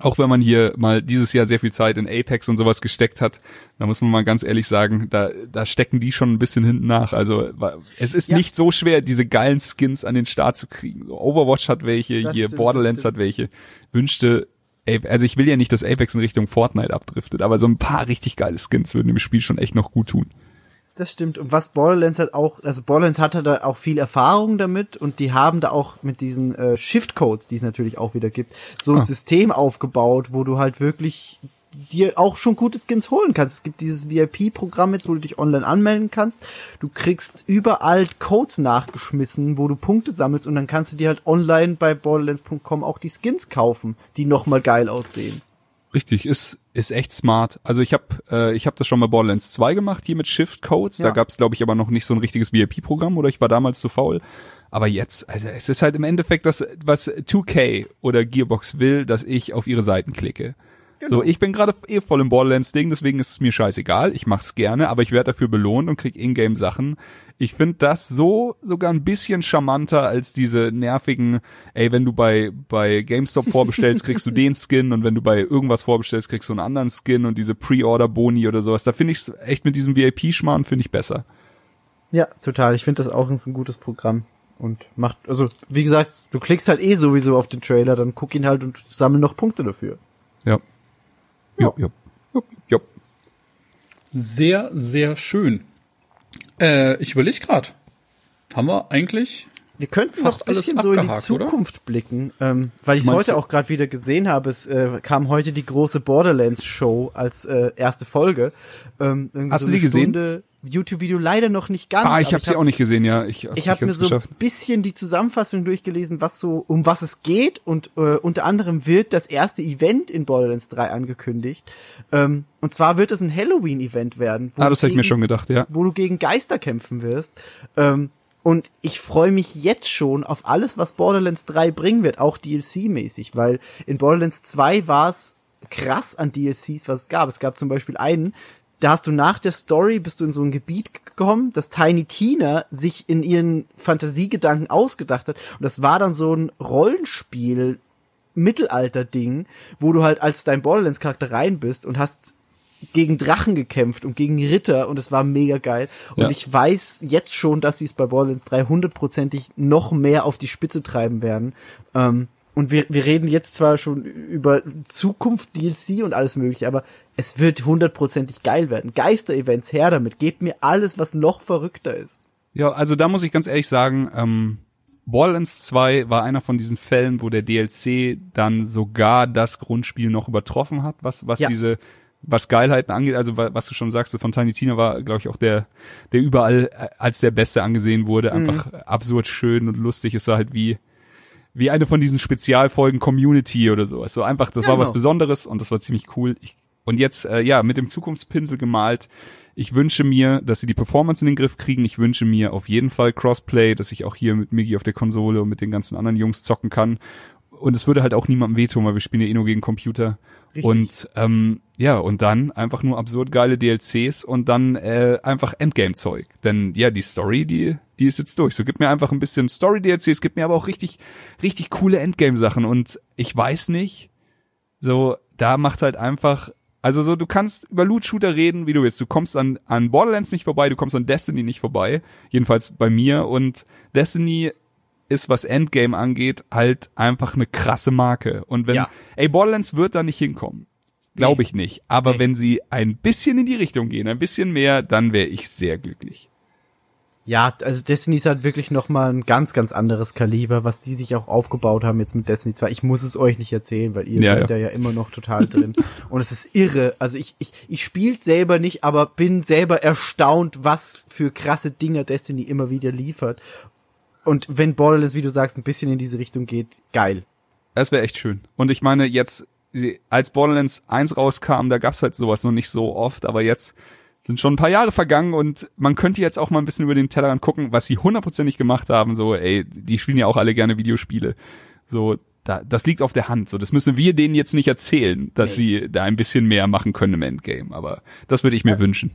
auch wenn man hier mal dieses Jahr sehr viel Zeit in Apex und sowas gesteckt hat, da muss man mal ganz ehrlich sagen, da, da stecken die schon ein bisschen hinten nach. Also es ist Ja. nicht so schwer, diese geilen Skins an den Start zu kriegen. So, Overwatch hat welche, Das hier stimmt, Borderlands hat welche. Wünschte, also ich will ja nicht, dass Apex in Richtung Fortnite abdriftet, aber so ein paar richtig geile Skins würden dem Spiel schon echt noch gut tun. Das stimmt. Und was Borderlands halt auch, also Borderlands hatte da auch viel Erfahrung damit und die haben da auch mit diesen äh, Shift-Codes, die es natürlich auch wieder gibt, so ein Ah. System aufgebaut, wo du halt wirklich dir auch schon gute Skins holen kannst. Es gibt dieses VIP-Programm jetzt, wo du dich online anmelden kannst. Du kriegst überall Codes nachgeschmissen, wo du Punkte sammelst und dann kannst du dir halt online bei borderlands.com auch die Skins kaufen, die nochmal geil aussehen. Richtig, ist ist echt smart. Also ich habe äh, ich habe das schon bei Borderlands 2 gemacht, hier mit Shift Codes. Da Ja. gab's glaube ich aber noch nicht so ein richtiges VIP-Programm oder ich war damals zu faul. Aber jetzt, also es ist halt im Endeffekt das, was 2K oder Gearbox will, dass ich auf ihre Seiten klicke. So, ich bin gerade eh voll im Borderlands-Ding, deswegen ist es mir scheißegal. Ich mach's gerne, aber ich werde dafür belohnt und krieg Ingame-Sachen. Ich finde das so sogar ein bisschen charmanter als diese nervigen, ey, wenn du bei, bei GameStop vorbestellst, kriegst du [LAUGHS] den Skin und wenn du bei irgendwas vorbestellst, kriegst du einen anderen Skin und diese Pre-Order-Boni oder sowas. Da finde ich echt mit diesem VIP-Schmarrn finde ich besser. Ja, total. Ich finde das auch ein gutes Programm. Und macht, also, wie gesagt, du klickst halt eh sowieso auf den Trailer, dann guck ihn halt und sammel noch Punkte dafür. Ja. Jupp, jupp. Jupp, jupp. Sehr, sehr schön. Äh, ich überlege gerade. Haben wir eigentlich Wir könnten Fast noch ein bisschen so in die abgehakt, oder? Zukunft blicken, ähm, weil ich es heute auch gerade wieder gesehen habe. Es äh, kam heute die große Borderlands Show als äh, erste Folge. Ähm, irgendwie Hast so du die gesehen? YouTube-Video leider noch nicht ganz. Ah, ich habe sie auch nicht gesehen, ja. Ich, Ich habe mir so ein bisschen die Zusammenfassung durchgelesen, was so um was es geht und äh, unter anderem wird das erste Event in Borderlands 3 angekündigt. Ähm, und zwar wird es ein Halloween-Event werden, wo, Ah, das habe ich mir schon gedacht, ja. wo du gegen Geister kämpfen wirst. Ähm, und ich freue mich jetzt schon auf alles, was Borderlands 3 bringen wird, auch DLC-mäßig, weil in Borderlands 2 war es krass an DLCs, was es gab. Es gab zum Beispiel einen, da hast du nach der Story, bist du in so ein Gebiet gekommen, das Tiny Tina sich in ihren Fantasiegedanken ausgedacht hat. Und das war dann so ein Rollenspiel, Mittelalter-Ding, wo du halt als dein Borderlands-Charakter rein bist und hast gegen Drachen gekämpft und gegen Ritter und es war mega geil. Und Ja. ich weiß jetzt schon, dass sie es bei Borderlands 3 hundertprozentig noch mehr auf die Spitze treiben werden. Ähm, und wir, wir reden jetzt zwar schon über Zukunft, DLC und alles mögliche, aber es wird hundertprozentig geil werden. Geister-Events, her damit. Gebt mir alles, was noch verrückter ist. Ja, also da muss ich ganz ehrlich sagen, ähm, Borderlands 2 war einer von diesen Fällen, wo der DLC dann sogar das Grundspiel noch übertroffen hat, was, was Ja. diese, was Geilheiten angeht, also wa- was du schon sagst, so von Tiny Tina war, glaube ich, auch der, der überall äh, als der Beste angesehen wurde, einfach absurd schön und lustig. Es war halt wie, wie eine von diesen Spezialfolgen Community oder so. Also einfach, das Ja, war was genau. Besonderes und das war ziemlich cool. Ich Und jetzt, äh, ja, mit dem Zukunftspinsel gemalt. Ich wünsche mir, dass sie die Performance in den Griff kriegen. Ich wünsche mir auf jeden Fall Crossplay, dass ich auch hier mit Miggy auf der Konsole und mit den ganzen anderen Jungs zocken kann. Und es würde halt auch niemandem wehtun, weil wir spielen ja eh nur gegen Computer. Richtig. Und ähm, ja, und dann einfach nur absurd geile DLCs und dann äh, einfach Endgame-Zeug. Denn ja, die Story, die, die ist jetzt durch. So gibt mir einfach ein bisschen Story-DLCs, gibt mir aber auch richtig, richtig coole Endgame-Sachen. Und ich weiß nicht, so, da macht halt einfach, also so, du kannst über Loot-Shooter reden, wie du willst. Du kommst an, an Borderlands nicht vorbei, du kommst an Destiny nicht vorbei. Jedenfalls bei mir. Und Destiny ist, was Endgame angeht, halt einfach eine krasse Marke. Und wenn, Ja. ey, Borderlands wird da nicht hinkommen. Glaube ich nicht. Aber Nee. wenn sie ein bisschen in die Richtung gehen, ein bisschen mehr, dann wäre ich sehr glücklich. Ja, also Destiny ist halt wirklich noch mal ein ganz, ganz anderes Kaliber, was die sich auch aufgebaut haben jetzt mit Destiny 2. Ich muss es euch nicht erzählen, weil ihr Ja, seid ja. da ja immer noch total drin. [LAUGHS] Und es ist irre. Also ich, ich, ich spiel's selber nicht, aber bin selber erstaunt, was für krasse Dinger Destiny immer wieder liefert. Und wenn Borderlands, wie du sagst, ein bisschen in diese Richtung geht, geil. Das wäre echt schön. Und ich meine, jetzt, als Borderlands 1 rauskam, da gab's halt sowas noch nicht so oft, aber jetzt sind schon ein paar Jahre vergangen und man könnte jetzt auch mal ein bisschen über den Tellerrand gucken, was sie hundertprozentig gemacht haben, so, ey, die spielen ja auch alle gerne Videospiele. So, da, das liegt auf der Hand. So, das müssen wir denen jetzt nicht erzählen, dass sie da ein bisschen mehr machen können im Endgame. Aber das würde ich mir wünschen.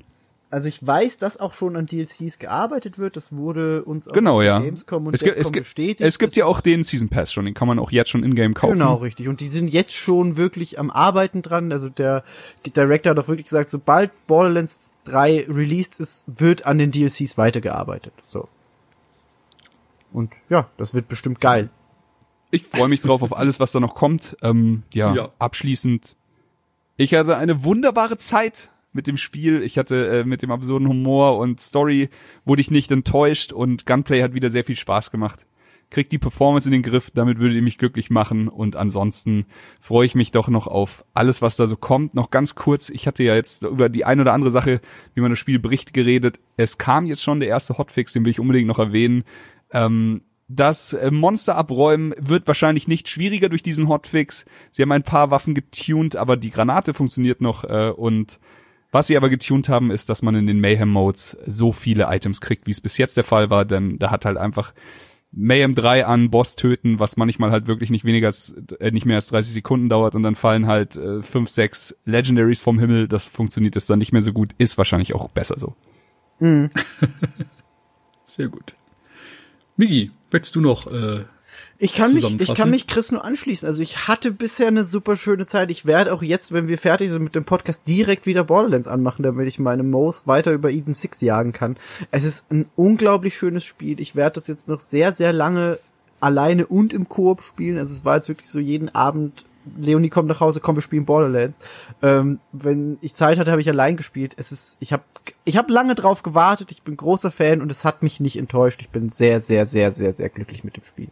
Also ich weiß, dass auch schon an DLCs gearbeitet wird. Das wurde uns auch Genau, ja. Gamescom und Es gibt, es gibt, bestätigt. es gibt ja auch den Season Pass schon, den kann man auch jetzt schon in-game kaufen. Genau, richtig. Und die sind jetzt schon wirklich am Arbeiten dran. Also der Director hat auch wirklich gesagt, sobald Borderlands 3 released ist, wird an den DLCs weitergearbeitet. So. Und ja, das wird bestimmt geil. Ich freue mich drauf auf alles, was da noch kommt. Ähm, ja, Ja. abschließend. Ich hatte eine wunderbare Zeit mit dem Spiel. Ich hatte äh, mit dem absurden Humor und Story wurde ich nicht enttäuscht und Gunplay hat wieder sehr viel Spaß gemacht. Kriegt die Performance in den Griff, damit würde ihr mich glücklich machen und ansonsten freue ich mich doch noch auf alles, was da so kommt. Noch ganz kurz, ich hatte ja jetzt über die ein oder andere Sache, wie man das Spiel berichtet, geredet. Es kam jetzt schon der erste Hotfix, den will ich unbedingt noch erwähnen. Ähm, das äh, Monster abräumen wird wahrscheinlich nicht schwieriger durch diesen Hotfix. Sie haben ein paar Waffen getuned, aber die Granate funktioniert noch äh, und was sie aber getuned haben, ist, dass man in den Mayhem-Modes so viele Items kriegt, wie es bis jetzt der Fall war, denn da hat halt einfach Mayhem 3 an Boss töten, was manchmal halt wirklich nicht weniger als, äh, nicht mehr als 30 Sekunden dauert und dann fallen halt äh, 5, 6 Legendaries vom Himmel, das funktioniert jetzt dann nicht mehr so gut, ist wahrscheinlich auch besser so. [LAUGHS] Sehr gut. Migi, möchtest du noch äh, Ich kann mich, ich kann mich Chris nur anschließen. Also ich hatte bisher eine super schöne Zeit. Ich werde auch jetzt, wenn wir fertig sind mit dem Podcast, direkt wieder Borderlands anmachen, damit ich meine Moos weiter über Eden 6 jagen kann. Es ist ein unglaublich schönes Spiel. Ich werde das jetzt noch sehr, sehr lange alleine und im Koop spielen. Also es war jetzt wirklich so jeden Abend, Leonie kommt nach Hause, komm, wir spielen Borderlands. Ähm, wenn ich Zeit hatte, habe ich allein gespielt. Es ist, ich habe ich hab lange drauf gewartet. Ich bin großer Fan und es hat mich nicht enttäuscht. Ich bin sehr, sehr, sehr, sehr, sehr glücklich mit dem Spiel.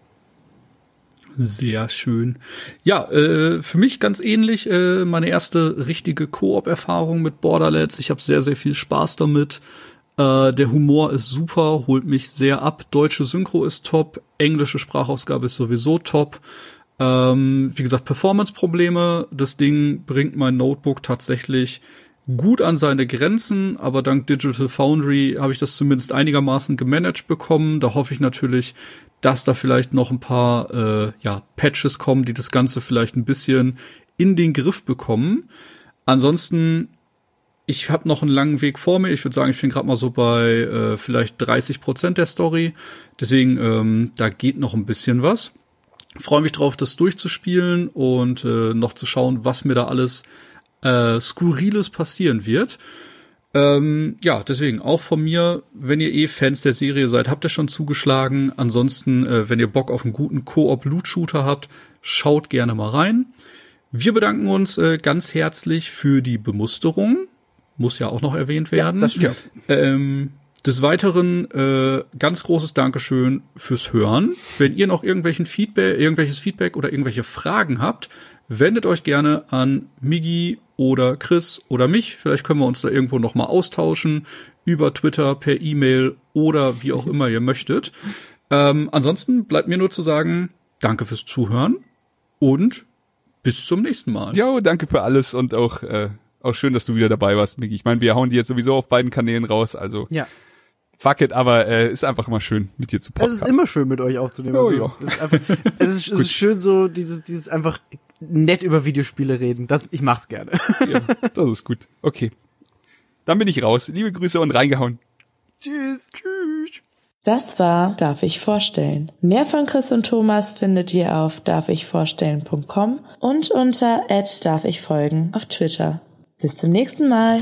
Sehr schön. Ja, äh, für mich ganz ähnlich äh, meine erste richtige Koop-Erfahrung mit Borderlands. Ich habe sehr, sehr viel Spaß damit. Äh, der Humor ist super, holt mich sehr ab. Deutsche Synchro ist top, englische Sprachausgabe ist sowieso top. Ähm, wie gesagt, Performance-Probleme. Das Ding bringt mein Notebook tatsächlich gut an seine Grenzen, aber dank Digital Foundry habe ich das zumindest einigermaßen gemanagt bekommen. Da hoffe ich natürlich, dass da vielleicht noch ein paar äh, ja, Patches kommen, die das Ganze vielleicht ein bisschen in den Griff bekommen. Ansonsten, ich habe noch einen langen Weg vor mir. Ich würde sagen, ich bin gerade mal so bei äh, vielleicht 30 Prozent der Story. Deswegen, ähm, da geht noch ein bisschen was. Freue mich drauf, das durchzuspielen und äh, noch zu schauen, was mir da alles äh, Skurriles passieren wird. Ähm, ja, deswegen auch von mir, wenn ihr eh Fans der Serie seid, habt ihr schon zugeschlagen. Ansonsten, äh, wenn ihr Bock auf einen guten Koop-Loot-Shooter habt, schaut gerne mal rein. Wir bedanken uns äh, ganz herzlich für die Bemusterung. Muss ja auch noch erwähnt werden. das stimmt. Ähm, des Weiteren äh, ganz großes Dankeschön fürs Hören. Wenn ihr noch irgendwelchen Feedback, irgendwelches Feedback oder irgendwelche Fragen habt, wendet euch gerne an Migi oder Chris oder mich. Vielleicht können wir uns da irgendwo noch mal austauschen über Twitter, per E-Mail oder wie auch immer ihr möchtet. Ähm, ansonsten bleibt mir nur zu sagen, danke fürs Zuhören und bis zum nächsten Mal. Jo, danke für alles und auch äh, auch schön, dass du wieder dabei warst, Miki. Ich meine, wir hauen die jetzt sowieso auf beiden Kanälen raus, also Ja. fuck it, aber äh, ist einfach immer schön, mit dir zu Es podcasten. ist immer schön, mit euch aufzunehmen. Oh, also, ja. es ist, einfach, es, ist, es ist schön so, dieses, dieses einfach nett über Videospiele reden. Das, ich mach's gerne. [LAUGHS] ja, das ist gut. Okay. Dann bin ich raus. Liebe Grüße und reingehauen. Tschüss. Tschüss. Das war Darf ich vorstellen. Mehr von Chris und Thomas findet ihr auf darfichvorstellen.com und unter darf ich folgen auf Twitter. Bis zum nächsten Mal.